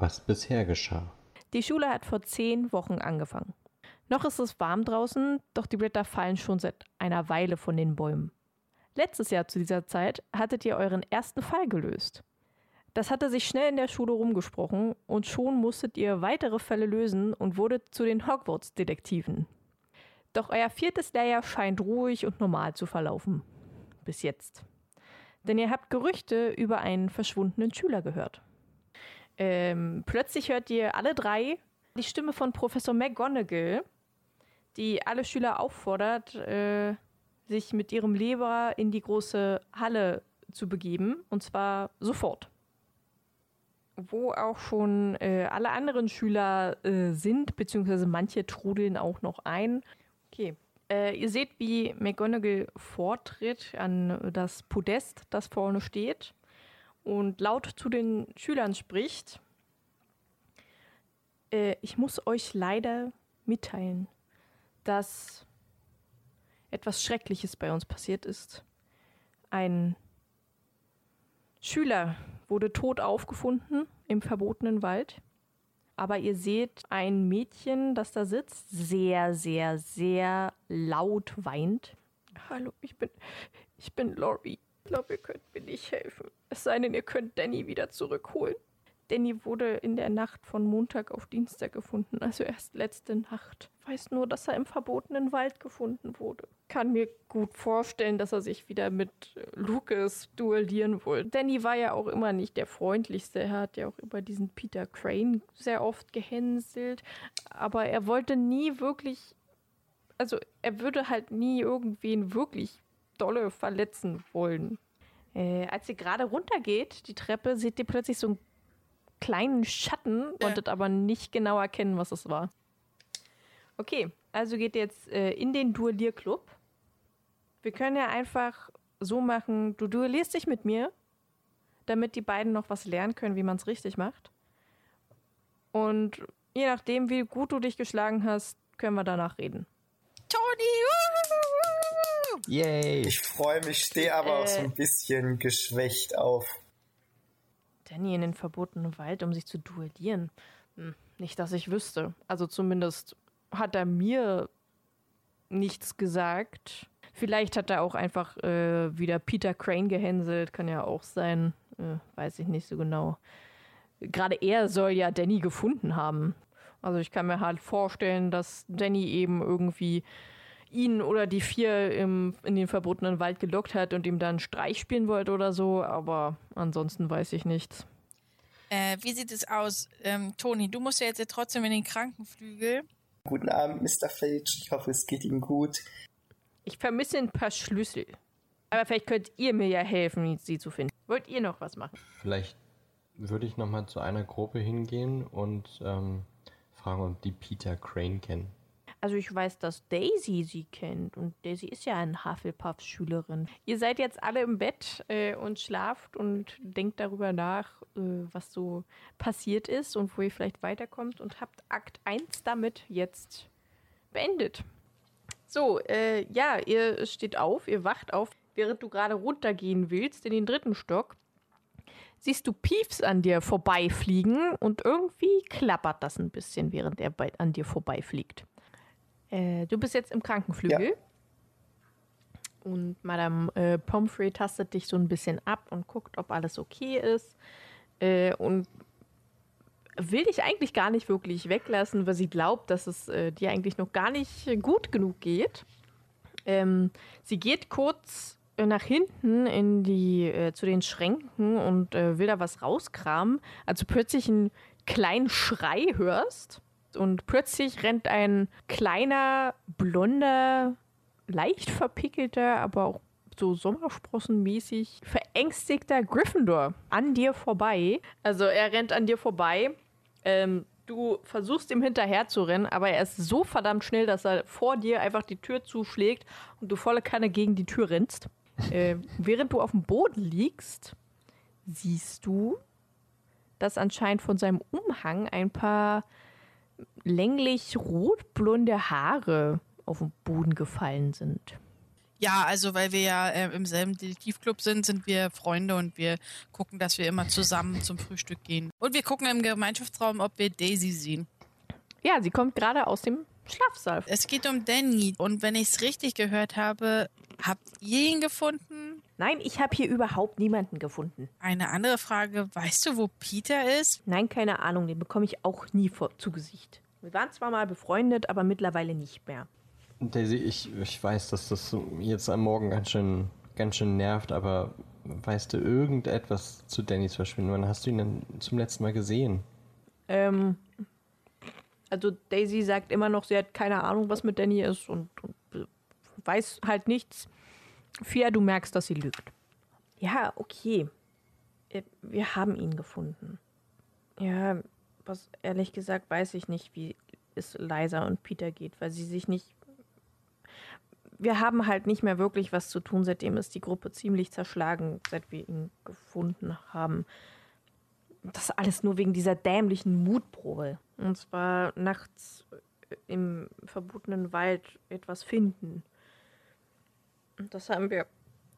was bisher geschah. Die Schule hat vor zehn Wochen angefangen. Noch ist es warm draußen, doch die Blätter fallen schon seit einer Weile von den Bäumen. Letztes Jahr zu dieser Zeit hattet ihr euren ersten Fall gelöst. Das hatte sich schnell in der Schule rumgesprochen und schon musstet ihr weitere Fälle lösen und wurdet zu den Hogwarts-Detektiven. Doch euer viertes Lehrjahr scheint ruhig und normal zu verlaufen. Bis jetzt. Denn ihr habt Gerüchte über einen verschwundenen Schüler gehört. Ähm, plötzlich hört ihr alle drei die Stimme von Professor McGonagall, die alle Schüler auffordert, äh, sich mit ihrem Leber in die große Halle zu begeben. Und zwar sofort wo auch schon äh, alle anderen Schüler äh, sind, beziehungsweise manche trudeln auch noch ein. Okay. Äh, ihr seht, wie McGonagall vortritt an das Podest, das vorne steht, und laut zu den Schülern spricht. Äh, ich muss euch leider mitteilen, dass etwas Schreckliches bei uns passiert ist. Ein Schüler wurde tot aufgefunden im verbotenen Wald. Aber ihr seht ein Mädchen, das da sitzt, sehr, sehr, sehr laut weint. Hallo, ich bin, ich bin Lori. Ich glaube, ihr könnt mir nicht helfen. Es sei denn, ihr könnt Danny wieder zurückholen. Danny wurde in der Nacht von Montag auf Dienstag gefunden, also erst letzte Nacht. Ich weiß nur, dass er im verbotenen Wald gefunden wurde. Kann mir gut vorstellen, dass er sich wieder mit Lucas duellieren wollte. Danny war ja auch immer nicht der freundlichste. Er hat ja auch über diesen Peter Crane sehr oft gehänselt. Aber er wollte nie wirklich, also er würde halt nie irgendwen wirklich dolle verletzen wollen. Äh, als sie gerade runtergeht, die Treppe, seht ihr plötzlich so ein kleinen Schatten, ja. konntet aber nicht genau erkennen, was es war. Okay, also geht jetzt äh, in den Duellierclub. Wir können ja einfach so machen, du duellierst dich mit mir, damit die beiden noch was lernen können, wie man es richtig macht. Und je nachdem, wie gut du dich geschlagen hast, können wir danach reden. Toni! Yay! Ich freue mich, stehe aber äh, auch so ein bisschen geschwächt auf. Danny in den verbotenen Wald, um sich zu duellieren? Hm, nicht, dass ich wüsste. Also zumindest hat er mir nichts gesagt. Vielleicht hat er auch einfach äh, wieder Peter Crane gehänselt, kann ja auch sein. Äh, weiß ich nicht so genau. Gerade er soll ja Danny gefunden haben. Also ich kann mir halt vorstellen, dass Danny eben irgendwie ihn oder die vier im, in den verbotenen Wald gelockt hat und ihm dann Streich spielen wollte oder so, aber ansonsten weiß ich nichts. Äh, wie sieht es aus? Ähm, Toni, du musst ja jetzt trotzdem in den Krankenflügel. Guten Abend, Mr. Fage. Ich hoffe, es geht Ihnen gut. Ich vermisse ein paar Schlüssel. Aber vielleicht könnt ihr mir ja helfen, sie zu finden. Wollt ihr noch was machen? Vielleicht würde ich nochmal zu einer Gruppe hingehen und ähm, fragen, ob die Peter Crane kennen. Also ich weiß, dass Daisy sie kennt und Daisy ist ja eine Hufflepuff-Schülerin. Ihr seid jetzt alle im Bett äh, und schlaft und denkt darüber nach, äh, was so passiert ist und wo ihr vielleicht weiterkommt und habt Akt 1 damit jetzt beendet. So, äh, ja, ihr steht auf, ihr wacht auf, während du gerade runtergehen willst in den dritten Stock. Siehst du Piefs an dir vorbeifliegen und irgendwie klappert das ein bisschen, während er bei, an dir vorbeifliegt. Äh, du bist jetzt im Krankenflügel. Ja. Und Madame äh, Pomfrey tastet dich so ein bisschen ab und guckt, ob alles okay ist. Äh, und will dich eigentlich gar nicht wirklich weglassen, weil sie glaubt, dass es äh, dir eigentlich noch gar nicht gut genug geht. Ähm, sie geht kurz nach hinten in die äh, zu den Schränken und äh, will da was rauskramen, als du plötzlich einen kleinen Schrei hörst und plötzlich rennt ein kleiner, blonder, leicht verpickelter, aber auch so Sommersprossenmäßig verängstigter Gryffindor an dir vorbei. Also er rennt an dir vorbei. Ähm, du versuchst ihm hinterher zu rennen, aber er ist so verdammt schnell, dass er vor dir einfach die Tür zuschlägt und du volle Kanne gegen die Tür rennst. Äh, während du auf dem Boden liegst, siehst du, dass anscheinend von seinem Umhang ein paar länglich rotblonde Haare auf den Boden gefallen sind. Ja, also weil wir ja äh, im selben Detektivclub sind, sind wir Freunde und wir gucken, dass wir immer zusammen zum Frühstück gehen. Und wir gucken im Gemeinschaftsraum, ob wir Daisy sehen. Ja, sie kommt gerade aus dem Schlafsaal. Es geht um Danny und wenn ich es richtig gehört habe, habt ihr ihn gefunden? Nein, ich habe hier überhaupt niemanden gefunden. Eine andere Frage, weißt du, wo Peter ist? Nein, keine Ahnung, den bekomme ich auch nie vor, zu Gesicht. Wir waren zwar mal befreundet, aber mittlerweile nicht mehr. Daisy, ich, ich weiß, dass das jetzt am Morgen ganz schön, ganz schön nervt, aber weißt du irgendetwas zu Dannys Verschwinden? Wann hast du ihn denn zum letzten Mal gesehen? Ähm, also Daisy sagt immer noch, sie hat keine Ahnung, was mit Danny ist und, und weiß halt nichts. Fia, du merkst, dass sie lügt. Ja, okay. Äh, wir haben ihn gefunden. Ja, was ehrlich gesagt weiß ich nicht, wie es Liza und Peter geht, weil sie sich nicht. Wir haben halt nicht mehr wirklich was zu tun, seitdem ist die Gruppe ziemlich zerschlagen, seit wir ihn gefunden haben. Das alles nur wegen dieser dämlichen Mutprobe. Und zwar nachts im verbotenen Wald etwas finden. Und das haben wir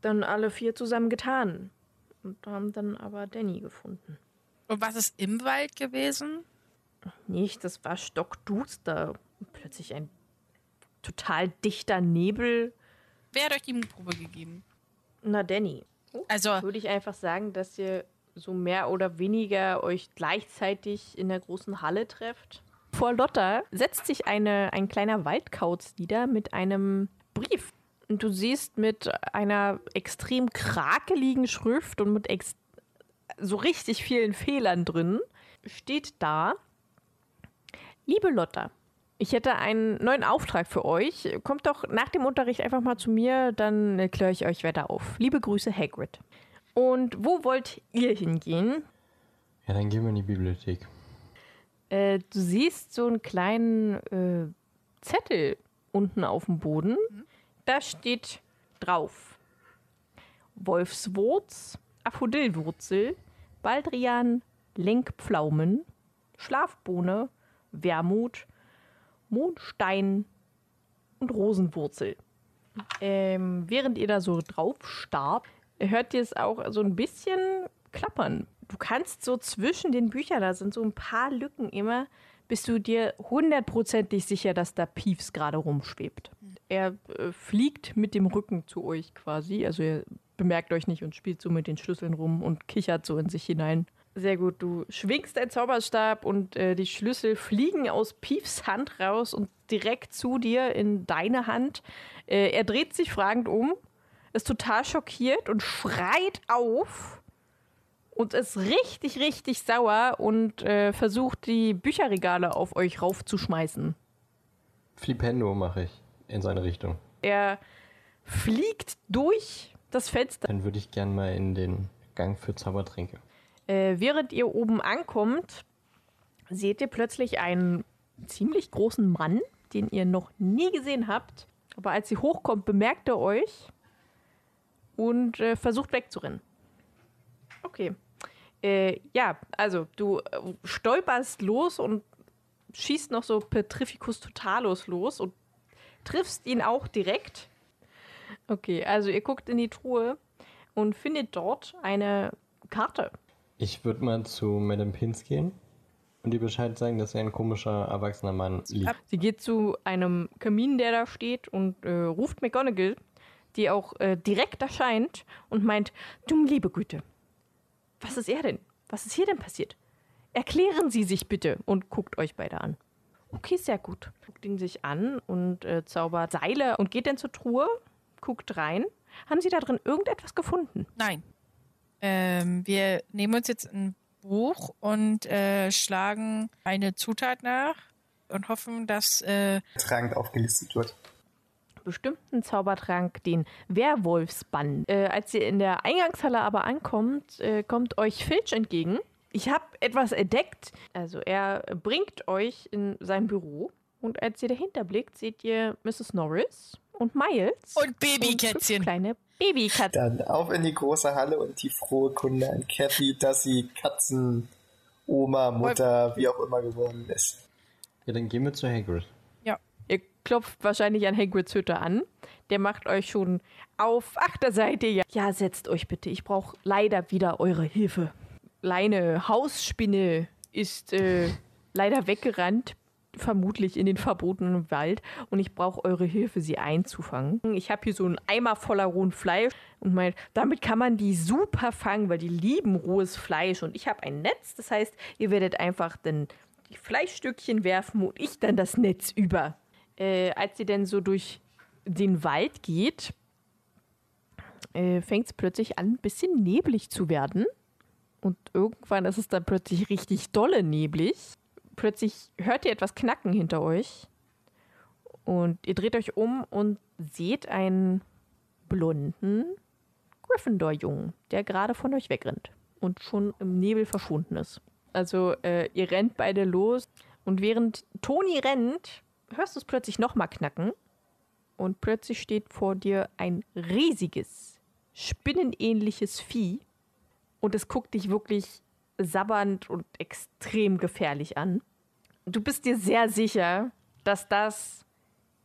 dann alle vier zusammen getan. Und haben dann aber Danny gefunden. Und was ist im Wald gewesen? Nicht, das war stockduster. Und plötzlich ein total dichter Nebel. Wer hat euch die Mutprobe gegeben? Na, Danny. Also, Würde ich einfach sagen, dass ihr so mehr oder weniger euch gleichzeitig in der großen Halle trefft. Vor Lotta setzt sich eine, ein kleiner Waldkauz nieder mit einem Brief. Und du siehst mit einer extrem krakeligen Schrift und mit ex so richtig vielen Fehlern drin, steht da, liebe Lotta, ich hätte einen neuen Auftrag für euch. Kommt doch nach dem Unterricht einfach mal zu mir, dann kläre ich euch weiter auf. Liebe Grüße, Hagrid. Und wo wollt ihr hingehen? Ja, dann gehen wir in die Bibliothek. Äh, du siehst so einen kleinen äh, Zettel unten auf dem Boden. Da steht drauf: Wolfswurz, Aphodillwurzel, Baldrian, Lenkpflaumen, Schlafbohne, Wermut, Mondstein und Rosenwurzel. Ähm, während ihr da so drauf starrt, hört ihr es auch so ein bisschen klappern. Du kannst so zwischen den Büchern, da sind so ein paar Lücken immer, bist du dir hundertprozentig sicher, dass da Piefs gerade rumschwebt. Er äh, fliegt mit dem Rücken zu euch quasi, also er bemerkt euch nicht und spielt so mit den Schlüsseln rum und kichert so in sich hinein. Sehr gut, du schwingst deinen Zauberstab und äh, die Schlüssel fliegen aus Piefs Hand raus und direkt zu dir in deine Hand. Äh, er dreht sich fragend um, ist total schockiert und schreit auf und ist richtig, richtig sauer und äh, versucht, die Bücherregale auf euch raufzuschmeißen. Flipendo mache ich in seine Richtung. Er fliegt durch das Fenster. Dann würde ich gern mal in den Gang für Zaubertränke. Äh, während ihr oben ankommt, seht ihr plötzlich einen ziemlich großen Mann, den ihr noch nie gesehen habt. Aber als sie hochkommt, bemerkt er euch und äh, versucht wegzurennen. Okay. Äh, ja, also du äh, stolperst los und schießt noch so Petrificus Totalus los und triffst ihn auch direkt. Okay, also ihr guckt in die Truhe und findet dort eine Karte. Ich würde mal zu Madame Pins gehen und ihr Bescheid sagen, dass er ein komischer erwachsener Mann liegt. Sie geht zu einem Kamin, der da steht und äh, ruft McGonagall, die auch äh, direkt erscheint und meint, du liebe Güte, was ist er denn? Was ist hier denn passiert? Erklären Sie sich bitte und guckt euch beide an. Okay, sehr gut. Guckt ihn sich an und äh, zaubert Seile und geht dann zur Truhe, guckt rein. Haben Sie da drin irgendetwas gefunden? Nein. Ähm, wir nehmen uns jetzt ein Buch und äh, schlagen eine Zutat nach und hoffen, dass äh, Trank aufgelistet wird. Bestimmten Zaubertrank, den Werwolfsbann. Äh, als ihr in der Eingangshalle aber ankommt, äh, kommt euch Filch entgegen. Ich habe etwas entdeckt. Also er bringt euch in sein Büro und als ihr dahinter blickt, seht ihr Mrs. Norris und Miles und und Babykätzchen. fünf kleine Babykatzen. Dann auf in die große Halle und die frohe Kunde an Kathy, dass sie Katzen, Oma, Mutter, wie auch immer geworden ist. Ja, dann gehen wir zu Hagrid. Klopft wahrscheinlich an Hagrids Hütte an. Der macht euch schon auf. Ach, da seid ihr ja. Ja, setzt euch bitte. Ich brauche leider wieder eure Hilfe. Leine Hausspinne ist äh, leider weggerannt, vermutlich in den verbotenen Wald. Und ich brauche eure Hilfe, sie einzufangen. Ich habe hier so einen Eimer voller rohen Fleisch und meint, damit kann man die super fangen, weil die lieben rohes Fleisch. Und ich habe ein Netz, das heißt, ihr werdet einfach dann die Fleischstückchen werfen und ich dann das Netz über. Äh, als ihr denn so durch den Wald geht, äh, fängt es plötzlich an, ein bisschen neblig zu werden. Und irgendwann ist es dann plötzlich richtig dolle neblig. Plötzlich hört ihr etwas knacken hinter euch. Und ihr dreht euch um und seht einen blonden Gryffindor-Jungen, der gerade von euch wegrennt und schon im Nebel verschwunden ist. Also äh, ihr rennt beide los und während Toni rennt, hörst du es plötzlich nochmal knacken und plötzlich steht vor dir ein riesiges, spinnenähnliches Vieh und es guckt dich wirklich sabbernd und extrem gefährlich an. Du bist dir sehr sicher, dass das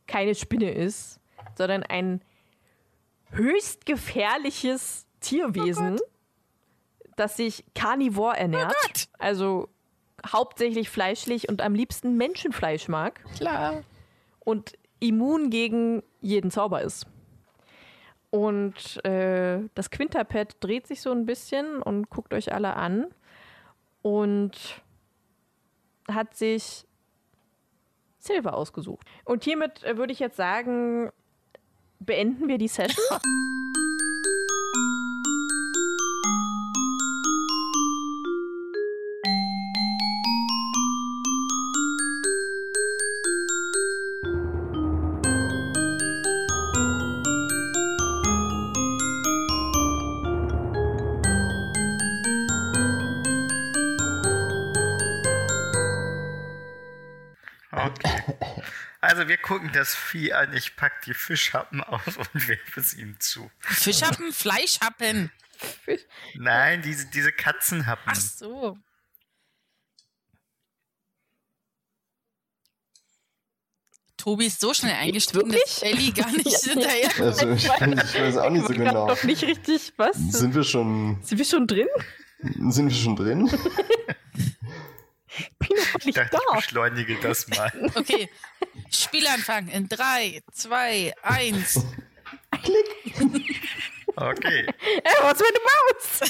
keine Spinne ist, sondern ein höchst gefährliches Tierwesen, das sich karnivor ernährt. also hauptsächlich fleischlich und am liebsten Menschenfleisch mag. Klar. Und immun gegen jeden Zauber ist. Und äh, das Quinterpad dreht sich so ein bisschen und guckt euch alle an und hat sich Silver ausgesucht. Und hiermit äh, würde ich jetzt sagen, beenden wir die Session. Also wir gucken das Vieh an, ich pack die Fischhappen aus und werfe es ihm zu. Fischhappen, Fleischhappen. Nein, diese, diese Katzenhappen. Ach so. Tobi ist so schnell eingestiegen, dass Ellie gar nicht hinterher Also, ich, ich weiß auch nicht so genau. doch nicht richtig was. Sind wir schon, Sind wir schon drin? sind wir schon drin? Bin doch Ich nicht dachte, da. ich beschleunige das mal. Okay. Spielanfang in 3, 2, 1. Okay. Ey, was für eine Maus?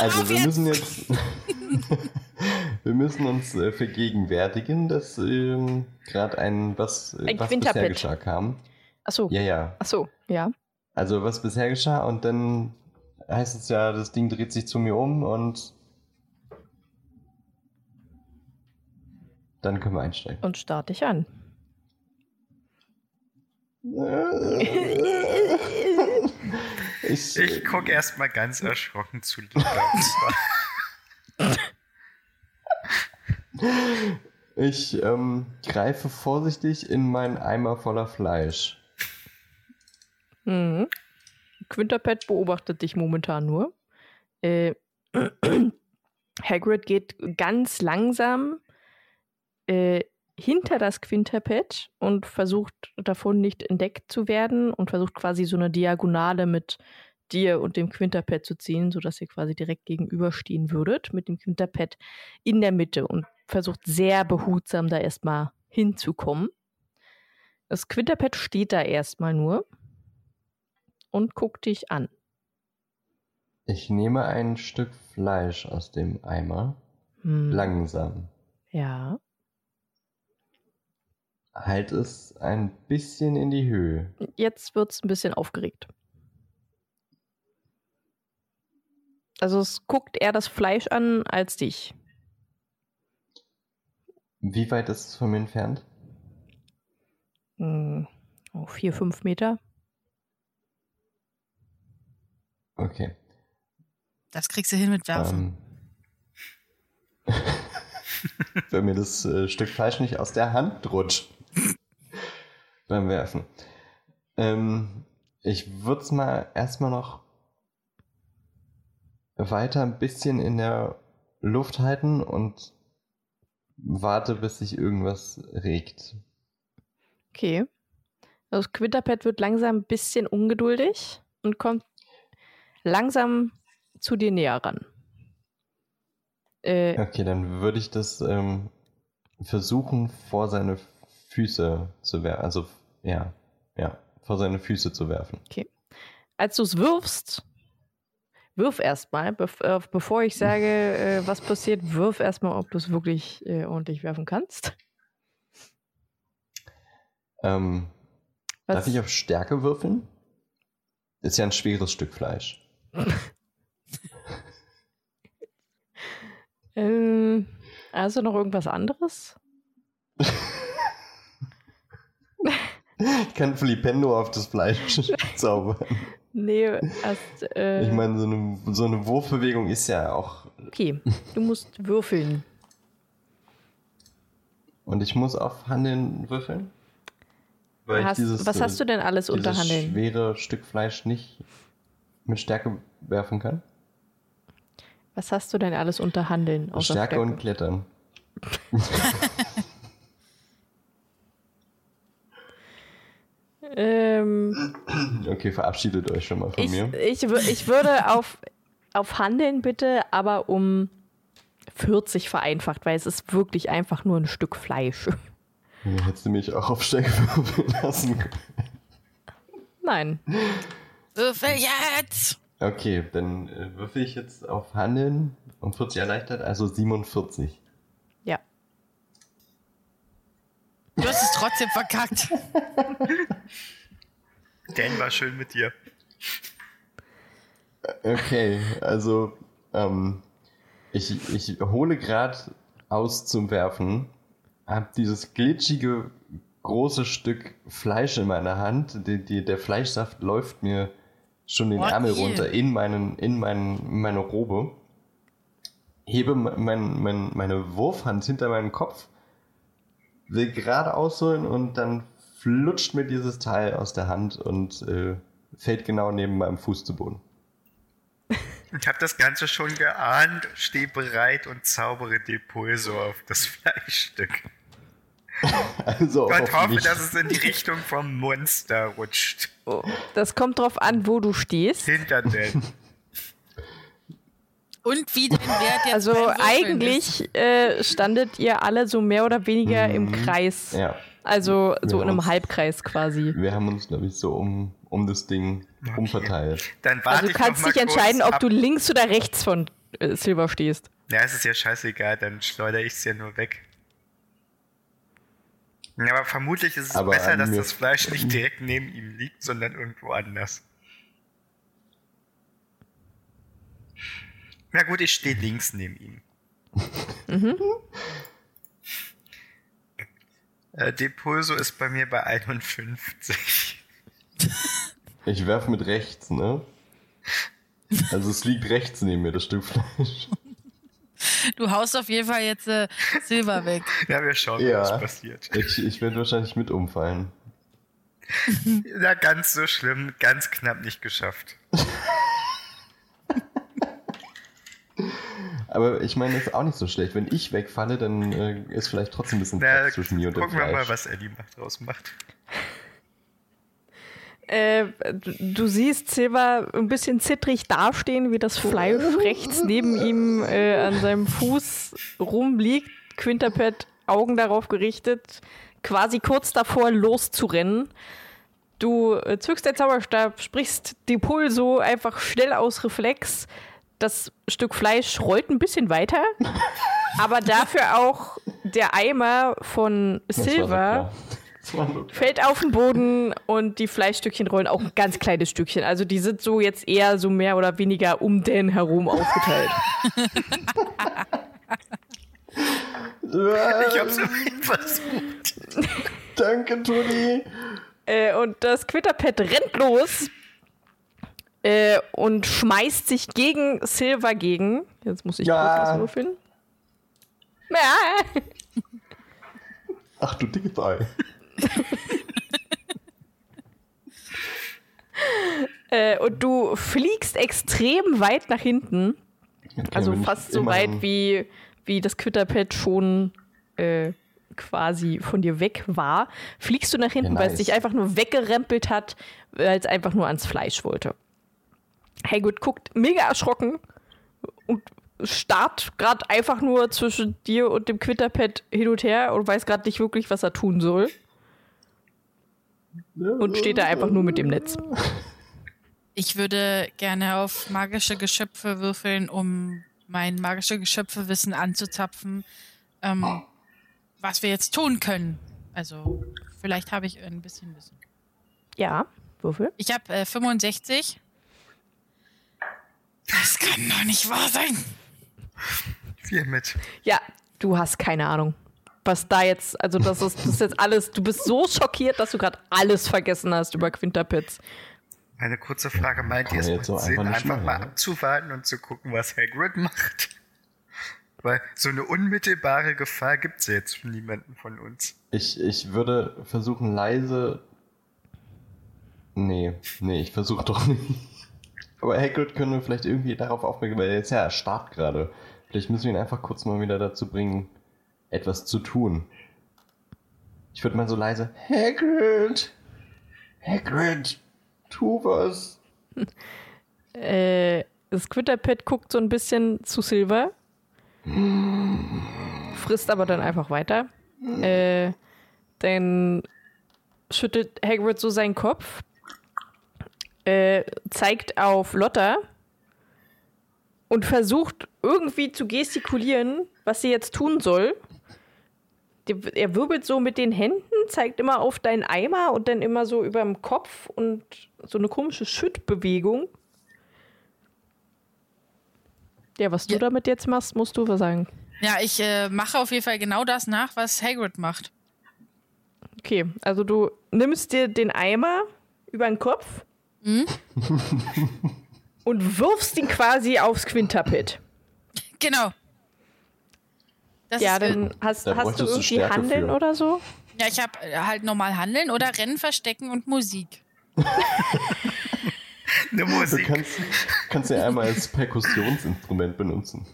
Also wir müssen jetzt, wir müssen uns äh, vergegenwärtigen, dass ähm, gerade ein was, äh, Ein was bisher geschah kam. Achso. Ja, ja. Achso, ja. Also was bisher geschah und dann heißt es ja, das Ding dreht sich zu mir um und dann können wir einsteigen. Und starte ich an. Ich, Ich gucke erstmal ganz erschrocken zu Lila. ich ähm, greife vorsichtig in meinen Eimer voller Fleisch. Mhm. Quinterpad beobachtet dich momentan nur. Äh, Hagrid geht ganz langsam äh, hinter das Quinterpad und versucht davon nicht entdeckt zu werden und versucht quasi so eine Diagonale mit dir und dem Quinterpad zu ziehen, sodass ihr quasi direkt gegenüberstehen würdet mit dem Quinterpad in der Mitte und versucht sehr behutsam da erstmal hinzukommen. Das Quinterpad steht da erstmal nur und guckt dich an. Ich nehme ein Stück Fleisch aus dem Eimer. Hm. Langsam. Ja. Halt es ein bisschen in die Höhe. Jetzt wird's ein bisschen aufgeregt. Also es guckt eher das Fleisch an als dich. Wie weit ist es von mir entfernt? Hm, oh, vier, fünf Meter. Okay. Das kriegst du hin mit Werfen. Ähm, wenn mir das äh, Stück Fleisch nicht aus der Hand rutscht beim Werfen. Ähm, ich würde es mal erstmal noch weiter ein bisschen in der Luft halten und warte, bis sich irgendwas regt. Okay. Das Quitterpad wird langsam ein bisschen ungeduldig und kommt langsam zu dir näher ran. Äh, Okay, dann würde ich das ähm, versuchen, vor seine Füße zu werfen. Also, ja, ja, vor seine Füße zu werfen. als du es wirfst, wirf erstmal, bev äh, bevor ich sage, äh, was passiert, wirf erstmal, ob du es wirklich äh, ordentlich werfen kannst. Ähm, darf ich auf Stärke würfeln? Ist ja ein schweres Stück Fleisch. ähm, also noch irgendwas anderes? Ich kann Flipendo auf das Fleisch zaubern. Nee, erst, äh, Ich meine, so eine, so eine Wurfbewegung ist ja auch. okay, du musst würfeln. Und ich muss auf Handeln würfeln? Weil Hast, ich dieses, was hast du denn alles unter Handeln? schwere Stück Fleisch nicht mit Stärke werfen kann? Was hast du denn alles unter Handeln? außer Stärke, und Klettern. Ähm, Okay, verabschiedet euch schon mal von ich, mir. ich, ich würde auf, auf Handeln bitte, aber um 40 vereinfacht, weil es ist wirklich einfach nur ein Stück Fleisch. Hättest du mich auch auf Stärke würfeln lassen können. Nein. Würfel jetzt! Okay, dann äh, würfel ich jetzt auf Handeln um 40 erleichtert, also 47. Ja. Du hast es trotzdem verkackt. Dan war schön mit dir. Okay, also ähm, ich, ich hole gerade aus zum Werfen, hab dieses glitschige große Stück Fleisch in meiner Hand. Die, die, der Fleischsaft läuft mir schon den Oh, Ärmel je. runter in, meinen, in, meinen, in meine Robe. Hebe mein, mein, meine Wurfhand hinter meinen Kopf, will gerade ausholen und dann flutscht mir dieses Teil aus der Hand und äh, fällt genau neben meinem Fuß zu Boden. Ich habe das Ganze schon geahnt, stehe bereit und zaubere Depulso auf das Fleischstück. Also Und auf hoffe, mich. dass es in die Richtung vom Monster rutscht. Oh, Das kommt drauf an, wo du stehst. Hinter Dan. Und wie dein Wert jetzt Also eigentlich äh, standet ihr alle so mehr oder weniger im Kreis. Mhm. Ja, Also so Ja. in einem Halbkreis quasi. wir haben uns, glaube ich, so um, um das Ding umverteilt. Dann warte Also du kannst dich entscheiden, kurz ob ab. du links oder rechts von äh, Silver stehst. Ja, es ist ja scheißegal, dann schleudere ich es ja nur weg. Ja, aber vermutlich ist es Aber besser, dass das Fleisch nicht direkt neben ihm liegt, sondern irgendwo anders. Na gut, ich stehe links neben ihm. Äh, Depulso ist bei mir bei 51. Ich werfe mit rechts, ne? Also es liegt rechts neben mir, das Stück Fleisch. Du haust auf jeden Fall jetzt äh, Silber weg. Ja, wir schauen, Ja. was passiert. Ich, ich werde wahrscheinlich mit umfallen. Na, ganz so schlimm, ganz knapp nicht geschafft. Aber ich meine, das ist auch nicht so schlecht. Wenn ich wegfalle, dann äh, ist vielleicht trotzdem ein bisschen Na, Platz zwischen mir und dem gucken wir mal, was Eddie macht, draus macht. Äh, du, du siehst Silver ein bisschen zittrig dastehen, wie das Fleisch rechts neben ihm äh, an seinem Fuß rumliegt. Quinterpad Augen darauf gerichtet, quasi kurz davor loszurennen. Du äh, zückst den Zauberstab, sprichst die Pulso einfach schnell aus Reflex. Das Stück Fleisch rollt ein bisschen weiter, aber dafür auch der Eimer von Silver fällt auf den Boden und die Fleischstückchen rollen auch ein ganz kleines Stückchen. Also die sind so jetzt eher so mehr oder weniger um den herum aufgeteilt. Ich hab's immerhin versucht. Danke, Toni. äh, und das Quitterpad rennt los äh, und schmeißt sich gegen Silver gegen. Jetzt muss ich Ja. kurz was würfeln. Ja. Ach du dicke Teil. Äh, und du fliegst extrem weit nach hinten. Okay, Also fast so weit, wie, wie das Quitterpad schon äh, quasi von dir weg war, fliegst du nach hinten, Ja, weil es nice. dich einfach nur weggerempelt hat, weil es einfach nur ans Fleisch wollte. Hagrid guckt mega erschrocken und starrt gerade einfach nur zwischen dir und dem Quitterpad hin und her und weiß gerade nicht wirklich, was er tun soll. Und steht da einfach nur mit dem Netz. Ich würde gerne auf magische Geschöpfe würfeln, um mein magische Geschöpfewissen anzuzapfen, ähm, was wir jetzt tun können. Also, vielleicht habe ich ein bisschen Wissen. Ja, Würfel. Ich habe äh, 65. Das kann doch nicht wahr sein. Vier mit. Ja, du hast keine Ahnung. Was da jetzt, also das ist, das ist jetzt alles, du bist so schockiert, dass du gerade alles vergessen hast über Quinterpitz. Eine kurze Frage, meint ihr, es macht jetzt so Sinn, einfach mal abzuwarten und zu gucken, was Hagrid macht? Weil so eine unmittelbare Gefahr gibt es ja jetzt für niemanden von uns. Ich, ich würde versuchen, leise. Nee, nee, ich versuche doch nicht. Aber Hagrid können wir vielleicht irgendwie darauf aufmerksam, weil er ist ja erstarrt gerade. Vielleicht müssen wir ihn einfach kurz mal wieder dazu bringen, etwas zu tun. Ich würde mal so leise, Hagrid! Hagrid! Tu was! Äh, das Quitterpad guckt so ein bisschen zu Silver. Frisst aber dann einfach weiter. Äh, dann schüttelt Hagrid so seinen Kopf. Äh, zeigt auf Lotta und versucht irgendwie zu gestikulieren, was sie jetzt tun soll. Er wirbelt so mit den Händen, zeigt immer auf deinen Eimer und dann immer so über dem Kopf und so eine komische Schüttbewegung. Ja, was du Ja. damit jetzt machst, musst du was sagen. Ja, ich äh, mache auf jeden Fall genau das nach, was Hagrid macht. Okay, also du nimmst dir den Eimer über den Kopf und wirfst ihn quasi aufs Quinterpit. Genau. Das Ja, ist, äh, dann hast, Da hast du du irgendwie Stärke Handeln für. oder so? Ja, ich habe halt normal Handeln oder Rennen, Verstecken und Musik. Eine Du Musik. kannst, kannst ja einmal als Perkussionsinstrument benutzen.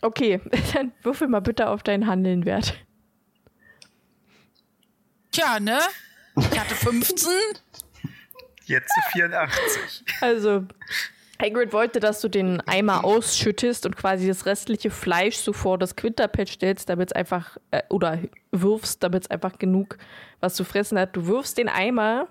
Okay, dann würfel mal bitte auf deinen Handelnwert. Tja, ne? Ich hatte 15. Jetzt zu 84. Also, Hagrid wollte, dass du den Eimer ausschüttest und quasi das restliche Fleisch so vor das Quinterpad stellst, damit es einfach, äh, oder wirfst, damit es einfach genug was zu fressen hat. Du wirfst den Eimer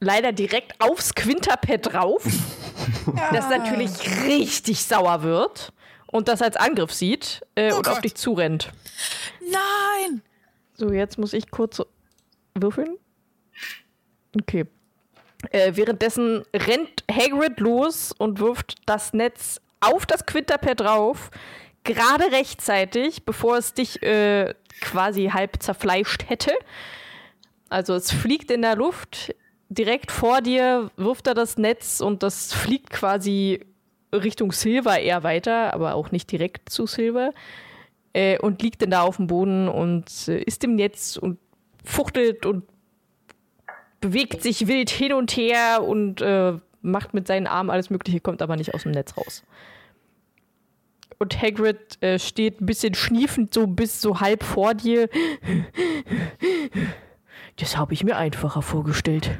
leider direkt aufs Quinterpad drauf, das natürlich richtig sauer wird und das als Angriff sieht äh, Oh und auf Gott. dich zurennt. Nein! So, jetzt muss ich kurz würfeln. Okay. Äh, währenddessen rennt Hagrid los und wirft das Netz auf das Quinterpad drauf, gerade rechtzeitig, bevor es dich äh, quasi halb zerfleischt hätte. Also es fliegt in der Luft, direkt vor dir wirft er das Netz und das fliegt quasi Richtung Silver eher weiter, aber auch nicht direkt zu Silver äh, und liegt dann da auf dem Boden und äh, ist im Netz und fuchtelt und bewegt sich wild hin und her und äh, macht mit seinen Armen alles Mögliche, kommt aber nicht aus dem Netz raus. Und Hagrid äh, steht ein bisschen schniefend so bis so halb vor dir. Das habe ich mir einfacher vorgestellt.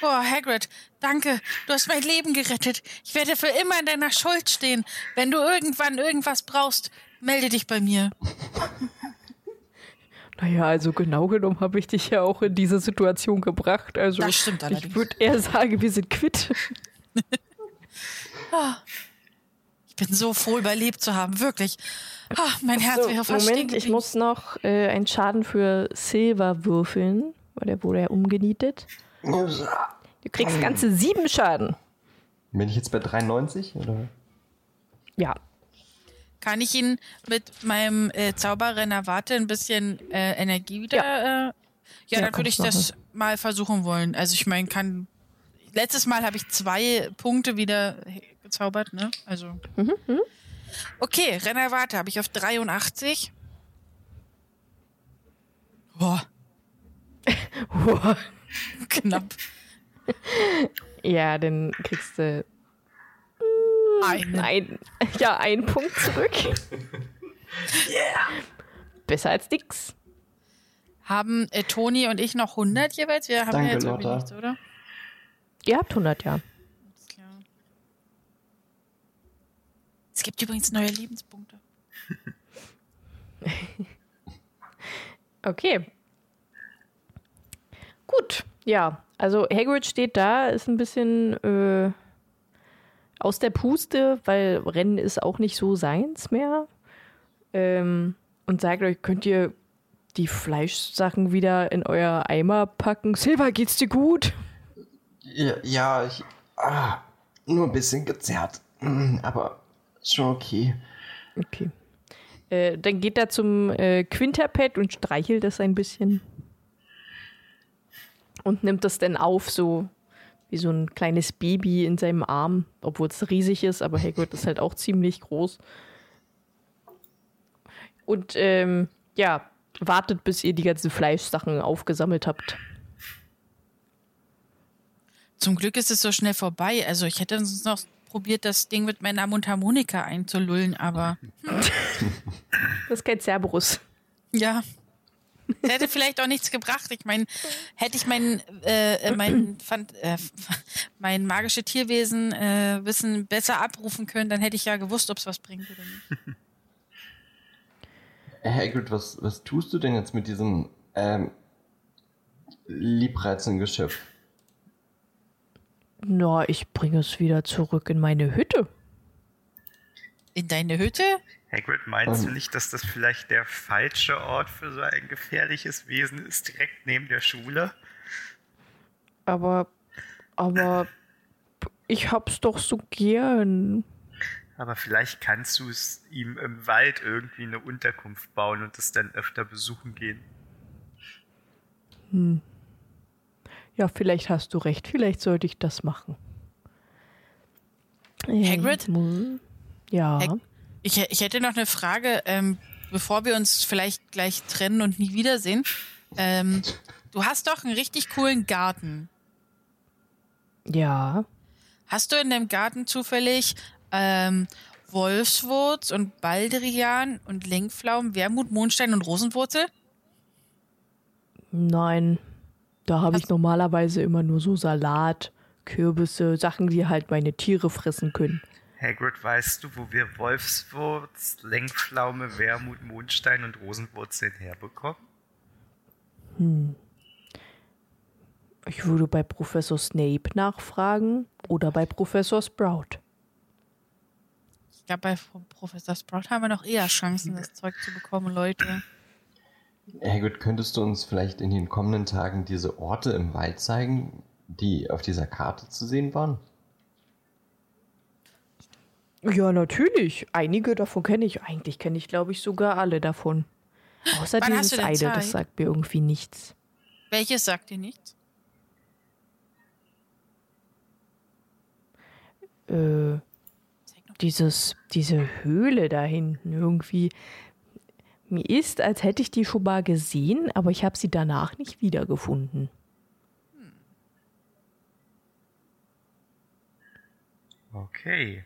Boah, Hagrid, danke. Du hast mein Leben gerettet. Ich werde für immer in deiner Schuld stehen. Wenn du irgendwann irgendwas brauchst, melde dich bei mir. Naja, also genau genommen habe ich dich ja auch in diese Situation gebracht. Also Das stimmt ich allerdings. würde eher sagen, wir sind quitt. Ich bin so froh, überlebt zu haben. Wirklich. Ah, mein Herz So, wäre fast stehen Moment, ich muss noch äh, einen Schaden für Silver würfeln, weil der wurde ja umgenietet. Du kriegst ganze sieben Schaden. Bin ich jetzt bei 93? Oder? Ja. Kann ich ihn mit meinem äh, Zauberrenner Warte ein bisschen äh, Energie wieder? Ja, äh, ja, Ja, dann würde ich das mal versuchen wollen. Also ich meine, kann. Letztes Mal habe ich zwei Punkte wieder gezaubert, ne? Also. Okay, Renner Warte habe ich auf 83. Boah, knapp. Ja, dann kriegst du Einen. Ein, ja, ein Punkt zurück. Besser als nix. Haben äh, Toni und ich noch 100 jeweils? Wir haben Danke, ja jetzt irgendwie Lotta. nichts, oder? Ihr habt 100, ja. Alles klar. Es gibt übrigens neue Lebenspunkte. Okay. Gut, ja. Also Hagrid steht da, ist ein bisschen äh, aus der Puste, weil Rennen ist auch nicht so seins mehr. Ähm, und sagt euch, könnt ihr die Fleischsachen wieder in euer Eimer packen? Silver, geht's dir gut? Ja, ja ich. Ah, nur ein bisschen gezerrt. Mm, Aber schon okay. Okay. Äh, dann geht er zum äh, Quinterpad und streichelt das ein bisschen. Und nimmt das dann auf, so wie so ein kleines Baby in seinem Arm, obwohl es riesig ist, aber Hagrid ist halt auch ziemlich groß. Und ähm, ja, wartet, bis ihr die ganzen Fleischsachen aufgesammelt habt. Zum Glück ist es so schnell vorbei. Also ich hätte sonst noch probiert, das Ding mit meiner Mundharmonika einzulullen, aber Das ist kein Cerberus. ja. Das hätte vielleicht auch nichts gebracht. Ich meine, hätte ich mein, äh, äh, mein, Fant äh, mein magische Tierwesen äh, Wissen besser abrufen können, dann hätte ich ja gewusst, ob es was bringt oder nicht. Hagrid, was, was tust du denn jetzt mit diesem ähm, liebreizenden Geschöpf? Na, ich bringe es wieder zurück in meine Hütte. In deine Hütte? Hagrid, meinst du Ähm. nicht, dass das vielleicht der falsche Ort für so ein gefährliches Wesen ist, direkt neben der Schule? Aber, aber ich hab's doch so gern. Aber vielleicht kannst du es ihm im Wald irgendwie eine Unterkunft bauen und es dann öfter besuchen gehen. Ja, vielleicht hast du recht. Vielleicht sollte ich das machen. Hagrid? Hm, Ja. Ich, ich hätte noch eine Frage, ähm, bevor wir uns vielleicht gleich trennen und nie wiedersehen. Ähm, du hast doch einen richtig coolen Garten. Ja. Hast du in deinem Garten zufällig ähm, Wolfswurz und Baldrian und Lenkpflaumen, Wermut, Mondstein und Rosenwurzel? Nein. Da habe ich normalerweise immer nur so Salat, Kürbisse, Sachen, die halt meine Tiere fressen können. Hagrid, weißt du, wo wir Wolfswurz, Lenkpflaume, Wermut, Mondstein und Rosenwurzeln herbekommen? Ich würde bei Professor Snape nachfragen oder bei Professor Sprout. Ich glaube, bei Pro- Professor Sprout haben wir noch eher Chancen, das Zeug zu bekommen, Leute. Hagrid, könntest du uns vielleicht in den kommenden Tagen diese Orte im Wald zeigen, die auf dieser Karte zu sehen waren? Ja, natürlich. Einige davon kenne ich. Eigentlich kenne ich, glaube ich, sogar alle davon. Außer Wann dieses eine, Zeit? das sagt mir irgendwie nichts. Welches sagt dir nichts? Äh, dieses, diese Höhle da hinten irgendwie. Mir ist, als hätte ich die schon mal gesehen, aber ich habe sie danach nicht wiedergefunden. Okay.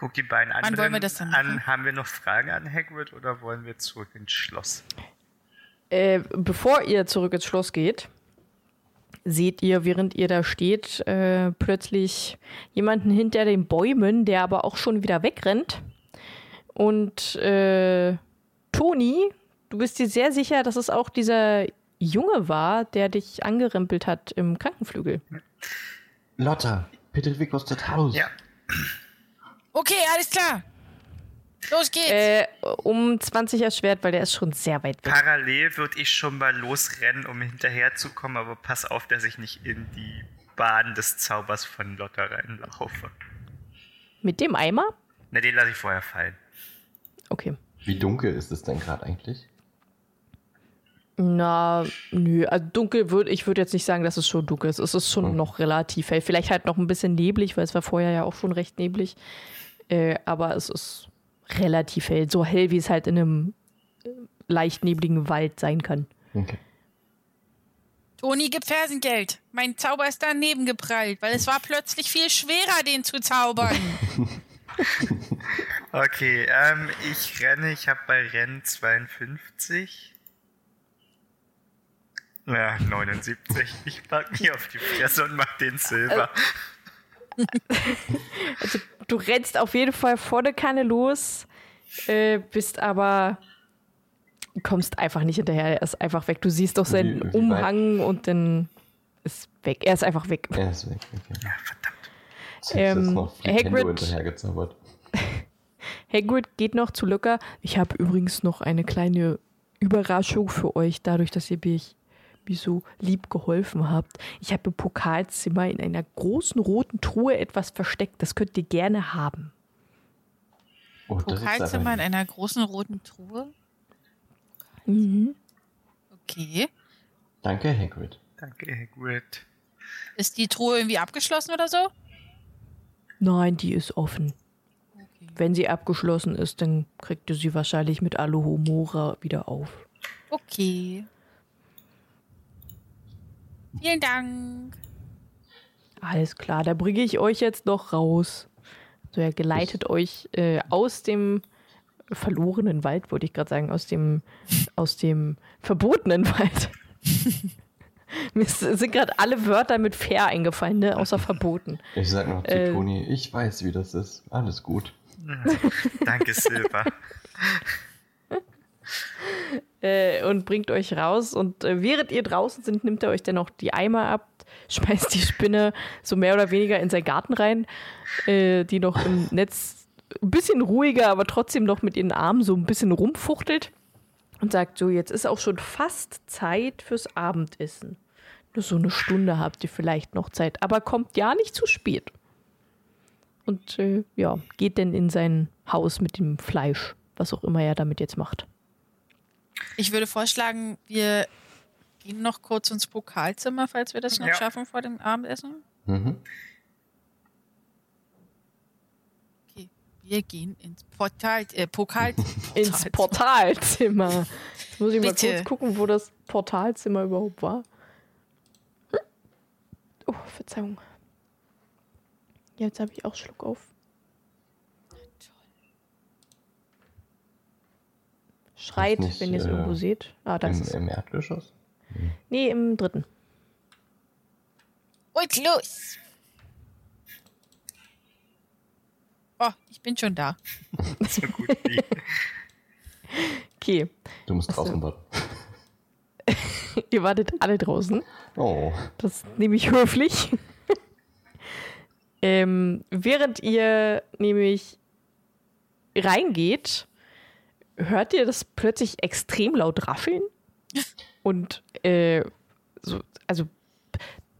Guck die beiden Wann anderen wollen wir das machen? an. Haben wir noch Fragen an Hagrid oder wollen wir zurück ins Schloss? Äh, bevor ihr zurück ins Schloss geht, seht ihr, während ihr da steht, äh, plötzlich jemanden hinter den Bäumen, der aber auch schon wieder wegrennt. Und äh, Toni, du bist dir sehr sicher, dass es auch dieser Junge war, der dich angerempelt hat im Krankenflügel. Lotta, bitte aus das Haus. Ja, Okay, alles klar. Los geht's. Äh, um 20 erschwert, weil der ist schon sehr weit weg. parallel würde ich schon mal losrennen, um hinterherzukommen, aber pass auf, dass ich nicht in die Bahn des Zaubers von Lotta reinlaufe. Mit dem Eimer? Na, den lasse ich vorher fallen. Okay. Wie dunkel ist es denn gerade eigentlich? Na, nö, also dunkel würde ich würde jetzt nicht sagen, dass es schon dunkel ist. Es ist schon Hm. noch relativ hell. Vielleicht halt noch ein bisschen neblig, weil es war vorher ja auch schon recht neblig. Äh, aber es ist relativ hell. So hell, wie es halt in einem äh, leicht nebligen Wald sein kann. Okay. Toni, gib Fersengeld. Mein Zauber ist daneben geprallt, weil es war plötzlich viel schwerer, den zu zaubern. Okay, ähm, ich renne, ich habe bei Rennen 52. Ja, 79. Ich pack mich auf die Fresse und mach den Silber. Also, du rennst auf jeden Fall volle Kanne los, äh, bist aber kommst einfach nicht hinterher. Er ist einfach weg. Du siehst doch seinen Wie- wie Umhang und dann ist weg. Er ist einfach weg. Er ist weg. Okay. Ja, verdammt. Ähm, noch Hagrid- hinterhergezaubert. Hagrid geht noch zu Luca. Ich habe übrigens noch eine kleine Überraschung für euch, dadurch, dass ihr mich, mir so lieb geholfen habt. Ich habe im Pokalzimmer in einer großen roten Truhe etwas versteckt. Das könnt ihr gerne haben. Oh, Pokalzimmer in einer großen roten Truhe. Mhm. Okay. Danke, Hagrid. Danke, Hagrid. Ist die Truhe irgendwie abgeschlossen oder so? Nein, die ist offen. Okay. Wenn sie abgeschlossen ist, dann kriegt ihr sie wahrscheinlich mit Alohomora wieder auf. Okay. Vielen Dank. Alles klar, da bringe ich euch jetzt noch raus. So, er geleitet euch äh, aus dem verlorenen Wald, wollte ich gerade sagen, aus dem, aus dem verbotenen Wald. Mir sind gerade alle Wörter mit fair eingefallen, ne? außer verboten. Ich sag noch zu Äh. Toni, ich weiß, wie das ist. Alles gut. Danke, Silber. Äh, und bringt euch raus. Und äh, während ihr draußen sind, nimmt er euch dann noch die Eimer ab, schmeißt die Spinne so mehr oder weniger in seinen Garten rein, äh, die noch im Netz ein bisschen ruhiger, aber trotzdem noch mit ihren Armen so ein bisschen rumfuchtelt und sagt so, jetzt ist auch schon fast Zeit fürs Abendessen. Nur so eine Stunde habt ihr vielleicht noch Zeit, aber kommt ja nicht zu spät. Und äh, ja, geht dann in sein Haus mit dem Fleisch, was auch immer er damit jetzt macht. Ich würde vorschlagen, wir gehen noch kurz ins Pokalzimmer, falls wir das noch Ja. schaffen vor dem Abendessen. Mhm. Okay. Wir gehen ins Portal, äh, Pokal, ins Portalzimmer. Jetzt muss ich mal Bitte. kurz gucken, wo das Portalzimmer überhaupt war. Oh, Verzeihung. Jetzt habe ich auch Schluck auf. Schreit, nicht, wenn ihr es äh, irgendwo seht. Ah, das Im, ist. Im Erdgeschoss? Nee, im dritten. Und los! Oh, ich bin schon da. So gut wie. Okay. Du musst draußen warten. Ihr wartet alle draußen. Oh. Das nehme ich höflich. ähm, während ihr nämlich reingeht, hört ihr das plötzlich extrem laut rascheln. Und äh, so, also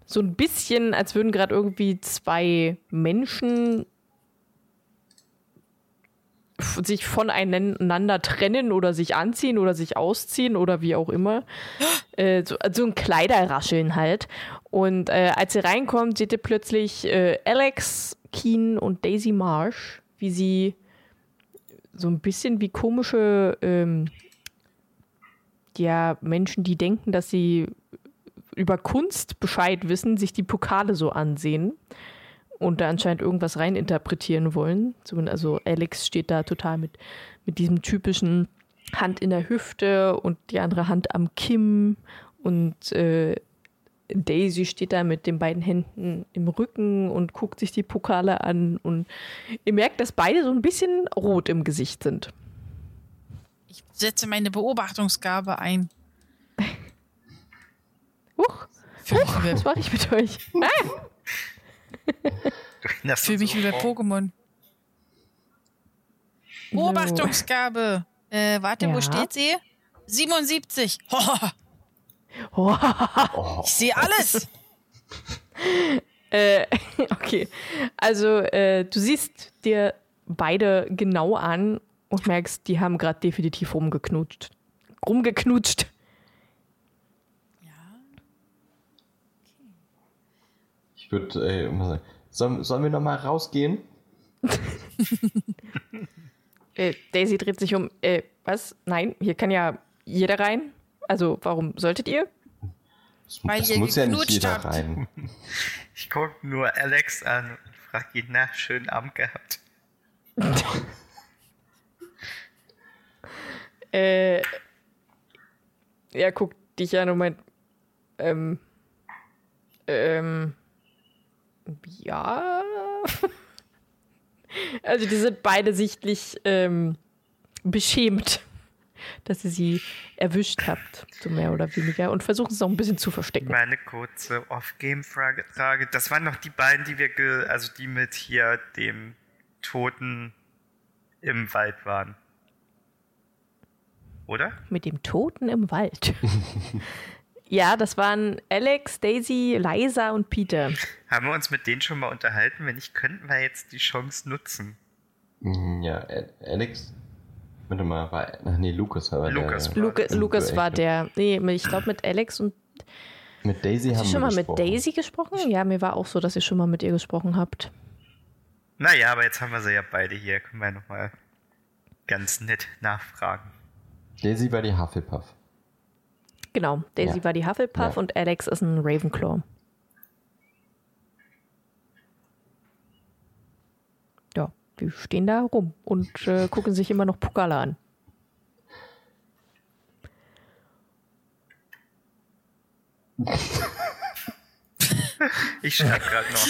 so ein bisschen, als würden gerade irgendwie zwei Menschen sich voneinander trennen oder sich anziehen oder sich ausziehen oder wie auch immer. Äh, so, so ein Kleiderrascheln halt. Und äh, als ihr reinkommt, seht ihr plötzlich äh, Alex, Keen und Daisy Marsh, wie sie so ein bisschen wie komische ähm, ja, Menschen, die denken, dass sie über Kunst Bescheid wissen, sich die Pokale so ansehen und da anscheinend irgendwas reininterpretieren wollen. Also Alex steht da total mit, mit diesem typischen Hand in der Hüfte und die andere Hand am Kinn und äh, Daisy steht da mit den beiden Händen im Rücken und guckt sich die Pokale an und ihr merkt, dass beide so ein bisschen rot im Gesicht sind. Ich setze meine Beobachtungsgabe ein. Huch, wie was mache ich mit euch? Ah, Das fühl mich wie bei. Pokémon. Beobachtungsgabe. Äh, warte, Ja. wo steht sie? 77. oh, oh. ich sehe alles. Äh, okay. Also, äh, du siehst dir beide genau an und merkst, die haben gerade definitiv rumgeknutscht. Rumgeknutscht. Ja. Ich würde äh, immer sagen, sollen, sollen wir noch mal rausgehen? Äh, Daisy dreht sich um. Äh, was? Nein, hier kann ja jeder rein. Also, warum solltet ihr? Das, Weil das ihr muss ja nicht jeder habt. rein. Ich gucke nur Alex an und frage ihn nach, schönen Abend gehabt. Äh, er guckt dich an und meint, ähm, ähm, ja. Also die sind beide sichtlich ähm, beschämt, dass ihr sie erwischt habt, so mehr oder weniger, und versuchen es auch ein bisschen zu verstecken. Meine kurze Off-Game-Frage. Frage. Das waren noch die beiden, die wir, ge also die mit hier dem Toten im Wald waren. Oder? Mit dem Toten im Wald. ja, das waren Alex, Daisy, Liza und Peter. Haben wir uns mit denen schon mal unterhalten? Wenn nicht, könnten wir jetzt die Chance nutzen. Mhm, Ja, Alex. Warte mal, war. Ach nee, Lukas war Lukas der. war Luke, das. Lukas war der. Nee, ich glaube mit Alex und. Mit Daisy Hast haben du schon wir mal mit gesprochen. Daisy gesprochen? Ja, mir war auch so, dass ihr schon mal mit ihr gesprochen habt. Naja, aber jetzt haben wir sie ja beide hier. Können wir ja nochmal ganz nett nachfragen. Daisy war die Hufflepuff. Genau, Daisy Ja. war die Hufflepuff Ja. und Alex ist ein Ravenclaw. Die stehen da rum und äh, gucken sich immer noch Pokale an. Ich schreibe gerade noch.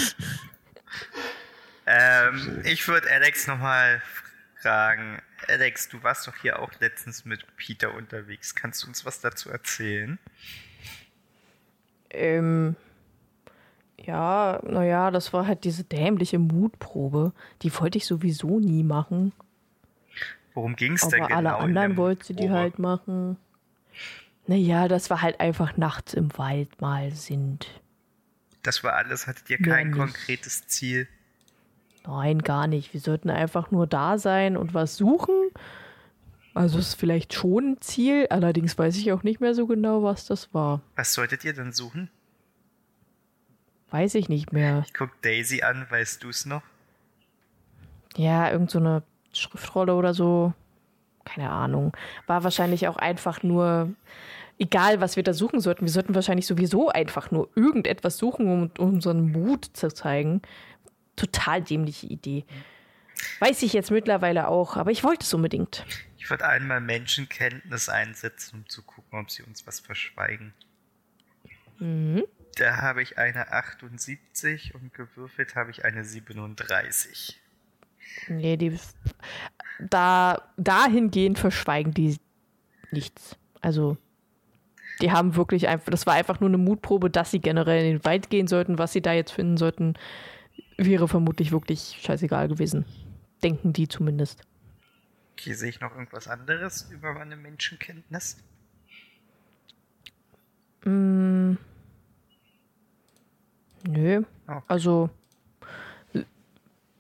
ähm, ich würde Alex nochmal fragen. Alex, du warst doch hier auch letztens mit Peter unterwegs. Kannst du uns was dazu erzählen? Ähm, ja, naja, das war halt diese dämliche Mutprobe. Die wollte ich sowieso nie machen. Worum ging es denn Aber genau? alle anderen der wollte sie die Probe? halt machen. Naja, das war halt einfach nachts im Wald mal sind. Das war alles. Hattet ihr kein nicht. konkretes Ziel? Nein, gar nicht. Wir sollten einfach nur da sein und was suchen. Also ist vielleicht schon ein Ziel, allerdings weiß ich auch nicht mehr so genau, was das war. Was solltet ihr denn suchen? Weiß ich nicht mehr. Ich guck Daisy an, weißt du es noch? Ja, irgend so eine Schriftrolle oder so. Keine Ahnung. War wahrscheinlich auch einfach nur, egal was wir da suchen sollten, wir sollten wahrscheinlich sowieso einfach nur irgendetwas suchen, um unseren Mut zu zeigen. Total dämliche Idee. Weiß ich jetzt mittlerweile auch, aber ich wollte es unbedingt. Ich würde einmal Menschenkenntnis einsetzen, um zu gucken, ob sie uns was verschweigen. Mhm. Da habe ich eine 78 und gewürfelt habe ich eine 37. Nee, die da dahingehend verschweigen die nichts. Also die haben wirklich einfach, das war einfach nur eine Mutprobe, dass sie generell in den Wald gehen sollten. Was sie da jetzt finden sollten, wäre vermutlich wirklich scheißegal gewesen. Denken die zumindest. Okay, sehe ich noch irgendwas anderes über meine Menschenkenntnis? Mm, nö. Okay. Also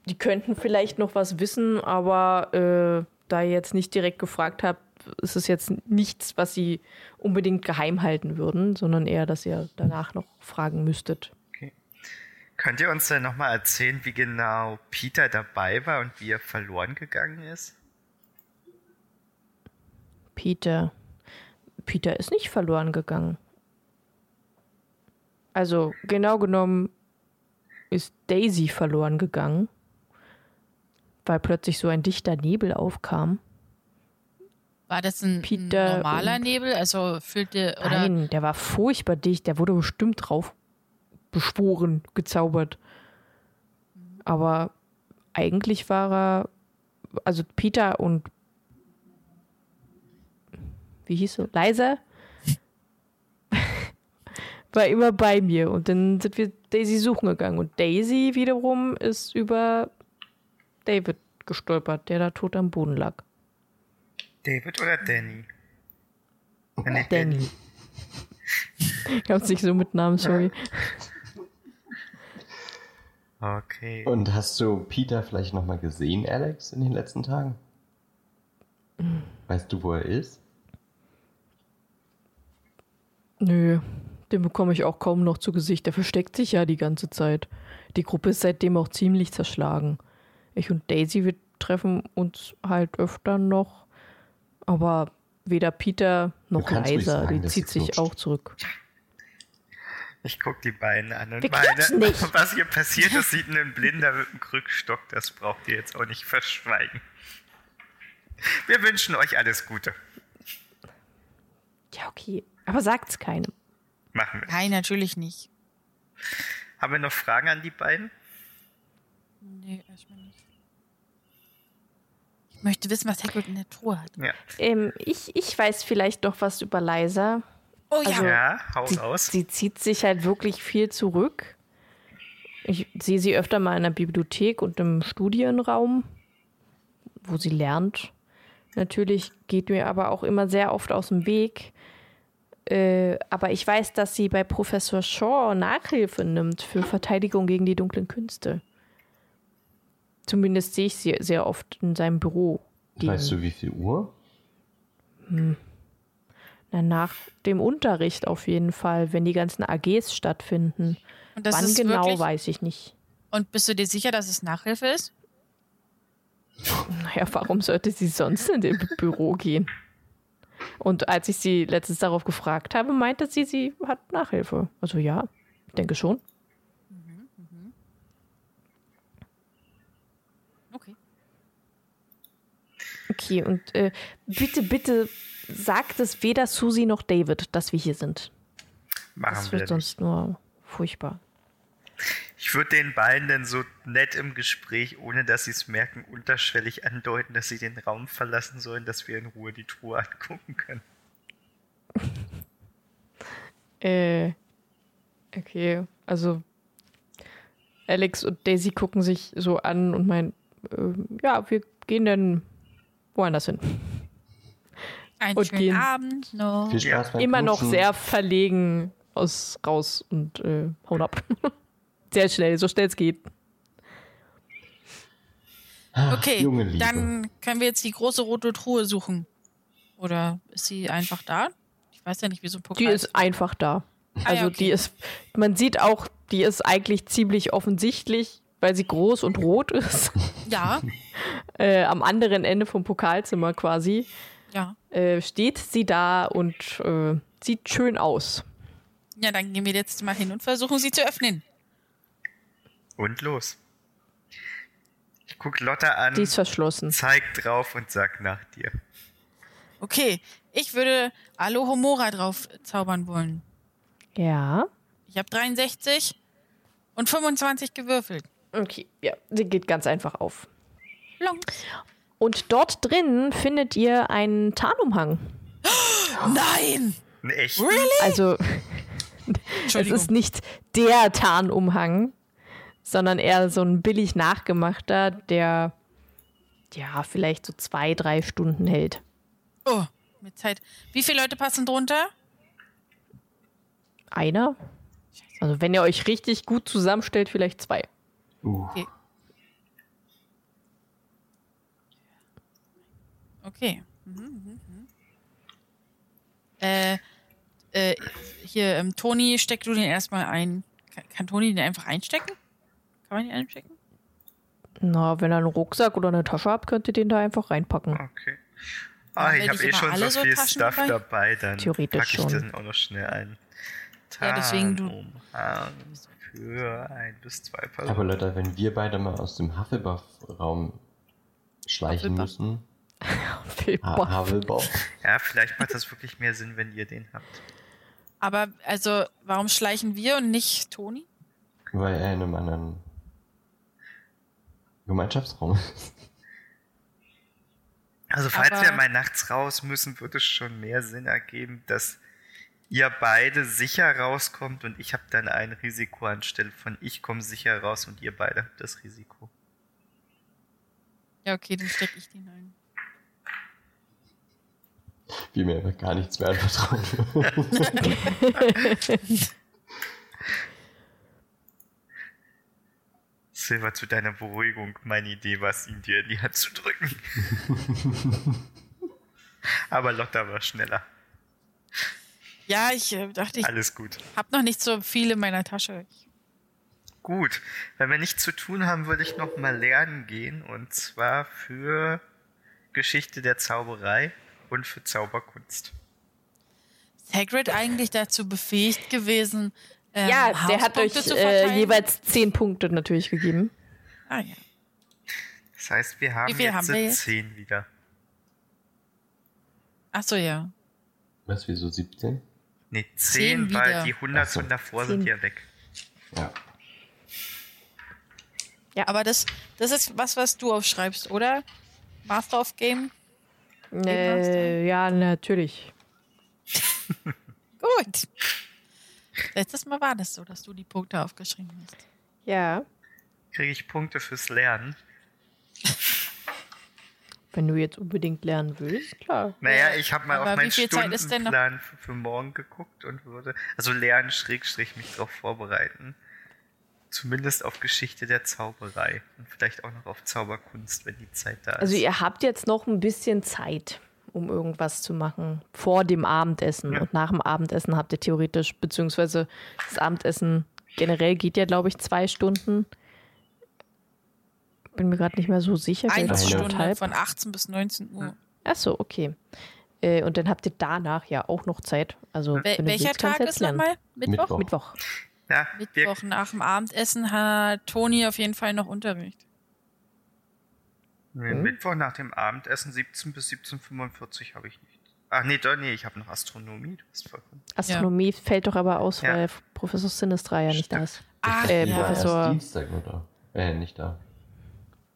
die könnten vielleicht noch was wissen, aber äh, da ihr jetzt nicht direkt gefragt habt, ist es jetzt nichts, was sie unbedingt geheim halten würden, sondern eher, dass ihr danach noch fragen müsstet. Könnt ihr uns denn nochmal erzählen, wie genau Peter dabei war und wie er verloren gegangen ist? Peter. Peter ist nicht verloren gegangen. Also genau genommen ist Daisy verloren gegangen, weil plötzlich so ein dichter Nebel aufkam. War das ein, Peter normaler Nebel? Also füllte oder Nein, der war furchtbar dicht. Der wurde bestimmt drauf beschworen, gezaubert. Aber eigentlich war er, also Peter und wie hieß er? Leiser war immer bei mir und dann sind wir Daisy suchen gegangen und Daisy wiederum ist über David gestolpert, der da tot am Boden lag. David oder Danny? Äh, nee, Danny. Ich hab's nicht so mit Namen, sorry. Okay. Und hast du Peter vielleicht nochmal gesehen, Alex, in den letzten Tagen? Weißt du, wo er ist? Nö, den bekomme ich auch kaum noch zu Gesicht. Der versteckt sich ja die ganze Zeit. Die Gruppe ist seitdem auch ziemlich zerschlagen. Ich und Daisy, wir treffen uns halt öfter noch. Aber weder Peter noch sagen, die zieht sich auch zurück. Ich guck die beiden an und Wir meine, nicht. was hier passiert ist, sieht ein Blinder mit einem Krückstock. Das braucht ihr jetzt auch nicht verschweigen. Wir wünschen euch alles Gute. Ja, okay. Aber sagt's keinem. Machen wir. Nein, natürlich nicht. Haben wir noch Fragen an die beiden? Nee, erstmal nicht. Ich möchte wissen, was Hagrid in der Truhe hat. Ja. Ähm, ich, ich weiß vielleicht noch was über Liza. Oh Also- Ja, hau Sie, raus. sie zieht sich halt wirklich viel zurück. Ich sehe sie öfter mal in der Bibliothek und im Studienraum, wo sie lernt. Natürlich geht mir aber auch immer sehr oft aus dem Weg. Äh, aber ich weiß, dass sie bei Professor Shaw Nachhilfe nimmt für Verteidigung gegen die dunklen Künste. Zumindest sehe ich sie sehr oft in seinem Büro. Weißt du, wie viel Uhr? Na, nach dem Unterricht auf jeden Fall, wenn die ganzen AGs stattfinden. Und das Wann ist genau, wirklich, weiß ich nicht. Und bist du dir sicher, dass es Nachhilfe ist? Naja, warum sollte sie sonst in dem Büro gehen? Und als ich sie letztens darauf gefragt habe, meinte sie, sie hat Nachhilfe. Also ja, ich denke schon. Okay. Okay, und äh, bitte, bitte sagt es weder Susi noch David, dass wir hier sind. Machen Das wir wird nicht. sonst nur furchtbar. Ich würde den beiden dann so nett im Gespräch, ohne dass sie es merken, unterschwellig andeuten, dass sie den Raum verlassen sollen, dass wir in Ruhe die Truhe angucken können. Äh, okay, also Alex und Daisy gucken sich so an und meinen, äh, ja, wir gehen dann woanders hin. Einen Und schönen gehen. Abend noch. Viel Spaß beim Immer noch Knutschen. sehr verlegen aus, raus und äh, hauen ab. sehr schnell, so schnell es geht. Okay, Junge Liebe. dann können wir jetzt die große rote Truhe suchen. Oder ist sie einfach da? Ich weiß ja nicht, wie so ein Pokal Die ist einfach da. Ah, Also ja, okay. die ist, man sieht auch, die ist eigentlich ziemlich offensichtlich, weil sie groß und rot ist. Ja, äh, am anderen Ende vom Pokalzimmer quasi. ja. Äh, steht sie da und äh, sieht schön aus. Ja, dann gehen wir jetzt mal hin und versuchen sie zu öffnen. Und los. Ich guck Lotta an, Die ist verschlossen. zeig drauf und sag nach dir. Okay, ich würde Alohomora drauf zaubern wollen. Ja. Ich habe 63 und 25 gewürfelt. Okay, ja, sie geht ganz einfach auf. Long. Und dort drin findet ihr einen Tarnumhang. Nein! Ein echt. Also, es ist nicht der Tarnumhang, sondern eher so ein billig nachgemachter, der ja vielleicht so zwei, drei Stunden hält. Oh, mit Zeit. Wie viele Leute passen drunter? Einer? Also, wenn ihr euch richtig gut zusammenstellt, vielleicht zwei. Uh, Okay. Okay. Mhm, mhm, mhm. Äh, äh, hier, ähm, Toni, steck du den erstmal ein. Kann, kann Toni den einfach einstecken? Kann man den einstecken? Na, wenn ihr einen Rucksack oder eine Tasche habt, könnt ihr den da einfach reinpacken. Okay. Ah, ich habe eh schon so viel Taschen Stuff dabei? dabei, dann Theoretisch packe ich schon. den auch noch schnell ein. Ja, deswegen du- für ein bis zwei Personen. aber Leute, wenn wir beide mal aus dem Hufflepuff-Raum schleichen Hufflepuff. müssen, ha Hufflepuff, Ja, vielleicht macht das wirklich mehr Sinn, wenn ihr den habt. Aber, also, warum schleichen wir und nicht Toni? weil er in einem anderen Gemeinschaftsraum ist. Also falls Aber- wir mal nachts raus müssen, wird es schon mehr Sinn ergeben, dass ihr beide sicher rauskommt und ich habe dann ein Risiko anstelle von ich komme sicher raus und ihr beide habt das Risiko. Ja, okay, dann stecke ich den ein. Wie mir einfach gar nichts mehr anvertrauen wird. Silver, zu deiner Beruhigung, meine Idee war es, ihn dir in die Hand zu drücken. Aber Lotta war schneller. Ja, ich äh, dachte, ich Alles gut. hab noch nicht so viel in meiner Tasche. Gut, wenn wir nichts zu tun haben, würde ich noch mal lernen gehen und zwar für Geschichte der Zauberei und für Zauberkunst. ist Hagrid eigentlich dazu befähigt gewesen, ähm, ja, der hat euch äh, jeweils zehn Punkte natürlich gegeben. Ah, ja. Das heißt, wir haben jetzt, haben wir jetzt? 10 wieder. Ach so, ja. Was, wieso 17? Ne, 10, Zehn weil wieder. die 100 Ach so. von davor Zehn. sind ja weg. Ja. Aber das, das ist was, was du aufschreibst, oder? Master of Game? Äh, ja, natürlich. Gut. Letztes Mal war das so, dass du die Punkte aufgeschrieben hast. Ja. Kriege ich Punkte fürs Lernen? Wenn du jetzt unbedingt lernen willst, klar. Naja, ich habe mal Aber auf meinen wie viel Zeit ist denn noch? Stundenplan für, für morgen geguckt und würde, also lernen, Schrägstrich, mich darauf vorbereiten. Zumindest auf Geschichte der Zauberei und vielleicht auch noch auf Zauberkunst, wenn die Zeit da ist. Also ihr habt jetzt noch ein bisschen Zeit, um irgendwas zu machen vor dem Abendessen. Ja. Und nach dem Abendessen habt ihr theoretisch, beziehungsweise das Abendessen generell geht ja, glaube ich, zwei Stunden. Bin mir gerade nicht mehr so sicher. Eine Stunde. Stunde anderthalb. von 18 bis 19 Uhr. Ach so, okay. Äh, und dann habt ihr danach ja auch noch Zeit. Also Wel welcher willst, Tag ist nochmal? Mittwoch? Mittwoch. Mittwoch. ja, Mittwoch nach dem Abendessen hat Toni auf jeden Fall noch Unterricht. Nee, Mittwoch nach dem Abendessen 17 bis 17.45 habe ich nicht. Ach nee, doch, nee, ich habe noch Astronomie. Du hast vollkommen. Astronomie fällt doch aber aus, Ja. weil Professor Sinistra ja nicht da ist. Ach, Äh, war Professor- erst Dienstag nur da. Äh, nicht da.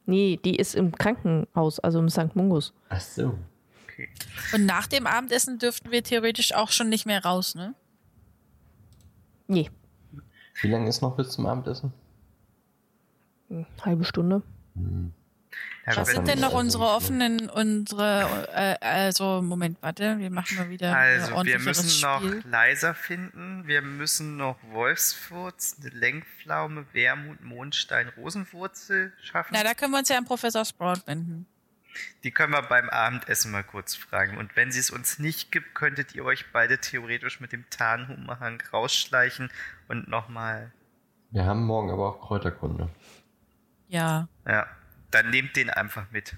Nee, die ist im Krankenhaus, also im St. Mungus. Ach so. Okay. Und nach dem Abendessen dürften wir theoretisch auch schon nicht mehr raus, ne? Nee, Wie lange ist noch bis zum Abendessen? eine halbe Stunde. Ja, Was sind denn noch unsere ne? offenen, unsere, äh, also, Moment, warte, wir machen mal wieder ein Also, wir müssen noch Spiel. Leiser finden. Wir müssen noch Wolfsfurz, eine Lenkpflaume, Wermut, Mondstein, Rosenwurzel schaffen. Na, da können wir uns ja an Professor Sprout wenden. Die können wir beim Abendessen mal kurz fragen. Und wenn sie es uns nicht gibt, könntet ihr euch beide theoretisch mit dem Tarnhummerhang rausschleichen und nochmal. Wir haben morgen aber auch Kräuterkunde. Ja. Ja, dann nehmt den einfach mit.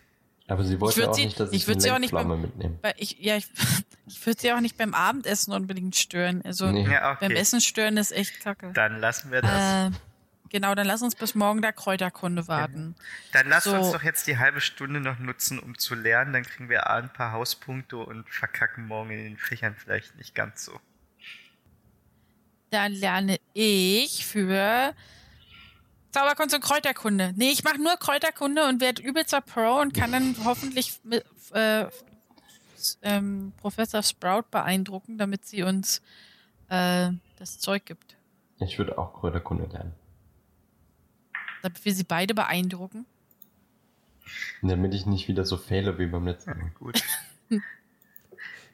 Aber sie wollte würd auch sie- nicht, dass ich ich, eine sie auch nicht Lenkflamme mitnehme. Ich, ja, ich, ich würde sie auch nicht beim Abendessen unbedingt stören. Also Nee. Ja, beim okay. Essen stören ist echt kacke. Dann lassen wir das. Äh, genau, dann lass uns bis morgen der Kräuterkunde warten. Dann lasst so. uns doch jetzt die halbe Stunde noch nutzen, um zu lernen. Dann kriegen wir A, ein paar Hauspunkte und verkacken morgen in den Fächern vielleicht nicht ganz so. Dann lerne ich für Zauberkunst und Kräuterkunde. Nee, ich mache nur Kräuterkunde und werde übelster Pro und kann dann hoffentlich mit, äh, ähm, Professor Sprout beeindrucken, damit sie uns äh, das Zeug gibt. Ich würde auch Kräuterkunde lernen. Damit wir sie beide beeindrucken. Damit ich nicht wieder so fehle wie beim letzten Mal. Gut.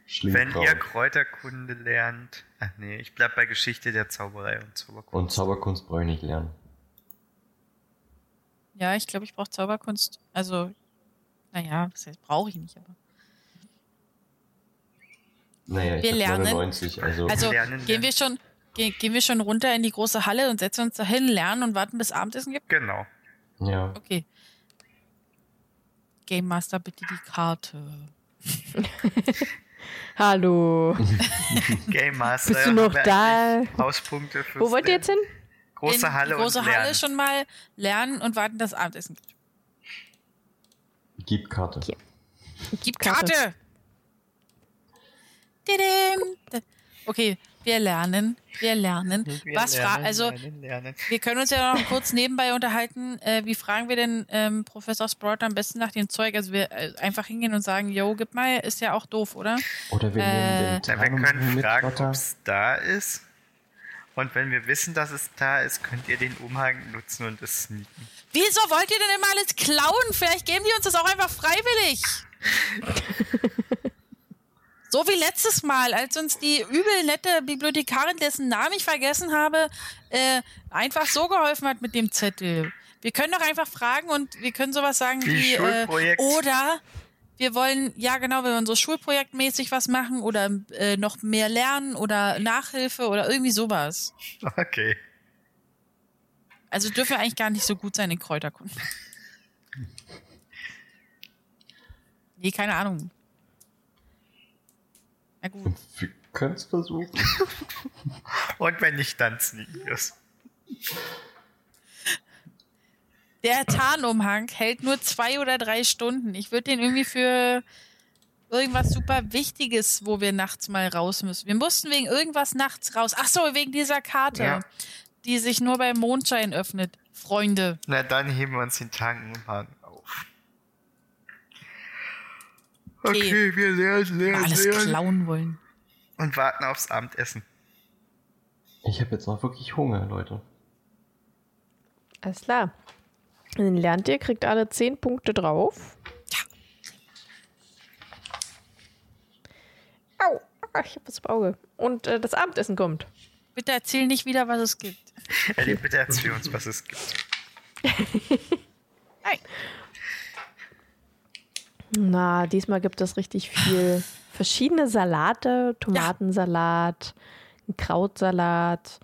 Schlimm Wenn grau. ihr Kräuterkunde lernt. Ach nee, ich bleib bei Geschichte der Zauberei und Zauberkunst. Und Zauberkunst brauche ich nicht lernen. Ja, ich glaube, ich brauche Zauberkunst. Also, naja, das heißt, brauche ich nicht, aber. Naja, ich Wir lernen. 99, also, Also Lernen, gehen wir schon, ge gehen wir schon runter in die große Halle und setzen uns dahin, lernen und warten, bis Abendessen gibt? Genau. ja. Okay. Game Master, bitte die Karte. Hallo. Game Master. Bist du noch da? Hauspunkte fürs Wo wollt ihr jetzt hin? Große in Halle große und Halle lernen. schon mal lernen und warten, dass Abendessen gibt. Gib Karte. Okay. Gib Karte. Karte! Okay, wir lernen, wir lernen. Wir Was lernen, also lernen, lernen. wir können uns ja noch kurz nebenbei unterhalten. Äh, wie fragen wir denn ähm, Professor Sprout am besten nach dem Zeug? Also wir äh, einfach hingehen und sagen, yo, gib mal, ist ja auch doof, oder? Oder wir Äh, nehmen den Ja, wir können mit, fragen, ob es da ist. Und wenn wir wissen, dass es da ist, könnt ihr den Umhang nutzen und es sneaken. Wieso wollt ihr denn immer alles klauen? Vielleicht geben die uns das auch einfach freiwillig. so wie letztes Mal, als uns die übel nette Bibliothekarin, dessen Namen ich vergessen habe, äh, einfach so geholfen hat mit dem Zettel. Wir können doch einfach fragen und wir können sowas sagen Wie wie, äh, oder wir wollen, ja genau, wir wollen so schulprojektmäßig was machen oder äh, noch mehr lernen oder Nachhilfe oder irgendwie sowas. Okay. Also dürfen wir eigentlich gar nicht so gut sein in Kräuterkunden. Nee, keine Ahnung. Na gut. Wir können es versuchen. Und wenn nicht, dann Sneakers. Der Tarnumhang hält nur zwei oder drei Stunden. Ich würde den irgendwie für irgendwas super Wichtiges, wo wir nachts mal raus müssen. Wir mussten wegen irgendwas nachts raus. Ach so, wegen dieser Karte, Ja. die sich nur beim Mondschein öffnet. Freunde. Na, dann heben wir uns den Tankenumhang auf. Okay, wir lernen, lernen, alles lernen. klauen wollen. Und warten aufs Abendessen. Ich habe jetzt noch wirklich Hunger, Leute. Alles klar. Dann lernt ihr, kriegt alle 10 Punkte drauf. Au, ah, ich hab was im Auge. Und äh, das Abendessen kommt. Bitte erzähl nicht wieder, was es gibt. Ellie, bitte erzähl uns, was es gibt. Nein. Na, diesmal gibt es richtig viel verschiedene Salate, Tomatensalat, einen Krautsalat,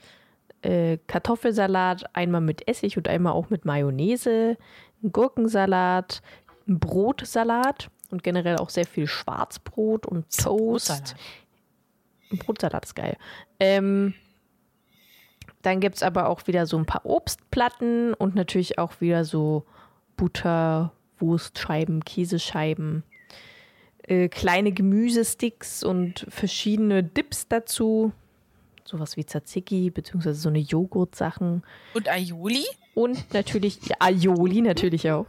äh, Kartoffelsalat, einmal mit Essig und einmal auch mit Mayonnaise, einen Gurkensalat, einen Brotsalat und generell auch sehr viel Schwarzbrot und Toast. Brotsalat. Brotsalat ist geil. Ähm, dann gibt es aber auch wieder so ein paar Obstplatten und natürlich auch wieder so Butter, Wurstscheiben, Käsescheiben, äh, kleine Gemüsesticks und verschiedene Dips dazu. Sowas wie Tzatziki, beziehungsweise so eine Joghurtsachen. Und Aioli? Und natürlich ja, Aioli natürlich auch.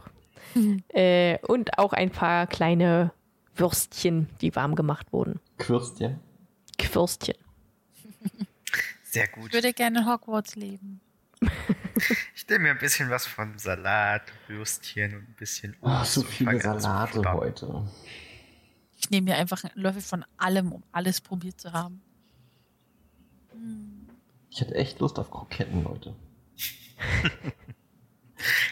äh, und auch ein paar kleine Würstchen, die warm gemacht wurden. Quürstchen. Würstchen. Sehr Ich gut. würde gerne in Hogwarts leben. Ich nehme mir ein bisschen was von Salat, Würstchen und ein bisschen Ach, Obst so und viele Salate heute. Ich nehme mir einfach einen Löffel von allem, um alles probiert zu haben. Ich hätte echt Lust auf Kroketten, Leute.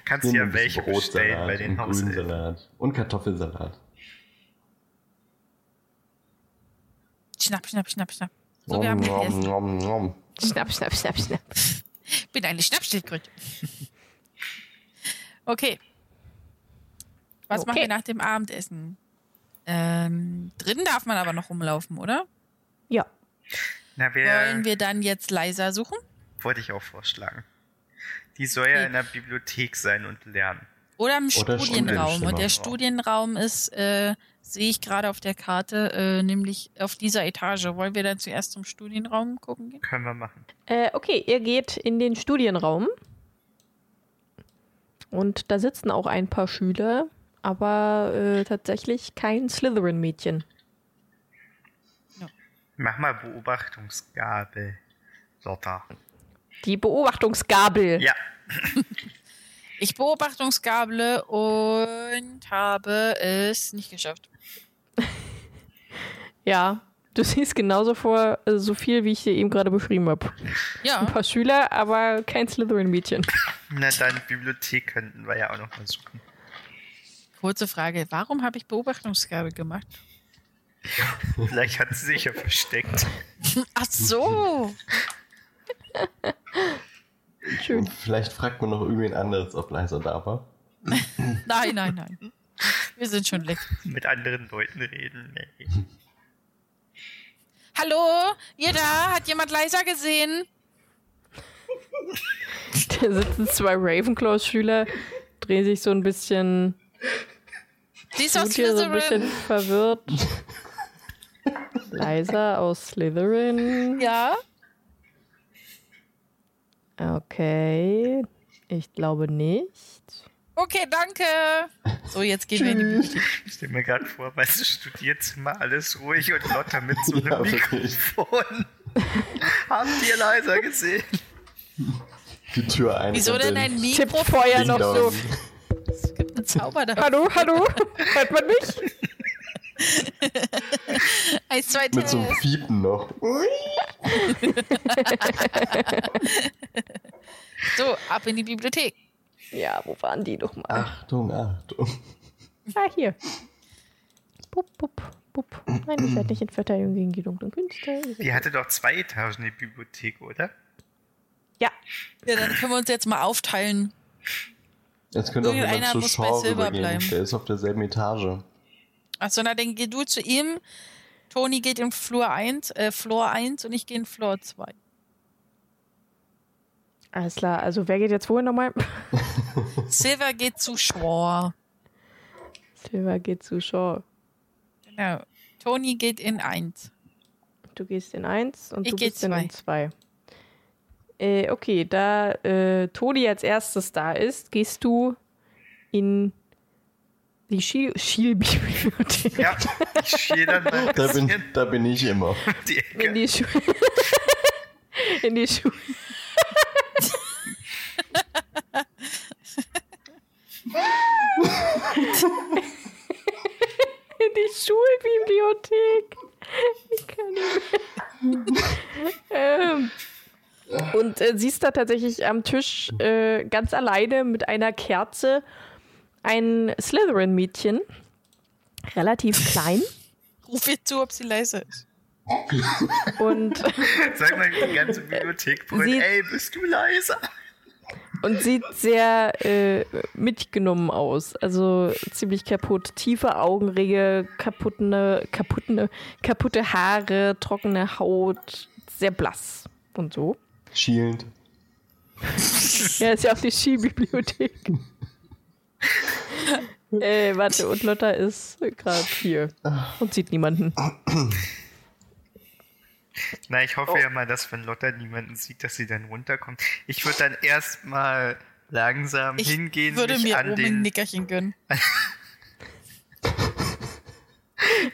Kannst Nimm ja welche bestellen bei den Hauselfen. Grünsalat. Und Kartoffelsalat. Schnapp, schnapp, schnapp, schnapp. So, wir haben nom, nom, nom. Schnapp, schnapp, schnapp, schnapp. Bin eine Schnappschildkröte. okay. Was machen Okay. wir nach dem Abendessen? Ähm, drin darf man aber noch rumlaufen, oder? Ja. Na, wir, Wollen wir dann jetzt leiser suchen? wollte ich auch vorschlagen. Die soll ja Okay. in der Bibliothek sein und lernen. Oder im Oder Studienraum. Und der Studienraum. Studienraum ist, äh, sehe ich gerade auf der Karte, äh, nämlich auf dieser Etage. Wollen wir dann zuerst zum Studienraum gucken gehen? Können wir machen. Äh, okay, ihr geht in den Studienraum. Und da sitzen auch ein paar Schüler, aber äh, tatsächlich kein Slytherin-Mädchen. Mach mal Beobachtungsgabel. Lotta. Die Beobachtungsgabel. Ja, Ich beobachtungsgable und habe es nicht geschafft. Ja, du siehst genauso vor, äh, so viel, wie ich dir eben gerade beschrieben habe. Ein Ja, paar Schüler, aber kein Slytherin-Mädchen. na dann Bibliothek könnten wir ja auch noch mal suchen. kurze Frage. Warum habe ich Beobachtungsgabe gemacht? Vielleicht hat sie sich ja versteckt. Ach so. Schön. Vielleicht fragt man noch irgendwen anderes, ob Leiser da war. Nein, nein, nein. Wir sind schon weg. Mit anderen Leuten reden. Nee. Hallo? Ihr da? Hat jemand leiser gesehen? Da sitzen zwei Ravenclaw-Schüler, drehen sich so ein bisschen, Sie ist aus sind hier so ein bisschen verwirrt. Leiser aus Slytherin. Ja? Okay. Ich glaube nicht. Okay, danke. So, jetzt gehen wir in die Bibliothek. Ich stelle mir gerade vor, weißt du, Studierzimmer, alles ruhig und Lotta mit so einem Ja. Mikrofon. Habt ihr leiser gesehen? Die Tür ein. Wieso denn ein Tippt Mikro? vorher noch so. Es gibt einen Zauber da. Hallo, hallo? Hört man mich? Eins, zwei, Mit so einem Test. Fiepen noch. So, ab in die Bibliothek. Ja, wo waren die nochmal? Achtung, Achtung. Ah, hier. Pup, pup, pup. Nein, ihr seid nicht in Verteidigung gegen die dunklen Künste. Die hatte doch zwei Etagen, die Bibliothek, oder? Ja, Ja, dann können wir uns jetzt mal aufteilen. Jetzt könnte auch jemand zu Shaw Silber rübergehen. bleiben. Der ist auf derselben Etage. Achso, na dann geh du zu ihm. Toni geht in Flur 1, äh, Floor 1 und ich gehe in Floor 2. Alles klar, also wer geht jetzt wohin nochmal? Silver geht zu Shore. Silver geht zu Shaw. Genau. Toni geht in 1. Du gehst in 1 und Ich du geh gehst in 2. Äh, okay, da äh, Toni als erstes da ist, gehst du in die Schiel- Schielbibliothek. Ja, ich schiel dann mal Da bin, da bin ich immer. die In Ecke. die Schule. in die Schule. in die Schulbibliothek. Ich kann nicht mehr. ähm, und äh, siehst da tatsächlich am Tisch äh, ganz alleine mit einer Kerze ein Slytherin-Mädchen. Relativ klein. Ruf ihr zu, ob sie leise ist. Und Sag mal, die ganze Bibliothek brüllt, Sie- ey, bist du leiser? Und sieht sehr äh, mitgenommen aus. Also ziemlich kaputt. Tiefe Augenringe, kaputte, kaputte, kaputte Haare, trockene Haut, sehr blass und so. Schielend. Ja, ist ja auch die Skibibliothek. äh, warte, und Lotta ist gerade hier und sieht niemanden. Na, ich Oh. hoffe ja mal, dass wenn Lotta niemanden sieht, dass sie dann runterkommt. Ich würde dann erstmal langsam Ich hingehen, würde mich mir an oben ein den... Nickerchen gönnen.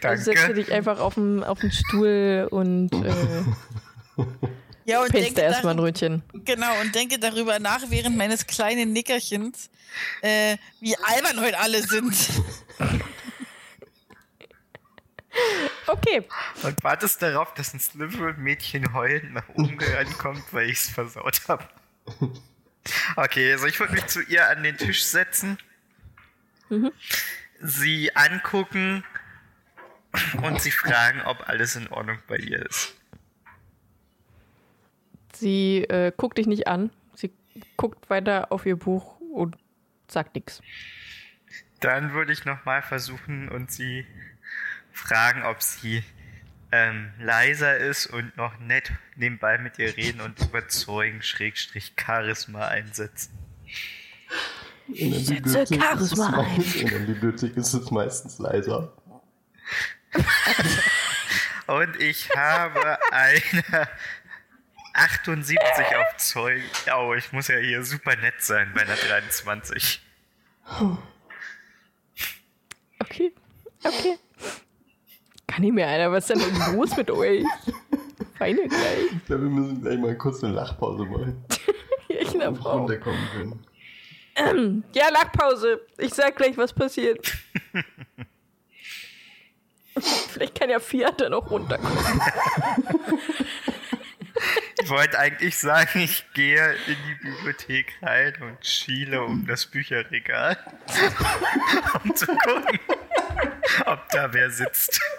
Also setzt du Danke. dich einfach auf den, auf den Stuhl und äh, Ja, und pennst denke, erstmal ein Rötchen. genau, und denke darüber nach, während meines kleinen Nickerchens, äh, wie albern heute alle sind. Okay. Und wartest darauf, dass ein Slytherin-Mädchen heulend nach oben rankommt, weil ich es versaut habe. Okay, also ich würde mich zu ihr an den Tisch setzen, sie angucken und sie fragen, ob alles in Ordnung bei ihr ist. Sie äh, guckt dich nicht an. Sie guckt weiter auf ihr Buch und sagt nichts. Dann würde ich nochmal versuchen und sie fragen, ob sie ähm, leiser ist und noch nett nebenbei mit ihr reden und überzeugen, Schrägstrich Charisma einsetzen. In der, setze Charisma ein. in der Bibliothek ist es meistens leiser. Und ich habe eine 78 auf Zeug. Oh, ich muss ja hier super nett sein bei einer 23. Okay. Okay. Kann nicht mehr einer, was ist denn los mit euch? Feine gleich. Ich glaube, wir müssen gleich mal kurz eine Lachpause machen. Ich Und Frau. runterkommen können. Ja, Lachpause. Ich sag gleich, was passiert. Vielleicht kann ja Fiat dann auch runterkommen. Ich wollte eigentlich sagen, ich gehe in die Bibliothek rein und schiele um das Bücherregal, um zu gucken, ob da wer sitzt.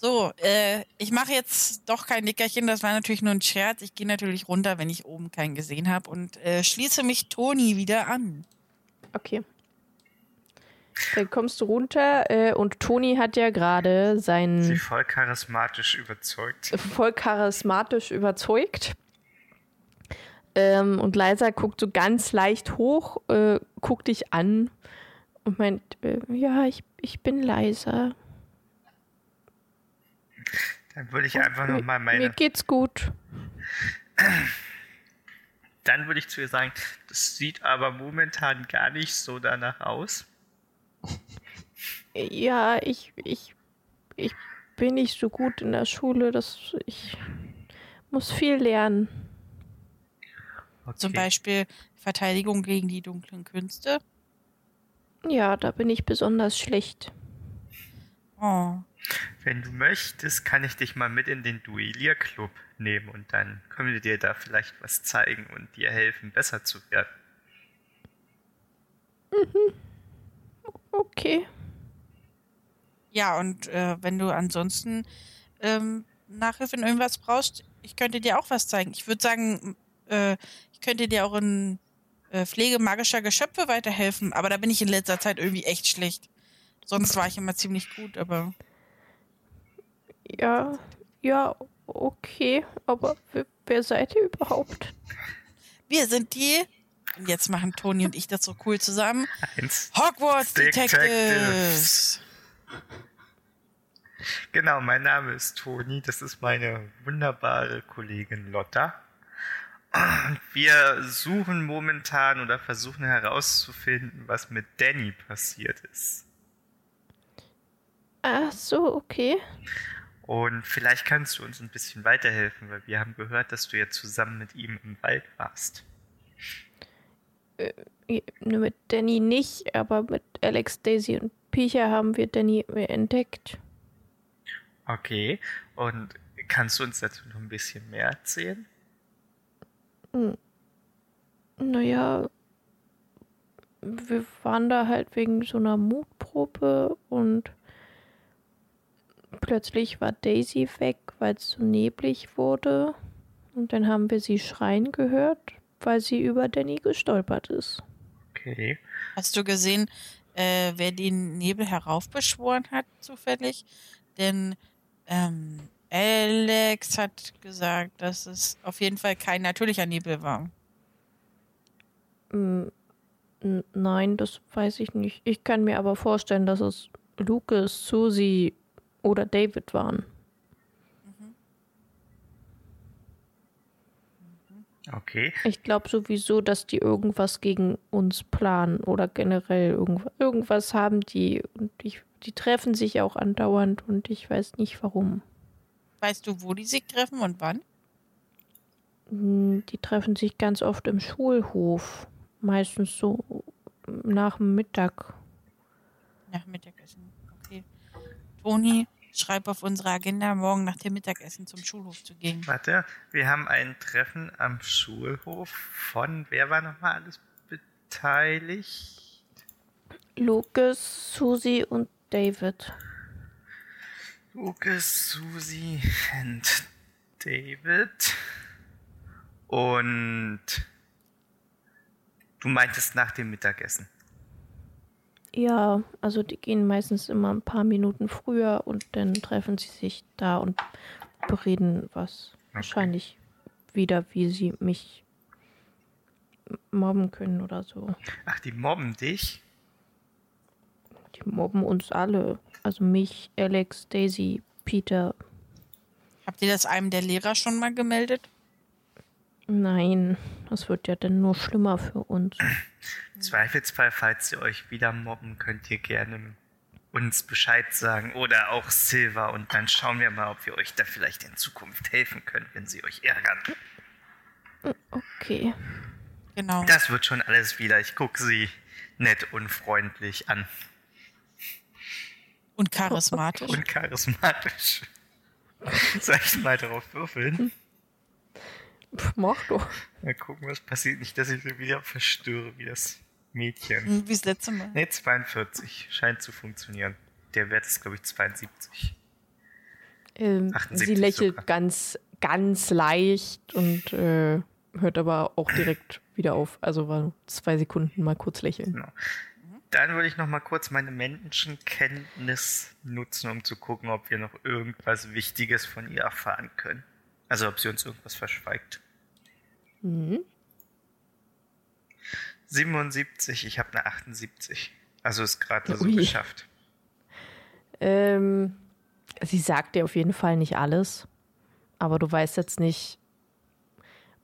So, äh, ich mache jetzt doch kein Nickerchen, das war natürlich nur ein Scherz. Ich gehe natürlich runter, wenn ich oben keinen gesehen habe und äh, schließe mich Toni wieder an. Okay. Dann kommst du runter äh, und Toni hat ja gerade Sie seinen voll charismatisch überzeugt. voll charismatisch überzeugt. Ähm, und Leisa guckt so ganz leicht hoch, äh, guckt dich an und meint, äh, ja, ich, ich bin Leisa. Dann würde ich einfach nochmal Mir meine. geht's gut. Dann würde ich zu ihr sagen, das sieht aber momentan gar nicht so danach aus. Ja, ich, ich, ich bin nicht so gut in der Schule. Das, ich muss viel lernen. Okay. Zum Beispiel Verteidigung gegen die dunklen Künste. Ja, da bin ich besonders schlecht. Oh. Wenn du möchtest, kann ich dich mal mit in den Duellierclub nehmen und dann können wir dir da vielleicht was zeigen und dir helfen, besser zu werden. Okay. Ja, und äh, wenn du ansonsten ähm, Nachhilfe in irgendwas brauchst, ich könnte dir auch was zeigen. Ich würde sagen, äh, ich könnte dir auch ein äh, Pflege magischer Geschöpfe weiterhelfen, aber da bin ich in letzter Zeit irgendwie echt schlecht. Sonst war ich immer ziemlich gut, aber Ja, ja, okay. Aber wer, wer seid ihr überhaupt? wir sind die. Und jetzt machen Toni und ich das so cool zusammen. Eins. Hogwarts Detectives. Detectives. Genau, mein Name ist Toni, das ist meine wunderbare Kollegin Lotta. Und wir suchen momentan oder versuchen herauszufinden, was mit Danny passiert ist. Ach so, okay. Und vielleicht kannst du uns ein bisschen weiterhelfen, weil wir haben gehört, dass du ja zusammen mit ihm im Wald warst. Nur Mit Danny nicht, aber mit Alex, Daisy und Piecher haben wir Danny entdeckt. Okay, und kannst du uns dazu noch ein bisschen mehr erzählen? Naja, wir waren da halt wegen so einer Mutprobe und plötzlich war Daisy weg, weil es so neblig wurde. Und dann haben wir sie schreien gehört, weil sie über Danny gestolpert ist. Okay. Hast du gesehen, äh, wer den Nebel heraufbeschworen hat, zufällig? Denn ähm, Alex hat gesagt, dass es auf jeden Fall kein natürlicher Nebel war. Mm, Nein, das weiß ich nicht. Ich kann mir aber vorstellen, dass es Lucas, Susie oder David waren. Okay. Ich glaube sowieso, dass die irgendwas gegen uns planen oder generell irgendwas, irgendwas haben die und ich, die treffen sich auch andauernd und ich weiß nicht warum. Weißt du, wo die sich treffen und wann? Hm, Die treffen sich ganz oft im Schulhof, meistens so nach dem Mittag. Nach Mittagessen. Toni, schreib auf unsere Agenda, morgen nach dem Mittagessen zum Schulhof zu gehen. Warte, wir haben ein Treffen am Schulhof von, wer war nochmal alles beteiligt? Lucas, Susie und David. Lucas, Susi und David. Und du meintest nach dem Mittagessen. Ja, also die gehen meistens immer ein paar Minuten früher und dann treffen sie sich da und bereden was. Wahrscheinlich wieder, wie sie mich mobben können oder so. Ach, die mobben dich? Die mobben uns alle. Also mich, Alex, Daisy, Peter. Habt ihr das einem der Lehrer schon mal gemeldet? Nein, das wird ja dann nur schlimmer für uns. Im Zweifelsfall, falls sie euch wieder mobben, könnt ihr gerne uns Bescheid sagen oder auch Silva und dann schauen wir mal, ob wir euch da vielleicht in Zukunft helfen können, wenn sie euch ärgern. Okay. Genau. Das wird schon alles wieder. Ich gucke sie nett und freundlich an Und charismatisch. und charismatisch. Soll ich mal drauf würfeln? Pff, mach doch. Mal gucken, was passiert. Nicht, dass ich sie wieder verstöre wie das Mädchen. Hm, Wie das letzte Mal. Ne, 42. Scheint zu funktionieren. Der Wert ist, glaube ich, 72. Ähm, 78 sie lächelt sogar. ganz, ganz leicht und äh, hört aber auch direkt wieder auf. Also war zwei Sekunden mal kurz lächeln. Genau. Dann würde ich noch mal kurz meine Menschenkenntnis nutzen, um zu gucken, ob wir noch irgendwas Wichtiges von ihr erfahren können. Also ob sie uns irgendwas verschweigt. Mhm. 77, ich habe eine 78. Also ist gerade so geschafft. Ähm, sie sagt dir auf jeden Fall nicht alles, aber du weißt jetzt nicht,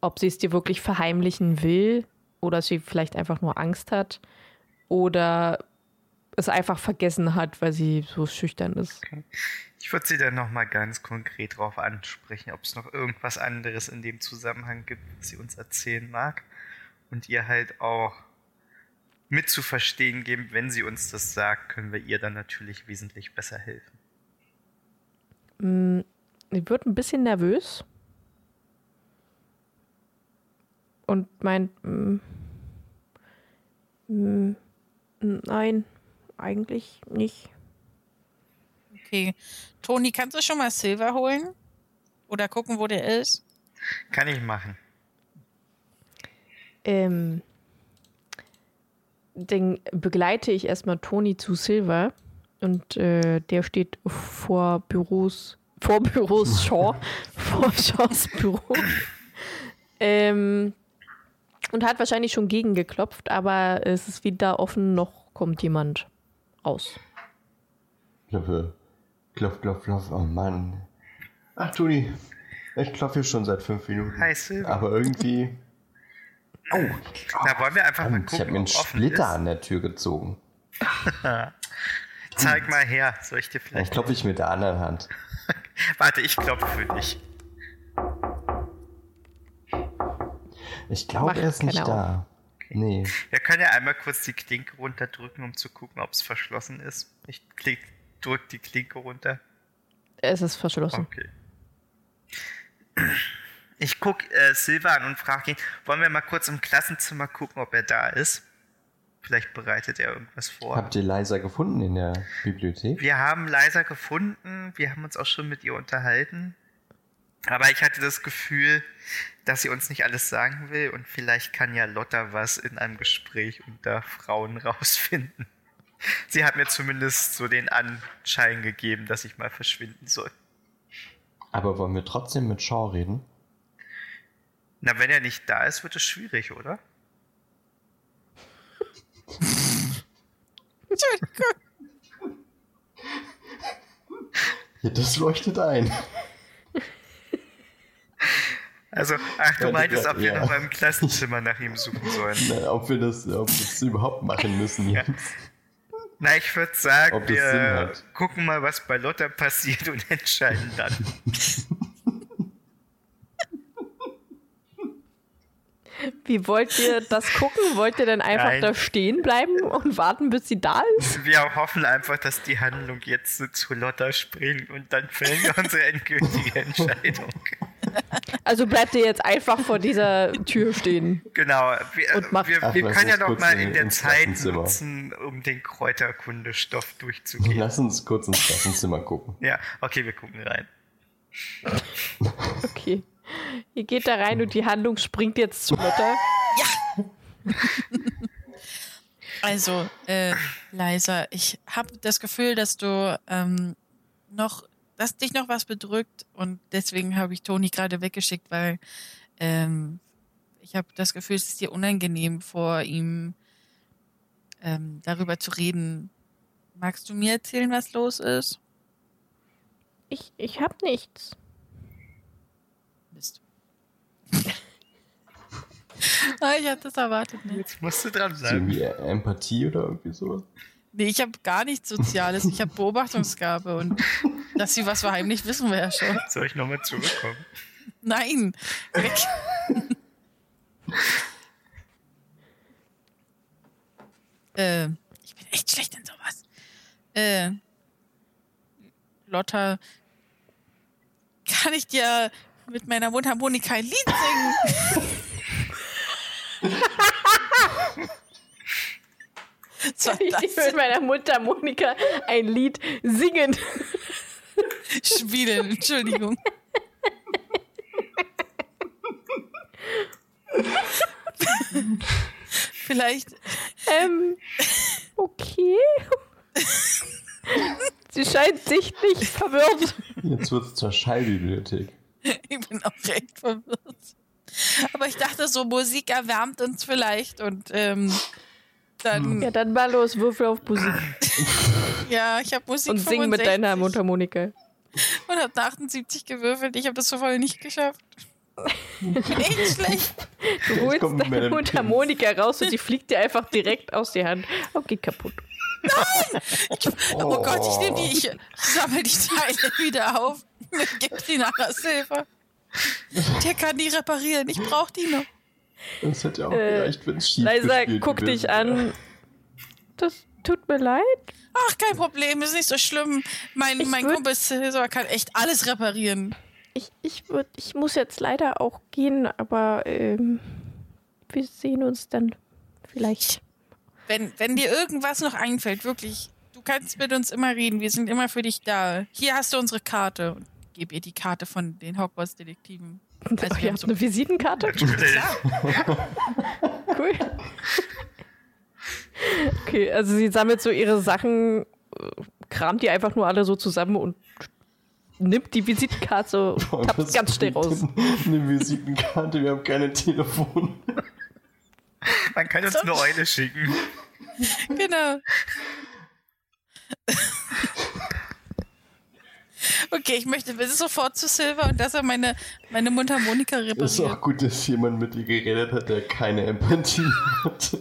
ob sie es dir wirklich verheimlichen will oder sie vielleicht einfach nur Angst hat oder es einfach vergessen hat, weil sie so schüchtern ist. Ich würde sie dann noch mal ganz konkret darauf ansprechen, ob es noch irgendwas anderes in dem Zusammenhang gibt, was sie uns erzählen mag. Und ihr halt auch mit zu verstehen geben, wenn sie uns das sagt, können wir ihr dann natürlich wesentlich besser helfen. Mm, Sie wird ein bisschen nervös und meint, mm, mm, nein, eigentlich nicht. Okay. Toni, kannst du schon mal Silver holen? Oder gucken, wo der ist? Kann ich machen. Ähm, dann begleite ich erstmal Toni zu Silver und äh, der steht vor Büros, vor Büros Shaw, vor Shaws Büro. Ähm, und hat wahrscheinlich schon gegengeklopft, aber es ist wieder offen, noch kommt jemand raus. Klopfe. Klopf, klopf, klopf. Oh Mann. Ach, Toni. Ich klopfe hier schon seit fünf Minuten. Hi, Silver. Aber irgendwie. Oh, Da wollen wir einfach mal Verdammt, ich habe gucken, mir einen Splitter ist. an der Tür gezogen. Zeig mal her. Soll ich dir Dann vielleicht... klopfe ich mit der anderen Hand. Warte, ich klopfe für dich. Ich glaube, er ist nicht keiner da. Nee. Wir können ja einmal kurz die Klinke runterdrücken, um zu gucken, ob es verschlossen ist. Ich klick, drück die Klinke runter. Es ist verschlossen. Okay. Ich guck äh, Silva an und frage ihn, wollen wir mal kurz im Klassenzimmer gucken, ob er da ist? Vielleicht bereitet er irgendwas vor. Habt ihr Liza gefunden in der Bibliothek? Wir haben Liza gefunden, wir haben uns auch schon mit ihr unterhalten. Aber ich hatte das Gefühl, dass sie uns nicht alles sagen will und vielleicht kann ja Lotta was in einem Gespräch unter Frauen rausfinden. Sie hat mir zumindest so den Anschein gegeben, dass ich mal verschwinden soll. Aber wollen wir trotzdem mit Shaw reden? Na, wenn er nicht da ist, wird es schwierig, oder? Ja, das leuchtet ein. Also, ach, du Ja, meintest, ob wir ja. noch mal im Klassenzimmer nach ihm suchen sollen. Na, ob wir das, ob wir das überhaupt machen müssen Ja. jetzt. Na, ich würde sagen, wir gucken mal, was bei Lotta passiert und entscheiden dann. Wie wollt ihr das gucken? Wollt ihr denn einfach Nein. da stehen bleiben und warten, bis sie da ist? Wir hoffen einfach, dass die Handlung jetzt so zu Lotta springt und dann fällen wir unsere endgültige Entscheidung. Also bleibt ihr jetzt einfach vor dieser Tür stehen. Genau. Wir, Und macht- wir, Ach, wir können ja noch mal in- in der Zeit nutzen, um den Kräuterkundestoff durchzugehen. Lass uns kurz ins Klassenzimmer gucken. Ja, okay, wir gucken rein. Okay. Ihr geht da rein und die Handlung springt jetzt zu Lotta. Also, äh, Liza, ich habe das Gefühl, dass du ähm, noch, dass dich noch was bedrückt und deswegen habe ich Toni gerade weggeschickt, weil ähm, ich habe das Gefühl, es ist dir unangenehm, vor ihm ähm, darüber zu reden. Magst du mir erzählen, was los ist? Ich, ich hab nichts. Mist. ah, ich hatte das erwartet. Ne? Jetzt musst du dran Ist bleiben. irgendwie Empathie oder irgendwie sowas? Nee, ich habe gar nichts Soziales. Ich habe Beobachtungsgabe und dass sie was verheimlicht, wissen wir ja schon. Soll ich nochmal zurückkommen? Nein, weg. äh, ich bin echt schlecht in sowas. Äh, Lotta, kann ich dir mit meiner Mundharmonika ein Lied singen? Ich das will mit meiner Mutter Monika ein Lied singen. Spielen, Entschuldigung. Vielleicht, Ähm, okay. Sie scheint sichtlich verwirrt. Jetzt wird es zur Schallbibliothek. ich bin auch recht verwirrt. Aber ich dachte, so Musik erwärmt uns vielleicht und ähm, dann, Ja, dann mal los, Würfel auf Musik ja, ich habe Musik und sing mit 65 deiner Mundharmonika. und habe 78 gewürfelt. Ich habe das so voll nicht geschafft. Echt schlecht. Du Ich holst deine Mundharmonika raus und sie fliegt dir einfach direkt aus der Hand und geht kaputt. Oh, Gott, ich nehme die, ich, ich sammle die Teile wieder auf und gebe die nachher Silber. Der kann die reparieren. Ich brauche die noch. Das hätte ja auch Äh, gereicht, wenn es schief Leisa, gespielt guck gewesen dich an. Das tut mir leid. Ach, kein Problem, ist nicht so schlimm. Mein, Ich mein Kumpel Silber kann echt alles reparieren. Ich, ich, würd, ich muss jetzt leider auch gehen, aber ähm, wir sehen uns dann vielleicht. Wenn, wenn dir irgendwas noch einfällt, wirklich, du kannst mit uns immer reden. Wir sind immer für dich da. Hier hast du unsere Karte. Gib ihr die Karte von den Hogwarts-Detektiven. Also, wir ihr haben habt so- eine Visitenkarte? Natürlich. Cool. Okay, also sie sammelt so ihre Sachen, äh, kramt die einfach nur alle so zusammen und nimmt die Visitenkarte und tappt Was ganz schnell raus. Eine Visitenkarte, wir haben keine Telefon. Man kann uns eine Eule schicken. Genau. Okay, ich möchte bitte sofort zu Silver und dass er meine, meine Mundharmonika Es ist auch repariert. gut, dass jemand mit dir geredet hat, der keine Empathie hat.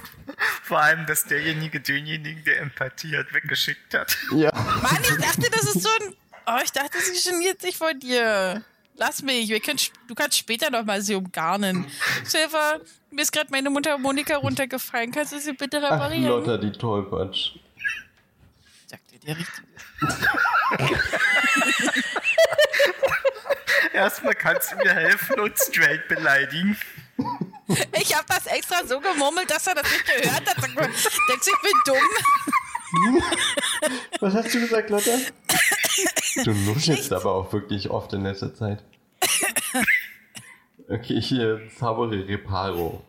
Vor allem, dass derjenige denjenigen, der Empathie hat, weggeschickt hat. Ja. Mann, ich dachte, das ist so ein. Oh, ich dachte, sie geniert sich vor dir. Lass mich, wir können, du kannst später noch mal sie umgarnen. Silver, mir ist gerade meine Mundharmonika runtergefallen. Kannst du sie bitte Ach, reparieren? Lotta, die Tollpatsch. Der Richtige. Erstmal kannst du mir helfen und straight beleidigen. Ich habe das extra so gemurmelt, dass er das nicht gehört hat. Denkst du, ich bin dumm? Was hast du gesagt, Lotta? Du nuschelst aber auch wirklich oft in letzter Zeit. Okay, hier zaubere Reparo.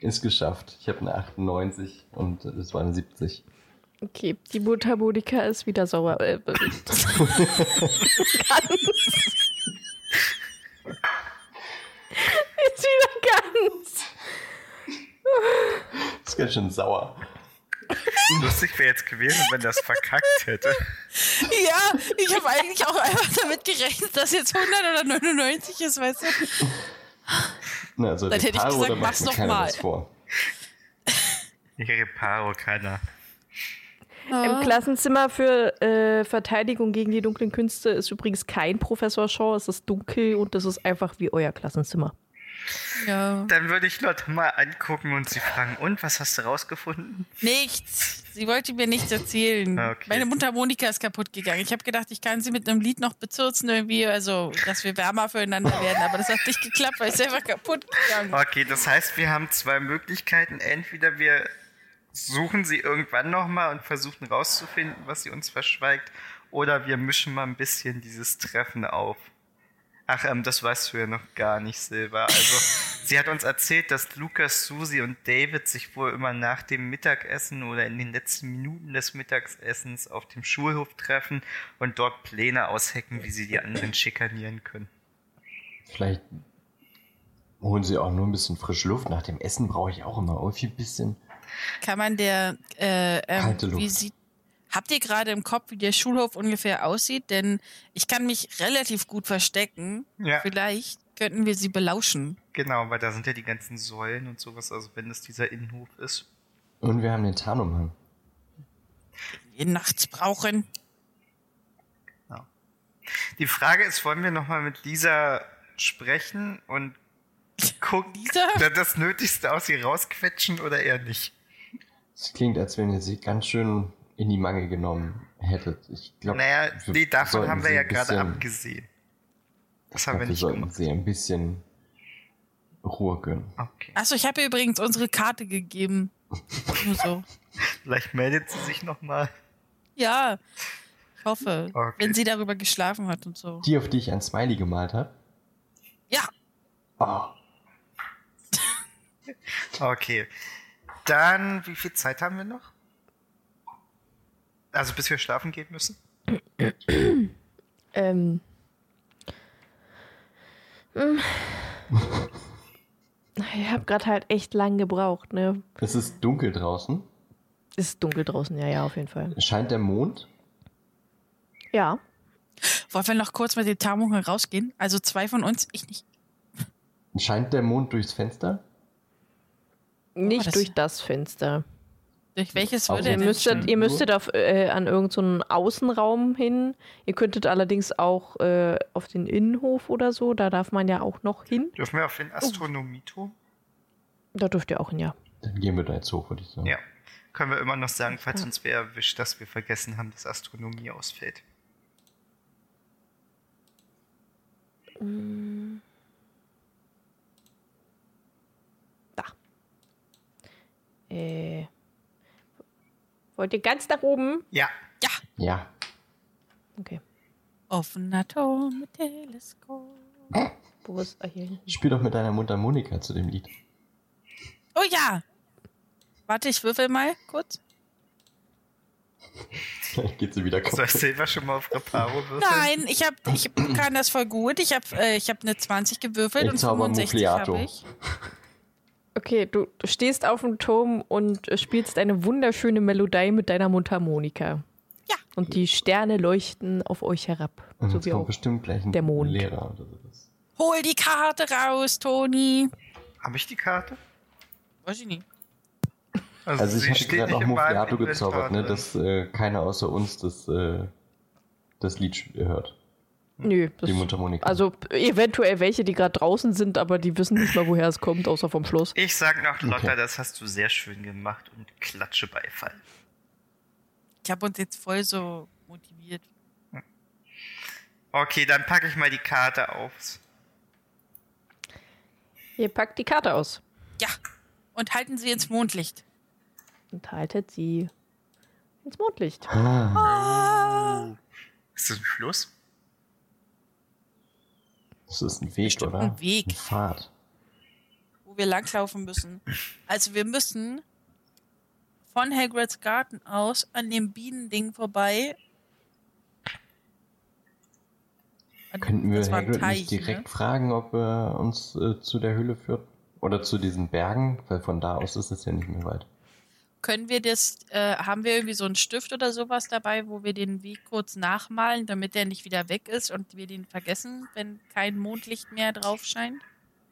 Ist geschafft. Ich habe eine 98 und es war eine 70. Okay, die Mundharmonika ist wieder sauer. Äh, ganz. ist wieder ganz. ist ganz schön sauer. Lustig wäre jetzt gewesen, wenn das verkackt hätte. Ja, ich habe eigentlich auch einfach damit gerechnet, dass jetzt 100 oder 99 ist, weißt du? Na, also Dann hätte ich gesagt, mach's mir doch keiner mal. was vor. Ich reparo keiner. Im Klassenzimmer für äh, Verteidigung gegen die dunklen Künste ist übrigens kein Professor Shaw. Es ist dunkel und das ist einfach wie euer Klassenzimmer. Ja. Dann würde ich Lotte mal angucken und sie fragen, und was hast du rausgefunden? Nichts. Sie wollte mir nichts erzählen. Okay. Meine Mundharmonika ist kaputt gegangen. Ich habe gedacht, ich kann sie mit einem Lied noch bezirzen irgendwie, also dass wir wärmer füreinander werden. Aber das hat nicht geklappt, weil es einfach kaputt gegangen. Okay, das heißt, wir haben zwei Möglichkeiten. Entweder wir suchen sie irgendwann nochmal und versuchen rauszufinden, was sie uns verschweigt, oder wir mischen mal ein bisschen dieses Treffen auf. Ach, ähm, das weißt du ja noch gar nicht, Silva. Also, sie hat uns erzählt, dass Lukas, Susi und David sich wohl immer nach dem Mittagessen oder in den letzten Minuten des Mittagessens auf dem Schulhof treffen und dort Pläne aushecken, wie sie die anderen schikanieren können. Vielleicht holen sie auch nur ein bisschen frische Luft. Nach dem Essen brauche ich auch immer irgendwie ein bisschen. Kann man der, äh, ähm, Kalte Luft. wie sieht, habt ihr gerade im Kopf, wie der Schulhof ungefähr aussieht? Denn ich kann mich relativ gut verstecken. Ja. Vielleicht könnten wir sie belauschen. Genau, weil da sind ja die ganzen Säulen und sowas, also wenn es dieser Innenhof ist. Und wir haben den Tarnumhang. Wir nachts brauchen. Die Frage ist, wollen wir nochmal mit Lisa sprechen und gucken, Lisa? da das Nötigste aus ihr rausquetschen oder eher nicht? Es klingt, als wenn ihr sie ganz schön in die Mangel genommen hättet. Ich glaube, Naja, nee, davon haben wir ja gerade abgesehen. Das haben wir wir nicht sollten gemacht. sie ein bisschen Ruhe gönnen. Okay. Achso, ich habe ihr übrigens unsere Karte gegeben. Nur so. Vielleicht meldet sie sich nochmal. Ja, ich hoffe. Okay. Wenn sie darüber geschlafen hat und so. Die, auf die ich ein Smiley gemalt habe. Ja, Oh, Okay. Dann, wie viel Zeit haben wir noch? Also bis wir schlafen gehen müssen? Ähm. hm. Ich habe gerade halt echt lang gebraucht, ne? es ist dunkel draußen. Es ist dunkel draußen, ja, ja, auf jeden Fall. Scheint der Mond. Ja. wollen wir noch kurz mit den Tarnungen rausgehen? Also zwei von uns, ich nicht. Scheint der Mond durchs Fenster? Nicht das- durch das Fenster. Durch welches Außer- würde Ihr denn müsstet, ihr müsstet auf, äh, an irgendeinen Außenraum hin. Ihr könntet allerdings auch äh, auf den Innenhof oder so. Da darf man ja auch noch hin. Dürfen wir auf den Astronomieturm? Da dürft ihr auch hin, ja. Dann gehen wir da jetzt hoch, würde ich sagen. Ja. Können wir immer noch sagen, falls uns wer erwischt, dass wir vergessen haben, dass Astronomie ausfällt. Da. Äh. Wollt ihr ganz nach oben? Ja. Ja, Ja. Okay. offener Turm mit Teleskop. Wo ist. Ah, hier. Spiel doch mit deiner Mundharmonika zu dem Lied. Oh ja! Warte, ich würfel mal kurz. Vielleicht geht sie wieder Soll kaputt. Silber schon mal auf Reparo würfeln? Nein, ich hab, ich kann das voll gut. Ich habe äh, ich hab eine 20 gewürfelt Ich und zauber 65 Muffliato. habe ich. Okay, du, stehst auf dem Turm und äh, spielst eine wunderschöne Melodie mit deiner Mundharmonika. Ja. Und die Sterne leuchten auf euch herab. Und so jetzt wie kommt auch. bestimmt gleich ein der Mond. Lehrer oder sowas. Hol die Karte raus, Toni. Habe ich die Karte? Weiß ich nicht. Also ich sie hatte steht gerade noch Inventar gezaubert, ne, dass äh, keiner außer uns das, äh, das Lied hört. Nö, das, Die Mundharmonika. also eventuell welche, die gerade draußen sind, aber die wissen nicht mal, woher es kommt, außer vom Schloss. Ich sag noch, Lotta, Okay. das hast du sehr schön gemacht und klatsche Beifall. Ich habe uns jetzt voll so motiviert. Okay, dann packe ich mal die Karte auf. Ihr packt die Karte aus Ja. Und halten Sie ins Mondlicht. und haltet sie ins Mondlicht. Ah, Ist das ein Fluss? Das ist ein Weg, oder? ein Weg. Ein Pfad. wo wir langlaufen müssen. Also wir müssen von Hagrids Garten aus an dem Bienending vorbei. An- Könnten wir Hagrid Teich, nicht direkt ne? fragen, ob er uns äh, zu der Höhle führt? Oder zu diesen Bergen? Weil von da aus ist es ja nicht mehr weit. Können wir das, äh, haben wir irgendwie so einen Stift oder sowas dabei, wo wir den Weg kurz nachmalen, damit der nicht wieder weg ist und wir den vergessen, wenn kein Mondlicht mehr drauf scheint?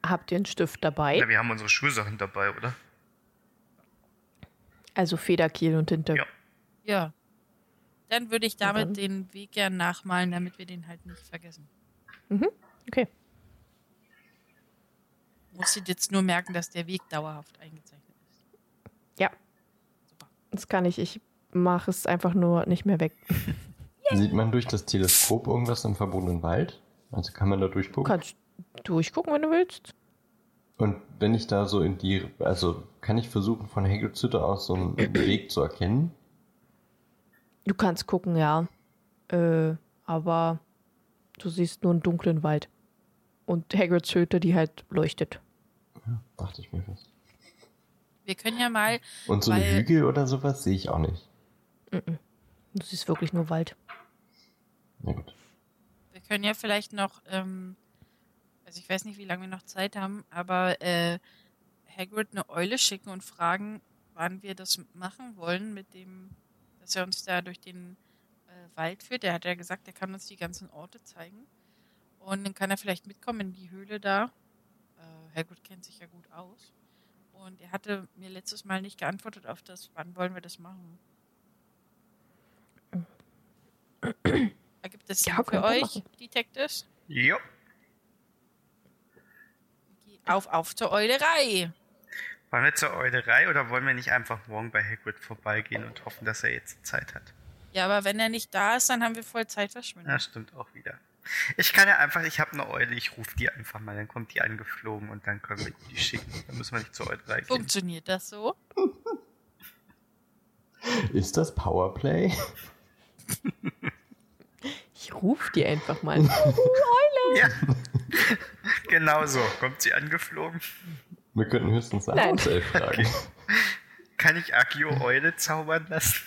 Habt ihr einen Stift dabei? Ja, wir haben unsere Schulsachen dabei, oder? Also Federkiel und Tinte. Ja. Ja. Dann würde ich damit den Weg gern nachmalen, damit wir den halt nicht vergessen. Okay. Muss ich jetzt nur merken, dass der Weg dauerhaft eingezeichnet ist. Ja. Das kann ich. Ich mache es einfach nur nicht mehr weg. Sieht man durch das Teleskop irgendwas im verbotenen Wald? Also kann man da Du durchgucken? kannst durchgucken, wenn du willst. Und wenn ich da so in die, also kann ich versuchen, von Hagrid's Hütte aus so einen Weg zu erkennen? Du kannst gucken, ja. Äh, aber du siehst nur einen dunklen Wald. Und Hagrids Hütte, die halt leuchtet. Dachte ich mir fast. Wir können ja mal, Und so eine Weil- Hügel oder sowas sehe ich auch nicht. Du siehst wirklich nur Wald. Na gut. wir können ja vielleicht noch, ähm, also ich weiß nicht, wie lange wir noch Zeit haben, aber äh, Hagrid eine Eule schicken und fragen, wann wir das machen wollen, mit dem, dass er uns da durch den äh, Wald führt. Der hat ja gesagt, er kann uns die ganzen Orte zeigen. Und dann kann er vielleicht mitkommen in die Höhle da. Äh, Hagrid kennt sich ja gut aus. Und er hatte mir letztes Mal nicht geantwortet auf das, wann wollen wir das machen. Ergibt es Ja, für euch, machen. Detectives? Jo. Auf, auf zur Eulerei. Wollen wir zur Eulerei oder wollen wir nicht einfach morgen bei Hagrid vorbeigehen und hoffen, dass er jetzt Zeit hat? Ja, aber wenn er nicht da ist, dann haben wir voll Zeit verschwendet. Ja, stimmt auch wieder. Ich kann ja einfach, ich habe eine Eule, ich rufe die einfach mal, dann kommt die angeflogen und dann können wir die schicken. Dann müssen wir nicht zur Eulerei gehen. Funktioniert das so? Ist das Powerplay? Ich ruf die einfach mal. Ja. genau so. Kommt sie angeflogen? Wir könnten höchstens eine Nein. Fragen. Kann ich Agio Eule zaubern lassen?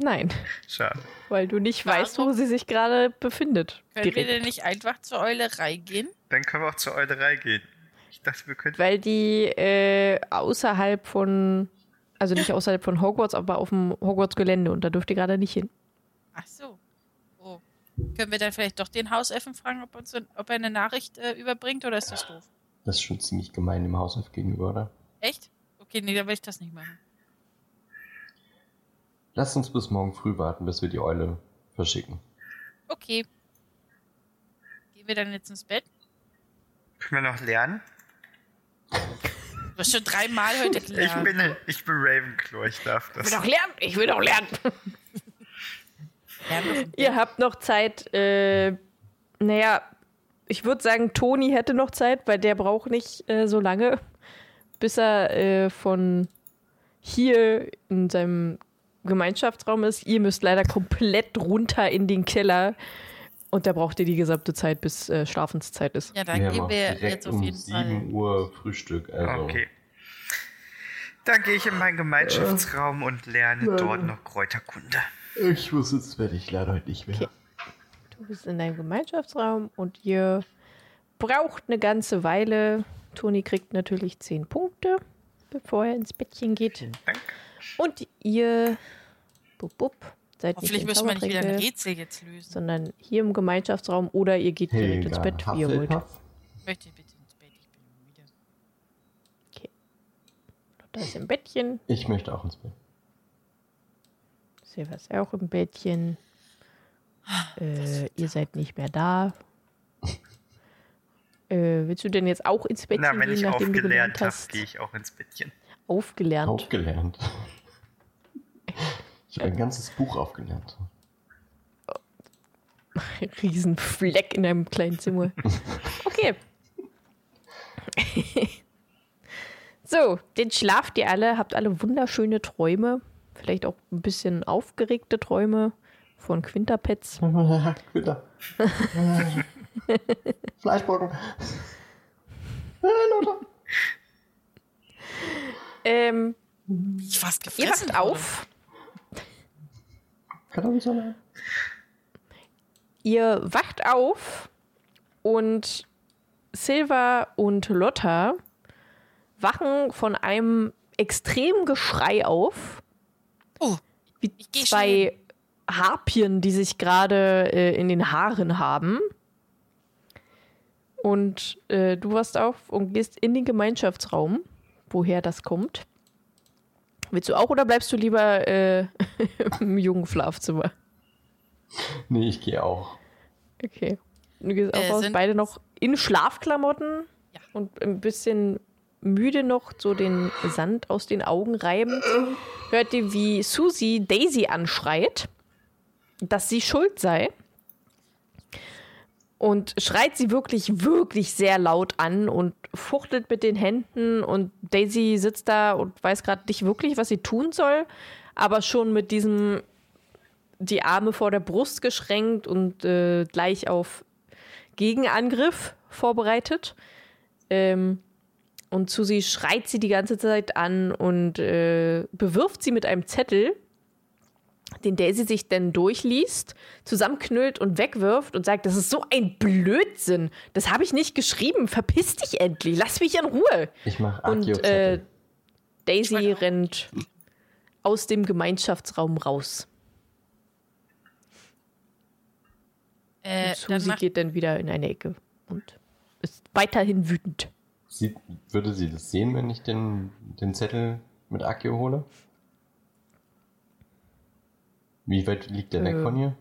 Nein, Schade. weil du nicht weißt, wo Warum? sie sich gerade befindet. Können wir Direkt. denn nicht einfach zur Eulerei gehen? Dann können wir auch zur Eulerei gehen. Ich dachte, wir könnten. Weil die äh, außerhalb von, also nicht außerhalb von Hogwarts, aber auf dem Hogwarts-Gelände und da dürft ihr gerade nicht hin. Ach so. Oh. Können wir dann vielleicht doch den Hauselfen fragen, ob, uns, ob er eine Nachricht äh, überbringt oder ist das doof? Das ist schon ziemlich gemein dem Hauself gegenüber, oder? Echt? Okay, nee, dann will ich das nicht machen. Lass uns bis morgen früh warten, bis wir die Eule verschicken. Okay. Gehen wir dann jetzt ins Bett? Können wir noch lernen? Du hast schon dreimal heute Ich gelernt. bin, ich bin Ravenclaw, ich darf Ich will das. doch lernen, ich will doch lernen. Lern doch im Bett. Ihr habt noch Zeit, äh, naja, ich würde sagen, Toni hätte noch Zeit, weil der braucht nicht äh, so lange, bis er äh, von hier in seinem Gemeinschaftsraum ist. Ihr müsst leider komplett runter in den Keller Und der braucht ihr die gesamte Zeit, bis äh, Schlafenszeit ist. Ja, dann wir haben gehen wir jetzt auf um jeden 7 Fall. Uhr Frühstück. Also. Okay. Dann gehe ich in meinen Gemeinschaftsraum und lerne dort noch Kräuterkunde. Ich muss ins Bett, ich lerne heute nicht mehr. Okay. Du bist in deinem Gemeinschaftsraum und ihr braucht eine ganze Weile. Toni kriegt natürlich 10 Punkte, bevor er ins Bettchen geht. Dank. Und ihr bup, bup, seid Hoffentlich nicht in müssen wir nicht wieder ein Rätsel jetzt lösen. sondern hier im Gemeinschaftsraum oder ihr geht direkt ins Helga Bett, wie ihr wollt. Möchte ich bitte ins Bett, ich bin müde. Da ist im Bettchen. Ich möchte auch ins Bett. Silva ist auch im Bettchen. Äh, ihr seid nicht mehr da. Äh, willst du denn jetzt auch ins Bettchen Na, wenn gehen, ich nachdem du gelernt aufgelernt habe, hast? gehe ich auch ins Bettchen. Aufgelernt. Aufgelernt. Ich habe ein ganzes Buch aufgelernt. Riesenfleck in einem kleinen Zimmer. Okay. so, den schlaft ihr alle, habt alle wunderschöne Träume. Vielleicht auch ein bisschen aufgeregte Träume von Quinterpets. Wieder. Fleischbrocken. Äh. Ähm, Ich fast ihr gefressen. wacht auf. Kartoffelsalat. Ihr wacht auf und Silva und Lotta wachen von einem extremen Geschrei auf. Oh, Wie Ich geh zwei Harpien, die sich gerade äh, in den Haaren haben. Und äh, du wachst auf und gehst in den Gemeinschaftsraum, woher das kommt. Willst du auch oder bleibst du lieber äh, im jungen Schlafzimmer? Nee, ich gehe auch. Okay. Du gehst auch Äh, raus, beide noch in Schlafklamotten Ja. und ein bisschen müde noch, so den Sand aus den Augen reibend. Hört ihr, wie Susie Daisy anschreit, dass sie schuld sei. Und schreit sie wirklich, wirklich sehr laut an und fuchtelt mit den Händen. Und Daisy sitzt da und weiß gerade nicht wirklich, was sie tun soll, aber schon mit diesem die Arme vor der Brust geschränkt und äh, gleich auf Gegenangriff vorbereitet. Ähm, und Susi schreit sie die ganze Zeit an und äh, bewirft sie mit einem Zettel, den Daisy sich dann durchliest, zusammenknüllt und wegwirft und sagt, das ist so ein Blödsinn. Das habe ich nicht geschrieben. Verpiss dich endlich. Lass mich in Ruhe. Ich mache Und äh. Daisy Ich rennt aus dem Gemeinschaftsraum raus. Äh, Und Susi geht dann wieder in eine Ecke und ist weiterhin wütend. Sie, würde sie das sehen, wenn ich den, den Zettel mit Akio hole? Wie weit liegt der weg Äh, von hier?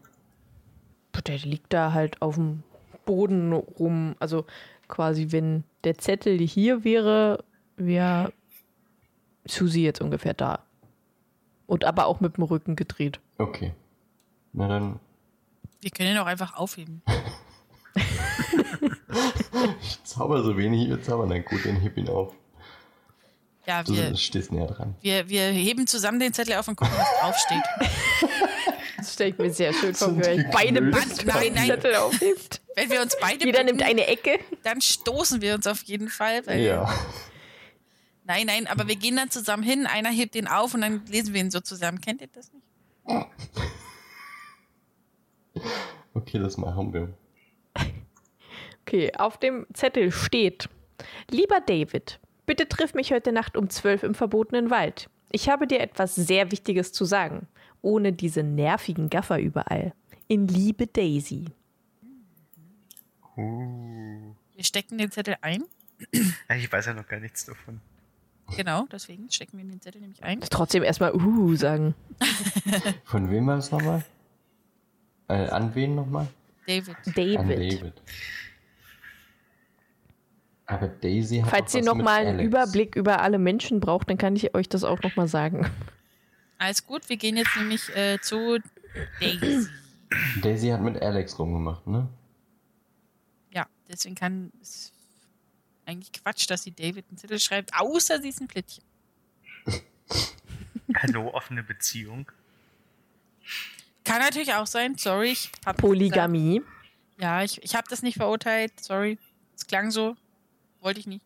Der liegt da halt auf dem Boden rum. Also quasi, wenn der Zettel hier wäre, wäre Susi jetzt ungefähr da. Und aber auch mit dem Rücken gedreht. Okay. Na dann, wir können ihn auch einfach aufheben. ich zauber so wenig, wir zaubern dann gut, dann heb ihn auf. Ja, Du wir, stehst näher dran. wir, wir heben zusammen den Zettel auf und gucken, was draufsteht. Das stelle ich mir sehr schön vor, euch beide. Band Nein, nein. Zettel aufhebt. Wenn wir uns beide Jeder bücken, nimmt eine Ecke. dann stoßen wir uns auf jeden Fall. Weil, Ja. Nein, nein, aber wir gehen dann zusammen hin, einer hebt den auf und dann lesen wir ihn so zusammen. Kennt ihr das nicht? Okay, das machen wir. Okay, auf dem Zettel steht: Lieber David, bitte triff mich heute Nacht um 12 im verbotenen Wald. Ich habe dir etwas sehr Wichtiges zu sagen. Ohne diese nervigen Gaffer überall. In Liebe Daisy. Uh. Wir stecken den Zettel ein. Ja, ich weiß ja noch gar nichts davon. Genau, deswegen stecken wir den Zettel nämlich ein. Trotzdem erstmal uh sagen. Von wem war das nochmal? Äh, an wen nochmal? David. An David. Aber Daisy hat Falls ihr was noch mit mal einen Alex. Überblick über alle Menschen braucht, dann kann ich euch das auch noch mal sagen. Alles gut, wir gehen jetzt nämlich äh, zu Daisy. Daisy hat mit Alex rumgemacht, ne? Ja, deswegen kann es eigentlich Quatsch, dass sie David einen Zettel schreibt, außer sie ist ein Flittchen. Hallo, offene Beziehung. Kann natürlich auch sein, sorry, ich hab Polygamie. Ja, ich, ich habe das nicht verurteilt. Sorry. Es klang so. Wollte ich nicht.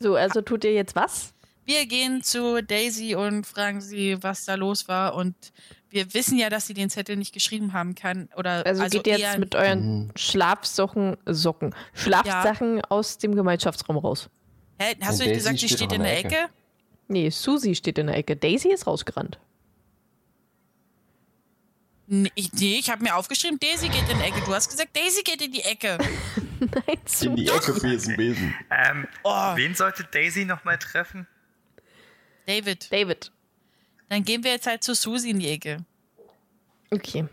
So, also tut ihr jetzt was? Wir gehen zu Daisy und fragen sie, was da los war. Und wir wissen ja, dass sie den Zettel nicht geschrieben haben kann. Oder, Also, geht ihr jetzt mit euren Mhm. Schlafsocken, Socken, Schlafsachen aus dem Gemeinschaftsraum raus. Hä, hast du Und nicht gesagt, Daisy die steht in in der der Ecke? Nee, Susi steht in der Ecke. Daisy ist rausgerannt. Nee, ich, nee, ich habe mir aufgeschrieben, Daisy geht in die Ecke. Du hast gesagt, Daisy geht in die Ecke. Nein, In Susi. die Ecke, Besen, Besen. Ähm, Oh, wen sollte Daisy nochmal treffen? David, David. dann gehen wir jetzt halt zu Susi in die Ecke. Okay.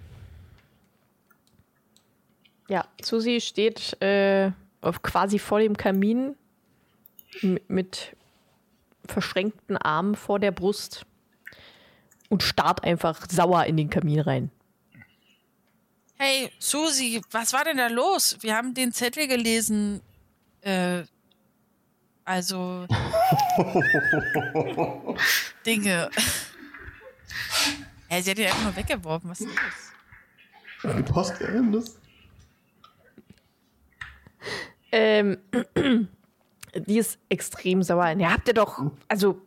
Ja, Susi steht äh, auf quasi vor dem Kamin mit verschränkten Armen vor der Brust und starrt einfach sauer in den Kamin rein. Hey, Susi, was war denn da los? Wir haben den Zettel gelesen. Äh, also. Dinge. Hey, sie hat ihn einfach nur weggeworfen. Was ist los? Postgeheimnis. Ähm, die ist extrem sauer. Ja, habt ihr doch, also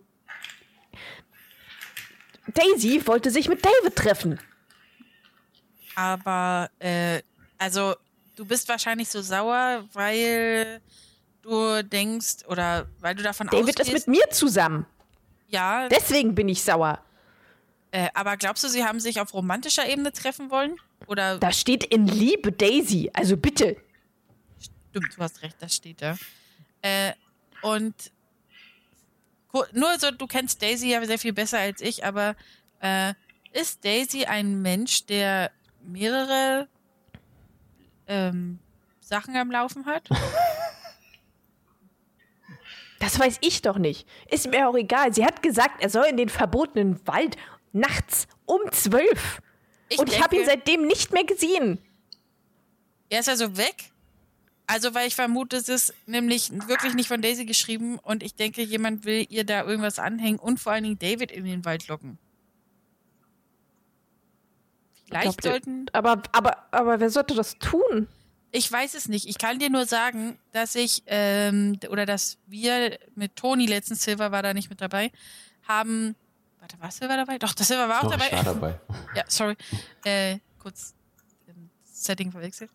Daisy wollte sich mit David treffen. Aber, äh, also, du bist wahrscheinlich so sauer, weil du denkst, oder weil du davon David ist ausgehst. mit mir zusammen. ja, Deswegen bin ich sauer. äh, aber glaubst du, sie haben sich auf romantischer Ebene treffen wollen? Oder Da steht in Liebe Daisy. Also bitte. Stimmt, du hast recht, das steht da. Äh, und nur so, du kennst Daisy ja sehr viel besser als ich, aber äh, ist Daisy ein Mensch, der mehrere ähm, Sachen am Laufen hat? Das weiß ich doch nicht. Ist mir auch egal. Sie hat gesagt, er soll in den verbotenen Wald nachts um zwölf. Und ich habe ihn seitdem nicht mehr gesehen. Er ist also weg. Also, weil ich vermute, es ist nämlich wirklich nicht von Daisy geschrieben und ich denke, jemand will ihr da irgendwas anhängen und vor allen Dingen David in den Wald locken. Vielleicht Glaubt ihr- sollten. Aber, aber, aber wer sollte das tun? Ich weiß es nicht. Ich kann dir nur sagen, dass ich ähm, oder dass wir mit Toni letztens Silver war da nicht mit dabei haben. Warte, war Silver dabei? Doch, das Silver war auch Doch, ich dabei. war dabei. Ja, sorry. Äh, kurz ähm, Setting verwechselt.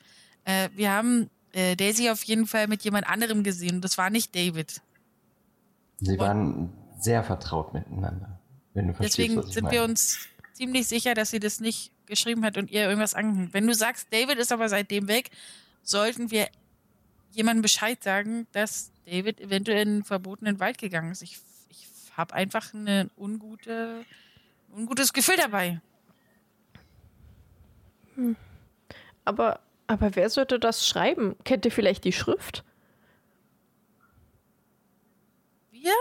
Äh, wir haben äh, Daisy auf jeden Fall mit jemand anderem gesehen. und Das war nicht David. Sie waren sehr vertraut miteinander. Wenn du verstehst, Deswegen was ich sind meine. wir uns ziemlich sicher, dass sie das nicht geschrieben hat und ihr irgendwas angehängt. Wenn du sagst, David ist aber seitdem weg, sollten wir jemandem Bescheid sagen, dass David eventuell in den verbotenen Wald gegangen ist. Ich, ich habe einfach eine ungute, ein ungutes Gefühl dabei. Aber, aber wer sollte das schreiben? Kennt ihr vielleicht die Schrift? Wir?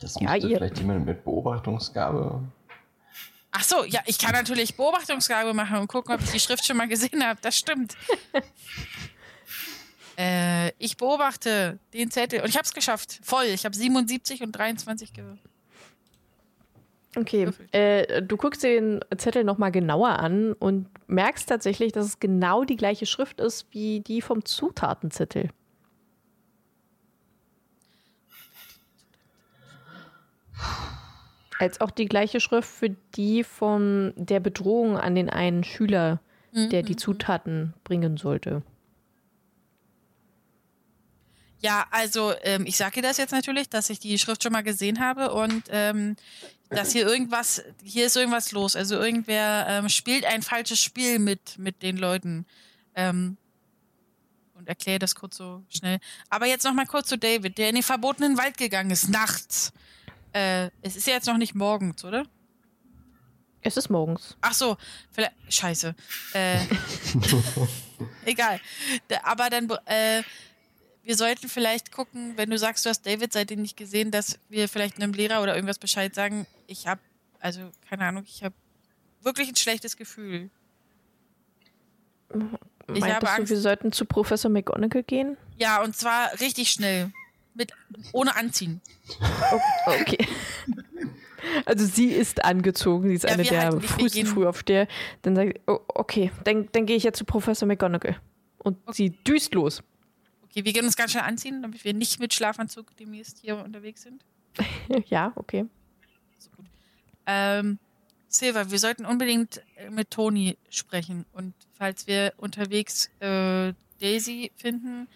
Das Ja, müsste ihr- vielleicht jemand mit Beobachtungsgabe. Ach so, ja, ich kann natürlich Beobachtungsgabe machen und gucken, ob ich die Schrift schon mal gesehen habe. Das stimmt. äh, ich beobachte den Zettel und ich habe es geschafft. Voll. Ich habe 77 und 23 ge Okay. Äh, du guckst den Zettel nochmal genauer an und merkst tatsächlich, dass es genau die gleiche Schrift ist wie die vom Zutatenzettel. Als auch die gleiche Schrift für die von der Bedrohung an den einen Schüler, der die Zutaten bringen sollte. Ja, also ähm, ich sage dir das jetzt natürlich, dass ich die Schrift schon mal gesehen habe und ähm, dass hier irgendwas, hier ist irgendwas los. Also irgendwer ähm, spielt ein falsches Spiel mit, mit den Leuten. Ähm, und erkläre das kurz so schnell. Aber jetzt noch mal kurz zu David, der in den verbotenen Wald gegangen ist, nachts. Äh, es ist ja jetzt noch nicht morgens, oder? Es ist morgens. Ach so, vielleicht, scheiße. Äh, egal. Da- Aber dann, äh, wir sollten vielleicht gucken, wenn du sagst, du hast David seitdem nicht gesehen, dass wir vielleicht einem Lehrer oder irgendwas Bescheid sagen. Ich habe, also keine Ahnung, ich habe wirklich ein schlechtes Gefühl. Ich habe Meintest du, Angst. wir sollten zu Professor McGonagall gehen? Ja, und zwar richtig schnell. Mit, ohne Anziehen. Oh, okay. Also sie ist angezogen, sie ist Ja, eine der halt frühesten Frühaufsteher. Dann sagt sie, oh, okay, dann, dann gehe ich jetzt zu Professor McGonagall. Und sie düst los. Okay, wir gehen uns ganz schnell anziehen, damit wir nicht mit Schlafanzug demnächst hier unterwegs sind. ja, okay. So gut. Ähm, Silva, wir sollten unbedingt äh, mit Toni sprechen. Und falls wir unterwegs äh, Daisy finden,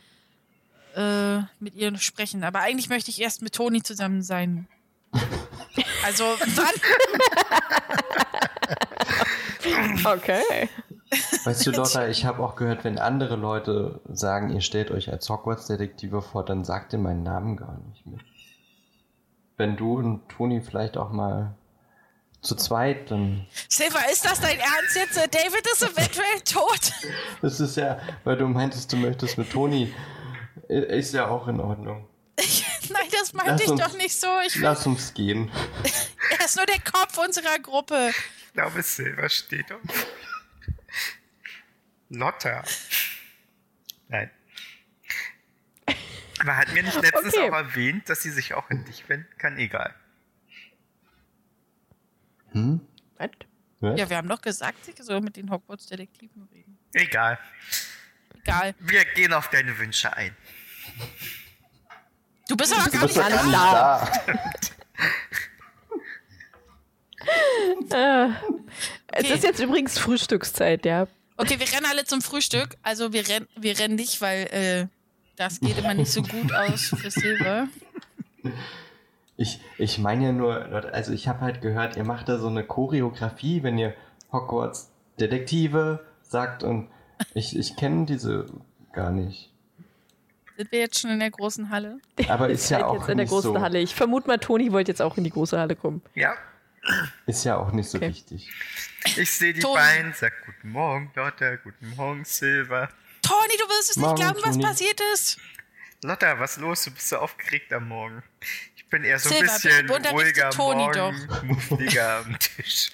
äh, mit ihr sprechen. Aber eigentlich möchte ich erst mit Toni zusammen sein. Also, wann? Okay. Weißt du, Lotta, ich habe auch gehört, wenn andere Leute sagen, ihr stellt euch als Hogwarts-Detektive vor, dann sagt ihr meinen Namen gar nicht mit. Wenn du und Toni vielleicht auch mal zu zweit, dann. Silva, ist das dein Ernst jetzt? David ist eventuell tot. Das ist ja, weil du meintest, du möchtest mit Toni. Ist ja auch in Ordnung. Nein, das meinte Lass ich uns- doch nicht so. Ich, Lass uns gehen. er ist nur der Kopf unserer Gruppe. Ich glaube, Silver steht auf. Lotta. Nein. Aber hat mir nicht letztens Okay. auch erwähnt, dass sie sich auch an dich wenden kann? Egal. Hm? Was? Was? Ja, wir haben doch gesagt, sie soll mit den Hogwarts-Detektiven reden. Egal. Egal. Wir gehen auf deine Wünsche ein. Du bist aber du gar bist nicht doch gar nicht da. da. Äh, Es Okay. ist jetzt übrigens Frühstückszeit, ja. Okay, wir rennen alle zum Frühstück. Also wir rennen, wir rennen nicht, weil äh, das geht immer nicht so gut aus für Silver. Ich, ich meine ja nur, also ich habe halt gehört, ihr macht da so eine Choreografie, wenn ihr Hogwarts Detektive sagt und ich, ich kenne diese gar nicht. Sind wir jetzt schon in der großen Halle? Aber ist ja seid auch jetzt in der nicht großen so, Halle. Ich vermute mal, Toni wollte jetzt auch in die große Halle kommen. Ja, ist ja auch nicht so Okay. wichtig. ich sehe die Toni. beiden, sag Guten Morgen, Lotta, Guten Morgen, Silver. Toni, du wirst es nicht Morgen, glauben, was Toni. passiert ist. Lotta, was los? Du bist so aufgeregt am Morgen. Ich bin eher so ein Silber, bisschen ruhiger Toni Morgen, muffliger am Tisch.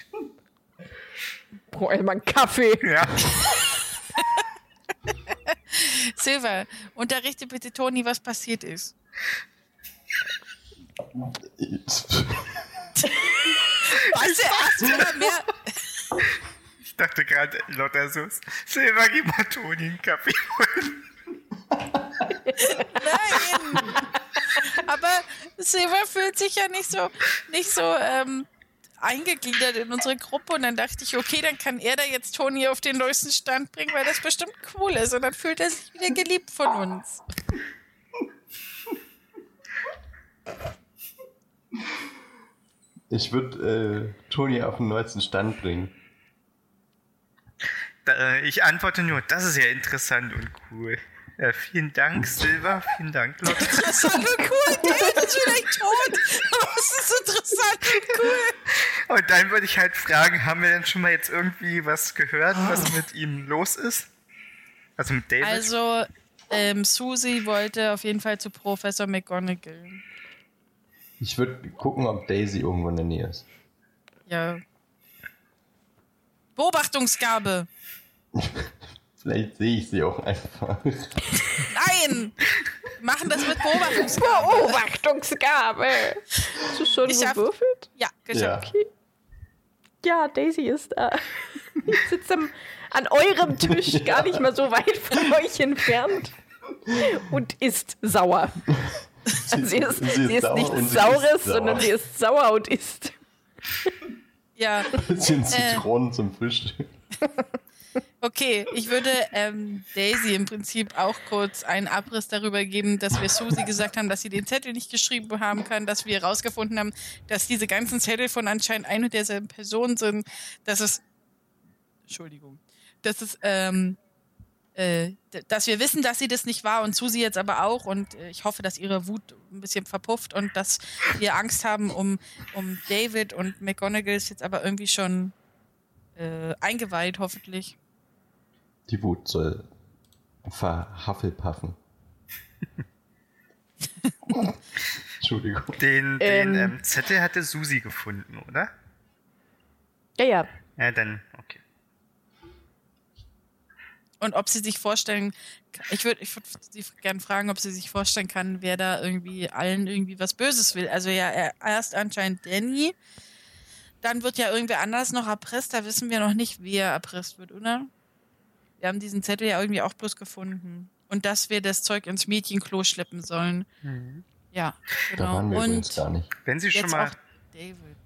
Boah, mal einen Kaffee. Ja, Silver, unterrichte bitte Toni, was passiert ist. Weißt du, erst mehr. ich dachte gerade, Lotta so, Silver, gib mal Toni einen Kaffee holen. Nein! Aber Silver fühlt sich ja nicht so, nicht so ähm, eingegliedert in unsere Gruppe und dann dachte ich, okay, dann kann er da jetzt Toni auf den neuesten Stand bringen, weil das bestimmt cool ist und dann fühlt er sich wieder geliebt von uns. Ich würde äh, Toni auf den neuesten Stand bringen. Da, äh, Ich antworte nur, das ist ja interessant und cool. Ja, vielen Dank, Silver, vielen Dank, Lotta. Interessant und cool, David ist vielleicht tot, aber es ist interessant und cool. Und dann würde ich halt fragen, haben wir denn schon mal jetzt irgendwie was gehört, was mit ihm los ist? Also mit David? Also, ähm, Susie wollte auf jeden Fall zu Professor McGonagall. Ich würde gucken, ob Daisy irgendwo in der Nähe ist. Ja. Beobachtungsgabe. Vielleicht sehe ich sie auch einfach. Nein! Wir machen das mit Beobachtungsgabe. Beobachtungsgabe. Hast du schon Geschafft. gewürfelt? Ja, geschafft. Ja. Okay. Ja, Daisy ist da. Ich sitze am, an eurem Tisch, gar nicht mal so weit von euch entfernt. Und ist sauer. Also sie ist, sie ist, sie Saures, ist sauer. sondern sie ist sauer und isst. Ja, Bisschen Äh. Zitronen zum Frühstück. okay. Ich würde ähm, Daisy im Prinzip auch kurz einen Abriss darüber geben, dass wir Susi gesagt haben, dass sie den Zettel nicht geschrieben haben kann, dass wir herausgefunden haben, dass diese ganzen Zettel von anscheinend ein und derselben Person sind, dass es Entschuldigung, dass es ähm, äh, dass wir wissen, dass sie das nicht war und Susi jetzt aber auch und äh, ich hoffe, dass ihre Wut ein bisschen verpufft und dass wir Angst haben um, um David und McGonagall ist jetzt aber irgendwie schon äh, eingeweiht, hoffentlich. Die Wut soll verhaffelpaffen. Entschuldigung. Den, den Ähm. ähm, Zettel hatte Susi gefunden, oder? Ja, ja. Ja, dann, okay. Und ob sie sich vorstellen ich würde ich würd sie gerne fragen, ob sie sich vorstellen kann, wer da irgendwie allen irgendwie was Böses will. Also ja, er- erst anscheinend Danny, dann wird ja irgendwer anders noch erpresst, da wissen wir noch nicht, wer erpresst wird, oder? Wir haben diesen Zettel ja irgendwie auch bloß gefunden. Und dass wir das Zeug ins Mädchenklo schleppen sollen. Ja, Da genau. waren wir Und gar nicht. Wenn sie schon mal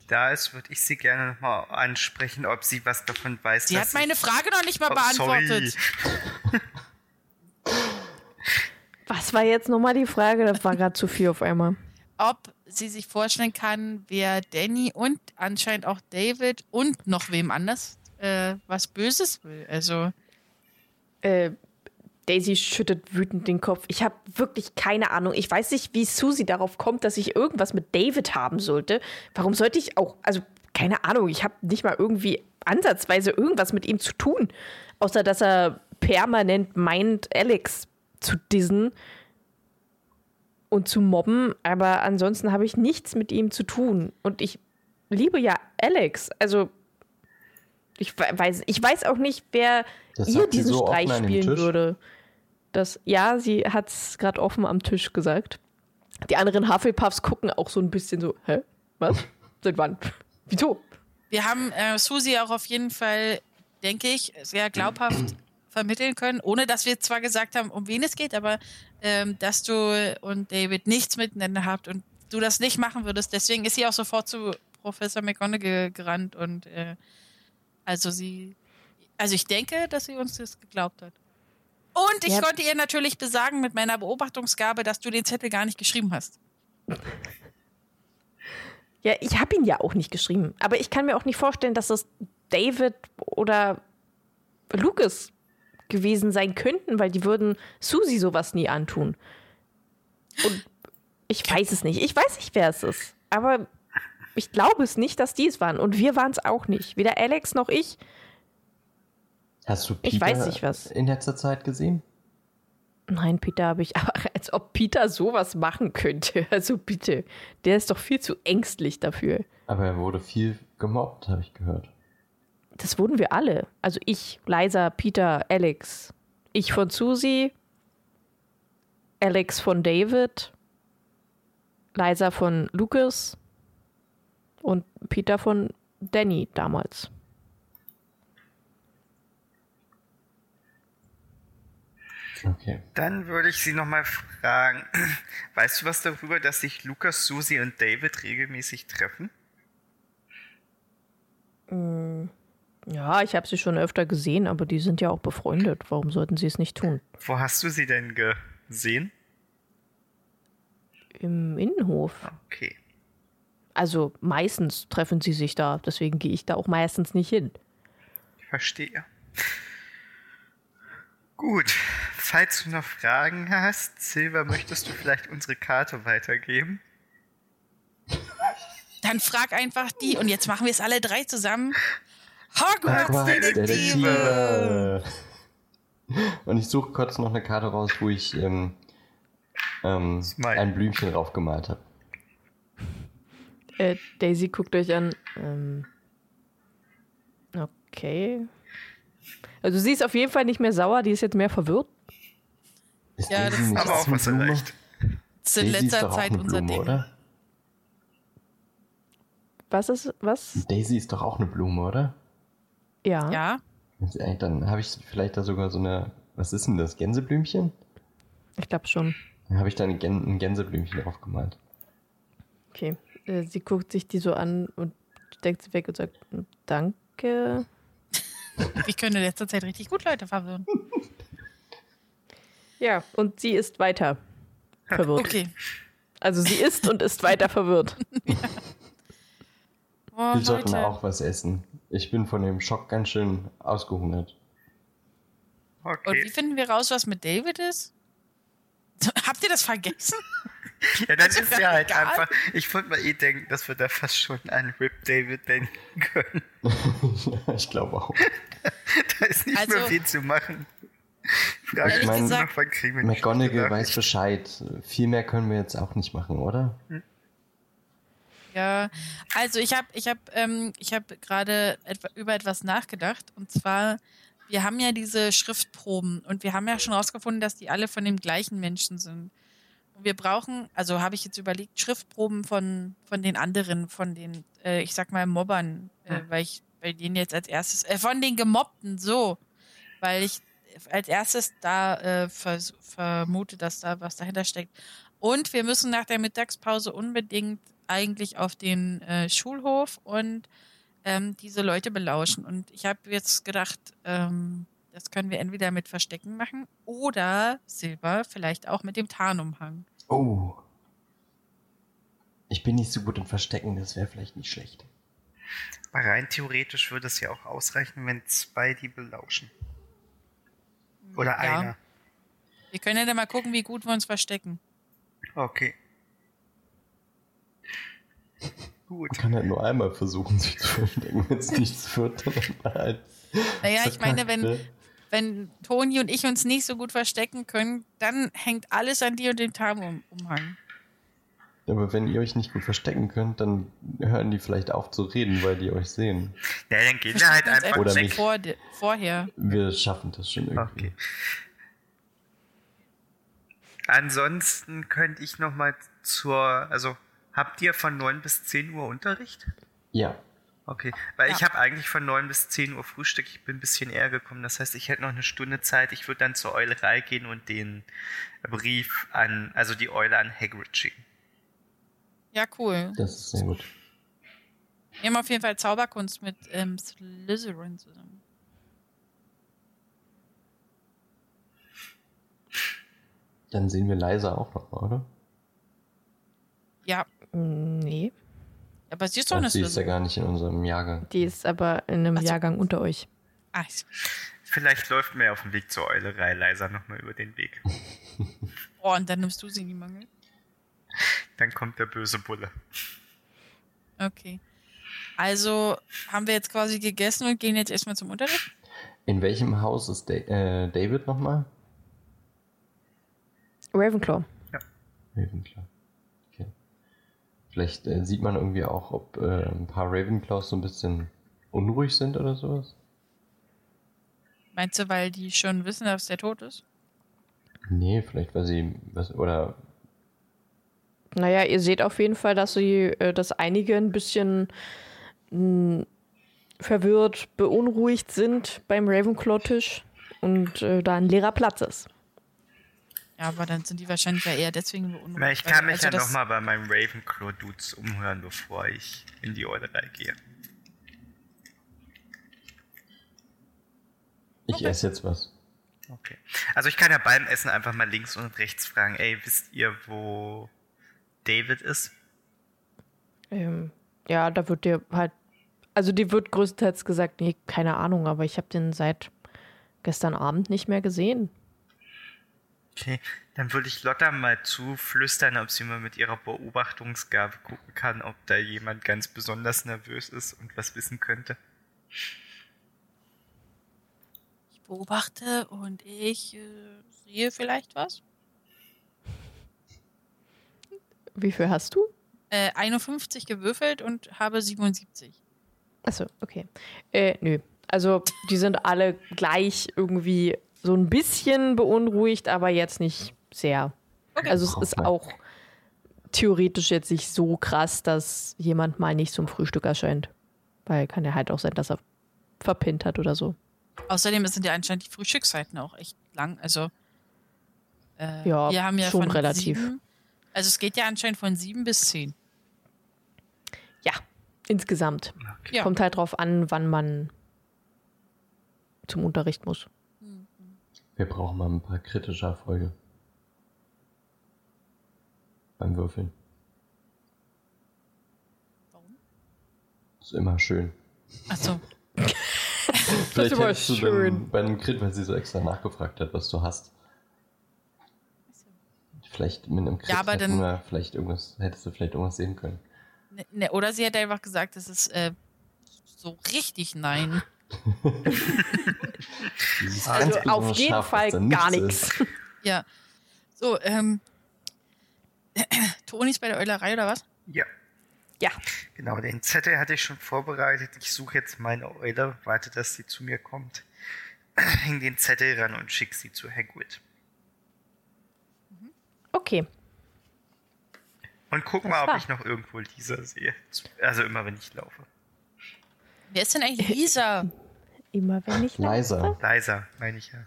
da ist, würde ich sie gerne nochmal ansprechen, ob sie was davon weiß. Sie dass hat meine Frage noch nicht mal Oh, beantwortet. Was war jetzt nochmal die Frage? Das war gerade zu viel auf einmal. ob sie sich vorstellen kann, wer Danny und anscheinend auch David und noch wem anders äh, was Böses will. Also, Äh, Daisy schüttet wütend den Kopf. Ich habe wirklich keine Ahnung. Ich weiß nicht, wie Susie darauf kommt, dass ich irgendwas mit David haben sollte. Warum sollte ich auch, also keine Ahnung, ich habe nicht mal irgendwie ansatzweise irgendwas mit ihm zu tun. Außer, dass er permanent meint, Alex zu dissen und zu mobben. Aber ansonsten habe ich nichts mit ihm zu tun. Und ich liebe ja Alex. Also ich we- weiß, ich weiß auch nicht, wer Das ihr diesen so Streich spielen würde. Das, ja, sie hat es gerade offen am Tisch gesagt. Die anderen Hufflepuffs gucken auch so ein bisschen so, hä? Was? Seit wann? Wieso? wir haben äh, Susi auch auf jeden Fall, denke ich, sehr glaubhaft vermitteln können, ohne dass wir zwar gesagt haben, um wen es geht, aber ähm, dass du und David nichts miteinander habt und du das nicht machen würdest. Deswegen ist sie auch sofort zu Professor McGonagall gerannt und äh, also sie, also ich denke, dass sie uns das geglaubt hat. Und ich Ja. konnte ihr natürlich besagen mit meiner Beobachtungsgabe, dass du den Zettel gar nicht geschrieben hast. Ja, ich habe ihn ja auch nicht geschrieben. Aber ich kann mir auch nicht vorstellen, dass es David oder Lucas gewesen sein könnten, weil die würden Susi sowas nie antun. Und ich weiß es nicht. Ich weiß nicht, wer es ist. Aber ich glaube es nicht, dass die es waren. Und wir waren es auch nicht. Weder Alex noch ich. Hast du Ich Peter weiß nicht, was. in letzter Zeit gesehen? Nein, Peter habe ich, aber als ob Peter sowas machen könnte. Also bitte, der ist doch viel zu ängstlich dafür. Aber er wurde viel gemobbt, habe ich gehört. Das wurden wir alle. Also ich, Liza, Peter, Alex. Ich von Susi, Alex von David, Liza von Lucas und Peter von Danny damals. Okay. Dann würde ich sie nochmal fragen, weißt du was darüber, dass sich Lukas, Susi und David regelmäßig treffen? Ja, ich habe sie schon öfter gesehen, aber die sind ja auch befreundet. Warum sollten sie es nicht tun? Wo hast du sie denn gesehen? Im Innenhof. Okay. Also meistens treffen sie sich da, deswegen gehe ich da auch meistens nicht hin. Ich verstehe. Gut, falls du noch Fragen hast, Silver, möchtest du vielleicht unsere Karte weitergeben? Dann frag einfach die und jetzt machen wir es alle drei zusammen. Hogwarts Hogwarts Detektive! Detektive. Und ich suche kurz noch eine Karte raus, wo ich ähm, ähm, ein Blümchen draufgemalt habe. Äh, Daisy guckt euch an. Ähm, okay. Also sie ist auf jeden Fall nicht mehr sauer, die ist jetzt mehr verwirrt. Ist Ja, Daisy das- nicht Aber auch was erreicht. Das ist in Daisy ist letzter doch auch Zeit eine unser Blume, Ding. oder? Was ist, was? Daisy ist doch auch eine Blume, oder? Ja. Ja, Dann habe ich vielleicht da sogar so eine, was ist denn das, Gänseblümchen? Ich glaube schon. Dann habe ich da Gän ein Gänseblümchen draufgemalt. Okay. Äh, sie guckt sich die so an und steckt sie weg und sagt, danke. ich könnte in letzter Zeit richtig gut Leute verwirren. Ja, und sie ist weiter verwirrt. Okay. Also sie ist und ist weiter verwirrt. Oh, Wir sollten auch was essen. Ich bin von dem Schock ganz schön ausgehungert. Und Okay. wie finden wir raus, was mit David ist? Habt ihr das vergessen? Ja, dann Ist ja halt egal. einfach. Ich würde mal eh denken, dass wir da fast schon an Rip David denken können. ich glaube auch. Da ist nicht mehr Also- viel zu machen. Frage ich die McGonagall weiß? Bescheid. Viel mehr können wir jetzt auch nicht machen, oder? Ja, also ich habe ich hab, ähm, ich hab gerade etwa, über etwas nachgedacht. Und zwar wir haben ja diese Schriftproben und wir haben ja schon rausgefunden, dass die alle von dem gleichen Menschen sind. Wir brauchen, also habe ich jetzt überlegt, Schriftproben von, von den anderen, von den, äh, ich sag mal, Mobbern, äh, weil ich bei denen jetzt als erstes, äh, von den Gemobbten, so, weil ich als erstes da äh, vers vermute, dass da was dahinter steckt. Und wir müssen nach der Mittagspause unbedingt eigentlich auf den äh, Schulhof und ähm, diese Leute belauschen. Und ich habe jetzt gedacht, ähm, das können wir entweder mit Verstecken machen oder Silber vielleicht auch mit dem Tarnumhang. Oh. Ich bin nicht so gut im Verstecken, das wäre vielleicht nicht schlecht. Aber rein theoretisch würde es ja auch ausreichen, wenn zwei die belauschen. Oder Ja. einer. Wir können ja dann mal gucken, wie gut wir uns verstecken. Okay. Gut. Man kann halt nur einmal versuchen, sich zu verstecken. Wenn es nichts wird, dann halt. Naja, ich meine, wenn, ne? Wenn Toni und ich uns nicht so gut verstecken können, dann hängt alles an dir und dem Tarnumhang. Aber wenn ihr euch nicht gut verstecken könnt, dann hören die vielleicht auf zu reden, weil die euch sehen. Ja, dann gehen wir halt einfach Oder weg. nicht. vor, vorher. Wir schaffen das schon irgendwie. Okay. Ansonsten könnte ich noch mal zur, also habt ihr von 9 bis 10 Uhr Unterricht? Ja. Okay, weil ich Ja. habe eigentlich von 9 bis 10 Uhr Frühstück. Ich bin ein bisschen eher gekommen. Das heißt, ich hätte noch eine Stunde Zeit. Ich würde dann zur Eulerei gehen und den Brief an, also die Eule an Hagrid schicken. Ja, cool. Das ist sehr gut. Wir haben auf jeden Fall Zauberkunst mit ähm, Slytherin zusammen. Dann sehen wir Leisa auch noch mal, oder? Ja, Mm, Nee, aber sie ist doch eine sie ist ja gar nicht in unserem Jahrgang. die ist aber in einem Ach so. Jahrgang unter euch. Ah, ich- Vielleicht läuft mir auf dem Weg zur Eulerei leiser nochmal über den Weg. oh, und dann nimmst du sie in die Mangel. Dann kommt der böse Bulle. Okay. Also haben wir jetzt quasi gegessen und gehen jetzt erstmal zum Unterricht? In welchem Haus ist da äh, David nochmal? Ravenclaw. Ravenclaw. Vielleicht äh, sieht man irgendwie auch, ob äh, ein paar Ravenclaws so ein bisschen unruhig sind oder sowas. Meinst du, weil die schon wissen, dass der tot ist? Nee, vielleicht weil sie was oder Naja, ihr seht auf jeden Fall, dass sie, äh, dass einige ein bisschen mh, verwirrt, beunruhigt sind beim Ravenclaw-Tisch und äh, da ein leerer Platz ist. Ja, aber dann sind die wahrscheinlich ja eher deswegen beunruhigt. Ich kann mich also ja nochmal bei meinem Ravenclaw-Dudes umhören, bevor ich in die Eulerei gehe. ich Okay. esse jetzt was. Okay. Also ich kann ja beim Essen einfach mal links und rechts fragen, ey, wisst ihr, wo David ist? Ähm, ja, da wird dir halt, also dir wird größtenteils gesagt, nee, keine Ahnung, aber ich habe den seit gestern Abend nicht mehr gesehen. Okay, dann würde ich Lotta mal zuflüstern, ob sie mal mit ihrer Beobachtungsgabe gucken kann, ob da jemand ganz besonders nervös ist und was wissen könnte. Ich beobachte und ich äh, sehe vielleicht was. Wie viel hast du? Äh, 51 gewürfelt und habe 77. Achso, okay. Äh, nö. Also, die sind alle gleich irgendwie so ein bisschen beunruhigt, aber jetzt nicht sehr. Okay. Also, es ist auch theoretisch jetzt nicht so krass, dass jemand mal nicht zum Frühstück erscheint. Weil kann ja halt auch sein, dass er verpinnt hat oder so. Außerdem sind ja anscheinend die Frühstückszeiten auch echt lang. Also äh, Ja, wir haben ja schon relativ. Sieben, also es geht ja anscheinend von sieben bis zehn. Ja, insgesamt. Okay. Ja. Kommt halt drauf an, wann man zum Unterricht muss. Wir brauchen mal ein paar kritische Erfolge. Beim Würfeln. Warum? Ist immer schön. Achso. Vielleicht immer hättest du schön. bei einem Crit, weil sie so extra nachgefragt hat, was du hast. Vielleicht mit einem Crit Ja, aber dann- wir vielleicht irgendwas, hättest du vielleicht irgendwas sehen können. Ne, ne, oder sie hätte einfach gesagt, das ist äh, so richtig nein. Also auf jeden Fall da gar nichts. Ja. So, ähm. Toni ist bei der Eulerei oder was? Ja, Ja, genau, den Zettel hatte ich schon vorbereitet. Ich suche jetzt meine Eule, warte, dass sie zu mir kommt. häng den Zettel ran und schick sie zu Hagrid. Okay. Und guck Das mal, ob war. ich noch irgendwo Lisa sehe. Also immer, wenn ich laufe. Wer ist denn eigentlich Lisa? Immer wenn ich Leiser. Leiser, meine ich ja.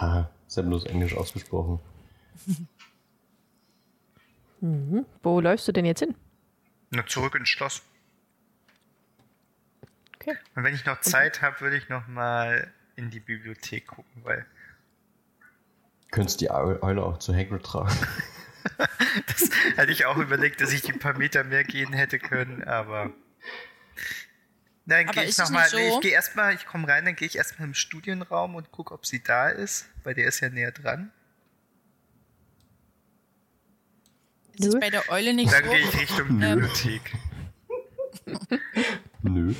Ja, ist ja bloß Englisch ausgesprochen. Mhm. Wo läufst du denn jetzt hin? Nur zurück ins Schloss. Okay. Und wenn ich noch Zeit habe, würde ich noch mal in die Bibliothek gucken, weil Könntest die Eu- Eule auch zu Hagrid tragen. das hatte ich auch überlegt, dass ich die paar Meter mehr gehen hätte können, aber. Dann gehe ich nochmal. so? Ich gehe erstmal, ich komme rein, dann gehe ich erstmal im Studienraum und gucke, ob sie da ist, weil der ist ja näher dran. Ist Nö. bei der Eule nicht Dann so? gehe ich Richtung Ähm. Bibliothek. Nö.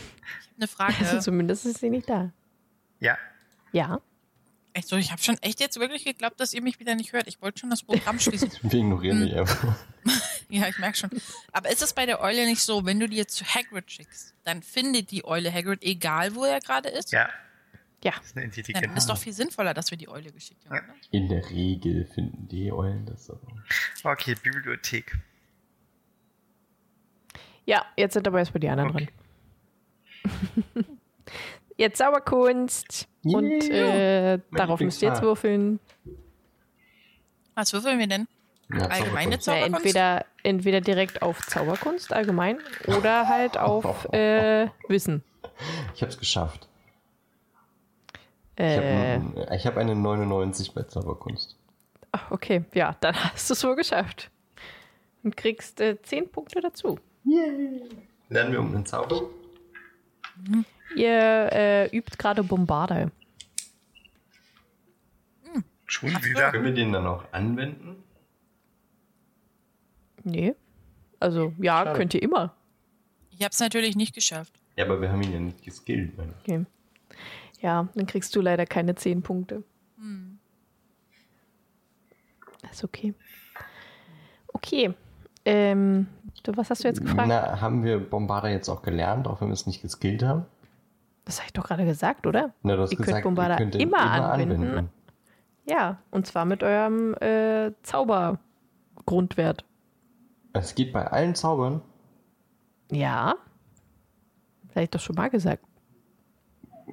Eine Frage. Also zumindest ist sie nicht da. Ja. Ja. Echt so, ich habe schon echt jetzt wirklich geglaubt, dass ihr mich wieder nicht hört. Ich wollte schon das Programm schließen. Wir ignorieren dich einfach. ja, ich merke schon. Aber ist es bei der Eule nicht so, wenn du die jetzt zu Hagrid schickst, dann findet die Eule Hagrid, egal wo er gerade ist? Ja. Ja. Das ist eine Dann ist doch viel sinnvoller, dass wir die Eule geschickt haben. Ja. Oder? In der Regel finden die Eulen das aber. Okay, Bibliothek. Ja, jetzt sind aber erstmal die anderen Okay. dran. jetzt Zauberkunst. Und Yeah. äh, Mein darauf müsst ihr jetzt würfeln. Was würfeln wir denn? Ja, Allgemeine Zauberkunst. Ja, Zauberkunst? entweder, entweder direkt auf Zauberkunst allgemein oder halt auf äh, Wissen. Ich hab's geschafft. Ich Äh, habe ich hab eine 99 bei Zauberkunst. ach, okay, ja, dann hast du es wohl geschafft. Und kriegst äh, 10 Punkte dazu. Lernen wir um den Zauber? Ihr äh, übt gerade Bombarde. Schon wieder. Können wir den dann auch anwenden? Nee. Also, ja, Schade. könnt ihr immer. Ich habe es natürlich nicht geschafft. Ja, aber wir haben ihn ja nicht geskillt. meine ich. Okay. Ja, dann kriegst du leider keine 10 Punkte. Ist okay. Okay. Ähm, du, was hast du jetzt gefragt? Na, haben wir Bombarder jetzt auch gelernt, auch wenn wir es nicht geskillt haben? Das habe ich doch gerade gesagt, oder? Na, du hast Ihr könnt gesagt, Bombarder ihr könnt ihn immer anwenden. Ja, und zwar mit eurem äh, Zaubergrundwert. Es geht bei allen Zaubern. Ja. Das habe ich doch schon mal gesagt.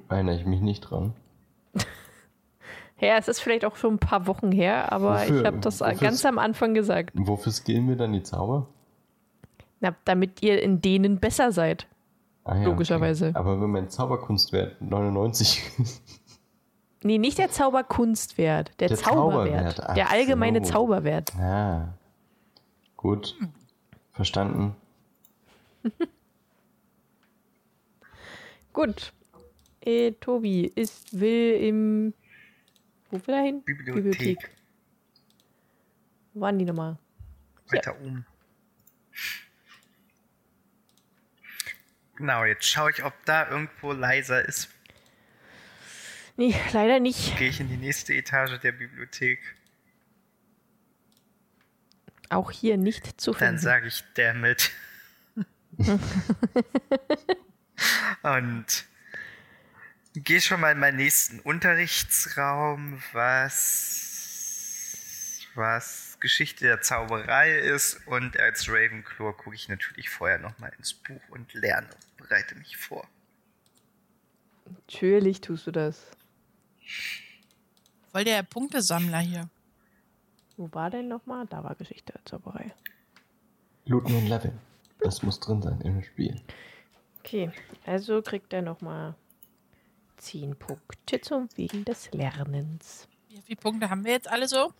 Erinnere ich mich nicht dran. Ja, es ist vielleicht auch schon ein paar Wochen her, aber Wofür- ich habe das ganz am Anfang gesagt. Wofür skillen wir dann die Zauber? Na, damit ihr in denen besser seid. Ah, ja, Logischerweise. Okay. Aber wenn mein Zauberkunstwert 99 ist, Nee, nicht der Zauberkunstwert, der, Der Zauberwert. Zauberwert, der allgemeine so. Zauberwert. ah, gut, verstanden. Gut. Äh, Tobi ist, will im. Wo will er hin? Bibliothek. Wo waren die nochmal? Weiter oben. Genau, jetzt schaue ich, ob da irgendwo leiser ist. Nee, leider nicht. Gehe ich in die nächste Etage der Bibliothek. Auch hier nicht zu Dann finden. sage ich damit. Und gehe schon mal in meinen nächsten Unterrichtsraum, was, was Geschichte der Zauberei ist. Und als Ravenclaw gucke ich natürlich vorher nochmal ins Buch und lerne und bereite mich vor. Natürlich tust du das. Voll der Punktesammler hier. Wo war denn nochmal? Da war Geschichte der Zauberei. Looten und Leveln. Das muss drin sein im Spiel. Okay, also kriegt er nochmal 10 Punkte zum Wegen des Lernens. Wie viele Punkte haben wir jetzt alle so?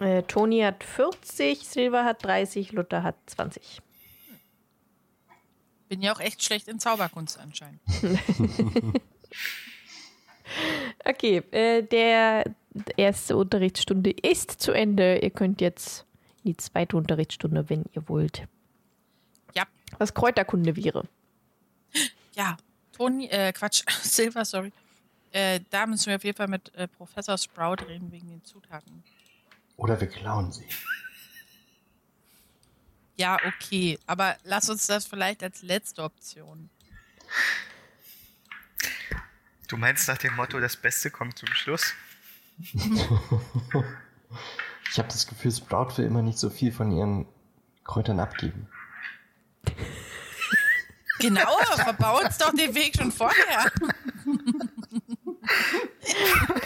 Äh, Toni hat 40, Silva hat 30, Luther hat 20. Bin ja auch echt schlecht in Zauberkunst anscheinend. Okay, äh, der erste Unterrichtsstunde ist zu Ende. Ihr könnt jetzt in die zweite Unterrichtsstunde, wenn ihr wollt. Ja, Was Kräuterkunde wäre. ja. Toni, äh, Quatsch, Silver, sorry. Äh, da müssen wir auf jeden Fall mit äh, Professor Sprout reden wegen den Zutaten. Oder wir klauen sie. Ja, okay. Aber lass uns das vielleicht als letzte Option. Du meinst nach dem Motto, das Beste kommt zum Schluss? Ich habe das Gefühl, Sprout will immer nicht so viel von ihren Kräutern abgeben. Genau, verbau uns doch den Weg schon vorher.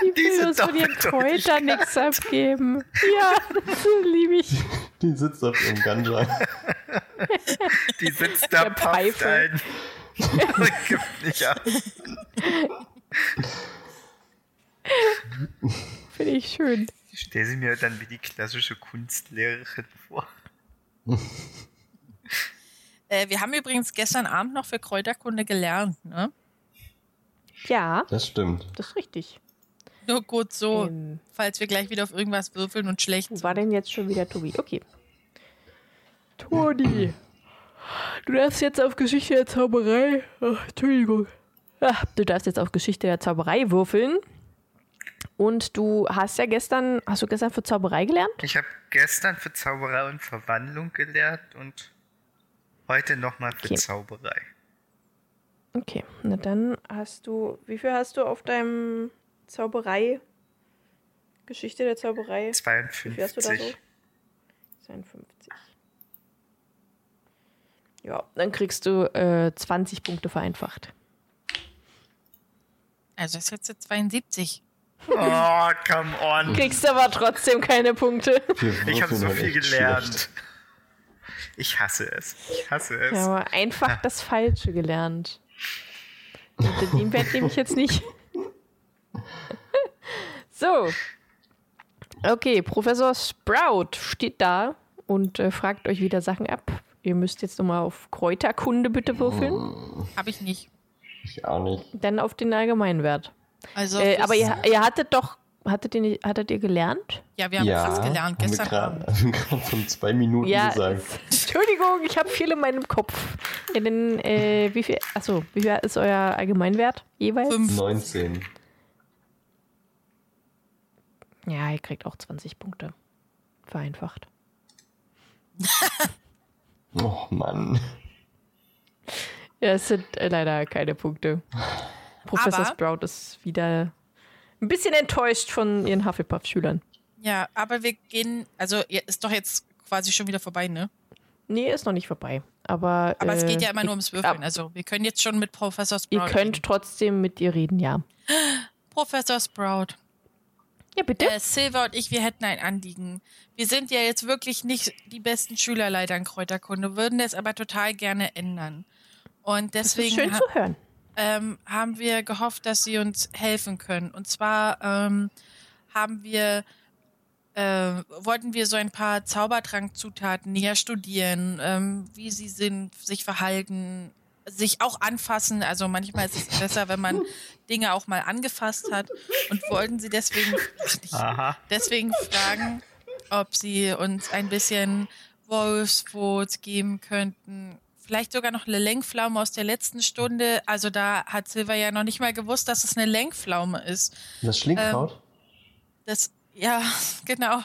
Die will uns von ihren Kräutern nichts abgeben. Ja, das liebe ich. Die sitzt auf ihrem Ganja. Die sitzt da, Der pafft Pfeife. ein und gibt nicht ab. Finde ich schön. Ich stelle sie mir dann wie die klassische Kunstlehrerin vor. Äh, wir haben übrigens gestern Abend noch für Kräuterkunde gelernt, ne? Ja, Das stimmt. das ist richtig. Nur gut so, Ähm. falls wir gleich wieder auf irgendwas würfeln und schlecht Wo war denn jetzt schon wieder Tobi? Okay. Toni, du darfst jetzt auf Geschichte der Zauberei. Ach, Entschuldigung. Du darfst jetzt auf Geschichte der Zauberei würfeln. Und du hast ja gestern, hast du gestern für Zauberei gelernt? Ich habe gestern für Zauberei und Verwandlung gelernt und heute nochmal für Okay. Zauberei. Okay, na dann hast du, wie viel hast du auf deinem Zauberei, Geschichte der Zauberei? Wie viel hast du da so? 52. 52. Ja, dann kriegst du äh, 20 Punkte vereinfacht. Also ist jetzt 72. Oh, come on. Kriegst aber trotzdem keine Punkte. Ich habe so viel gelernt. schlecht. Ich hasse es. Ich hasse es. Ja, aber einfach das Falsche gelernt. Den Wert nehme ich jetzt nicht. So. Okay, Professor Sprout steht da und äh, fragt euch wieder Sachen ab. Ihr müsst jetzt nochmal auf Kräuterkunde bitte würfeln. Habe ich nicht. Ich auch nicht. Dann auf den Allgemeinwert. Also Äh, aber ihr, ihr hattet doch, hattet ihr, nicht, hattet ihr gelernt? ja, wir haben ja, krass gelernt haben wir gestern Abend. haben wir gerade von zwei Minuten Ja, gesagt. Entschuldigung, ich habe viel in meinem Kopf. Ja, denn, äh, wie viel, achso, wie viel ist euer Allgemeinwert jeweils? Fünf. 19. Ja, ihr kriegt auch 20 Punkte. Vereinfacht. Oh Mann. Ja, es sind äh, leider keine Punkte. Professor Aber- Sprout ist wieder ein bisschen enttäuscht von ihren Hufflepuff-Schülern. Ja, aber wir gehen, also ist doch jetzt quasi schon wieder vorbei, ne? Nee, ist noch nicht vorbei. Aber, Aber es äh, geht ja immer nur ums Würfeln. ab- Also wir können jetzt schon mit Professor Sprout. Ihr könnt reden. trotzdem mit ihr reden, ja. Professor Sprout. Ja, bitte. Äh, Silver und ich, wir hätten ein Anliegen. Wir sind ja jetzt wirklich nicht die besten Schüler leider in Kräuterkunde, würden das aber total gerne ändern. Und das ist deswegen schön ha zu hören. ähm, haben wir gehofft, dass Sie uns helfen können. Und zwar ähm, haben wir äh, wollten wir so ein paar Zaubertrankzutaten näher studieren, ähm, wie sie sind, sich verhalten, sich auch anfassen. Also manchmal ist es besser, wenn man Dinge auch mal angefasst hat. Und wollten sie deswegen, ach deswegen fragen, ob sie uns ein bisschen Wolfsbrot geben könnten. Vielleicht sogar noch eine Lenkpflaume aus der letzten Stunde. Also da hat Silver ja noch nicht mal gewusst, dass es eine Lenkpflaume ist. Das Schlingkraut? Das, ja, genau.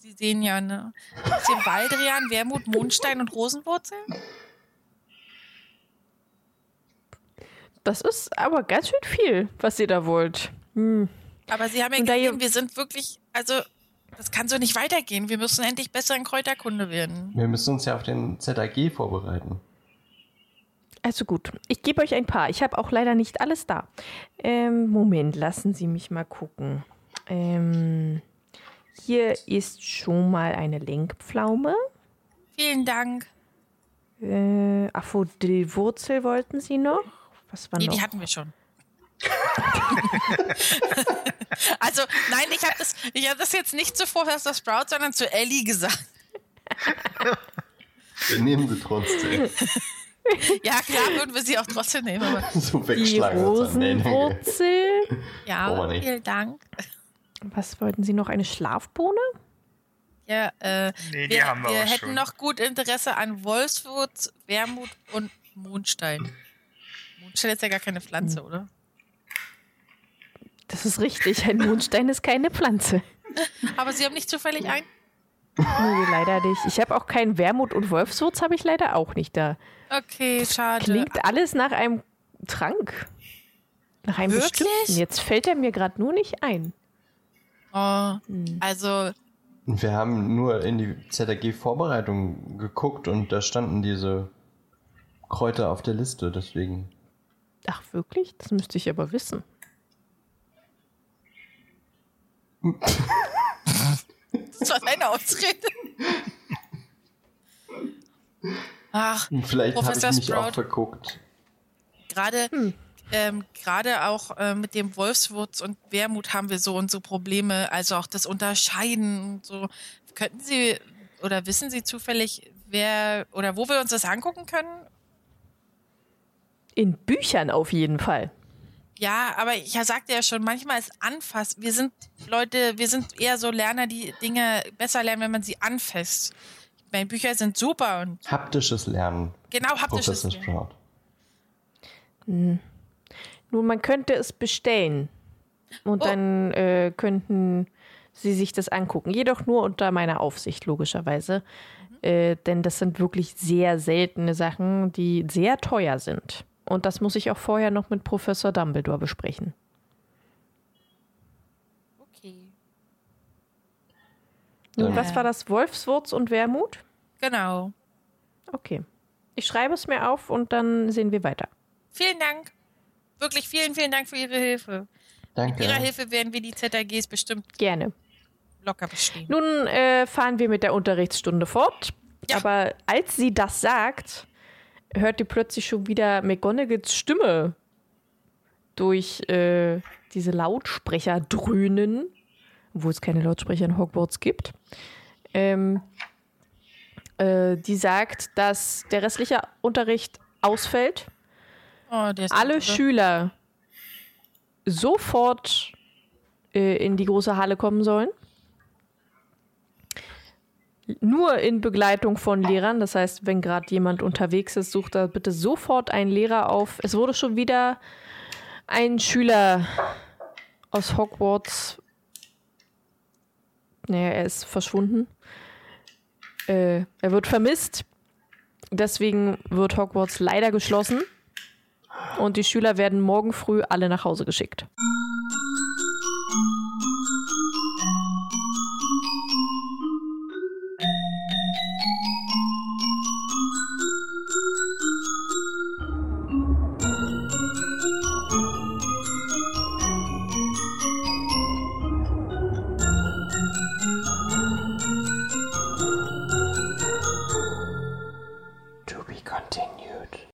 Sie sehen ja, ne? Bisschen Baldrian, Wermut, Mondstein und Rosenwurzel? Das ist aber ganz schön viel, was ihr da wollt. Hm. Aber Sie haben ja gesehen, wir sind wirklich, also, das kann so nicht weitergehen. Wir müssen endlich besser in Kräuterkunde werden. Wir müssen uns ja auf den ZAG vorbereiten. Also gut, ich gebe euch ein paar. Ich habe auch leider nicht alles da. Ähm, Moment, lassen Sie mich mal gucken. Ähm, hier ist schon mal eine Lenkpflaume. Vielen Dank. Äh, Aphrodillwurzel wollten Sie noch? Was war Nee, noch? die hatten wir schon. also, nein, ich habe das, ich hab das jetzt nicht zu Professor Sprout, sondern zu Ellie gesagt. Wir nehmen sie trotzdem. Ja, klar, würden wir sie auch trotzdem nehmen. Aber so die wegschlagen. nee. Rosenwurzel. Ja, vielen Dank. Was wollten Sie noch? Eine Schlafbohne? Ja, äh, Nee, die wir, haben wir wir hätten schon. noch gut Interesse an Wolfswurz, Wermut und Mondstein. Mondstein ist ja gar keine Pflanze, oder? Das ist richtig. Ein Mondstein ist keine Pflanze. Aber Sie haben nicht zufällig einen? Nee, leider nicht. Ich habe auch keinen Wermut und Wolfswurz habe ich leider auch nicht da. Okay, schade. Klingt alles nach einem Trank. Nach einem Wirklich? bestimmten. Jetzt fällt er mir gerade nur nicht ein. Oh, Hm. also, Wir haben nur in die ZRG-Vorbereitung geguckt und da standen diese Kräuter auf der Liste, deswegen. Ach, wirklich? Das müsste ich aber wissen. Das war deine Ausrede. Ach, Vielleicht habe ich Professor mich auch Sprout. verguckt. gerade Hm. ähm, gerade auch äh, mit dem Wolfswurz und Wermut haben wir so und so Probleme, also auch das Unterscheiden und so. Könnten Sie oder wissen Sie zufällig, wer oder wo wir uns das angucken können? In Büchern auf jeden Fall. Ja, aber ich sagte ja schon, manchmal ist Anfass. Wir sind Leute, wir sind eher so Lerner, die Dinge besser lernen, wenn man sie anfasst. Meine Bücher sind super und Haptisches Lernen, genau haptisches. Professor Lernen. Sprout. Nur man könnte es bestellen. Und Oh. dann äh, könnten sie sich das angucken. Jedoch nur unter meiner Aufsicht, logischerweise. Äh, denn das sind wirklich sehr seltene Sachen, die sehr teuer sind. Und das muss ich auch vorher noch mit Professor Dumbledore besprechen. Okay. Nun, Dann- was war das? Wolfswurz und Wermut? Genau. Okay. Ich schreibe es mir auf und dann sehen wir weiter. Vielen Dank. Wirklich vielen, vielen Dank für Ihre Hilfe. Danke. Mit Ihrer Hilfe werden wir die ZAGs bestimmt Gerne. locker bestehen. Nun äh, fahren wir mit der Unterrichtsstunde fort. Ja. Aber als sie das sagt, hört ihr plötzlich schon wieder McGonagalls Stimme durch äh, diese Lautsprecher dröhnen, wo es keine Lautsprecher in Hogwarts gibt. Ähm, äh, die sagt, dass der restliche Unterricht ausfällt. Oh, Alle. Schüler sofort äh, in die große Halle kommen sollen. Nur in Begleitung von Lehrern. Das heißt, wenn gerade jemand unterwegs ist, sucht da bitte sofort einen Lehrer auf. Es wurde schon wieder ein Schüler aus Hogwarts. Naja, er ist verschwunden. Äh, er wird vermisst. Deswegen wird Hogwarts leider geschlossen. Und die Schüler werden morgen früh alle nach Hause geschickt.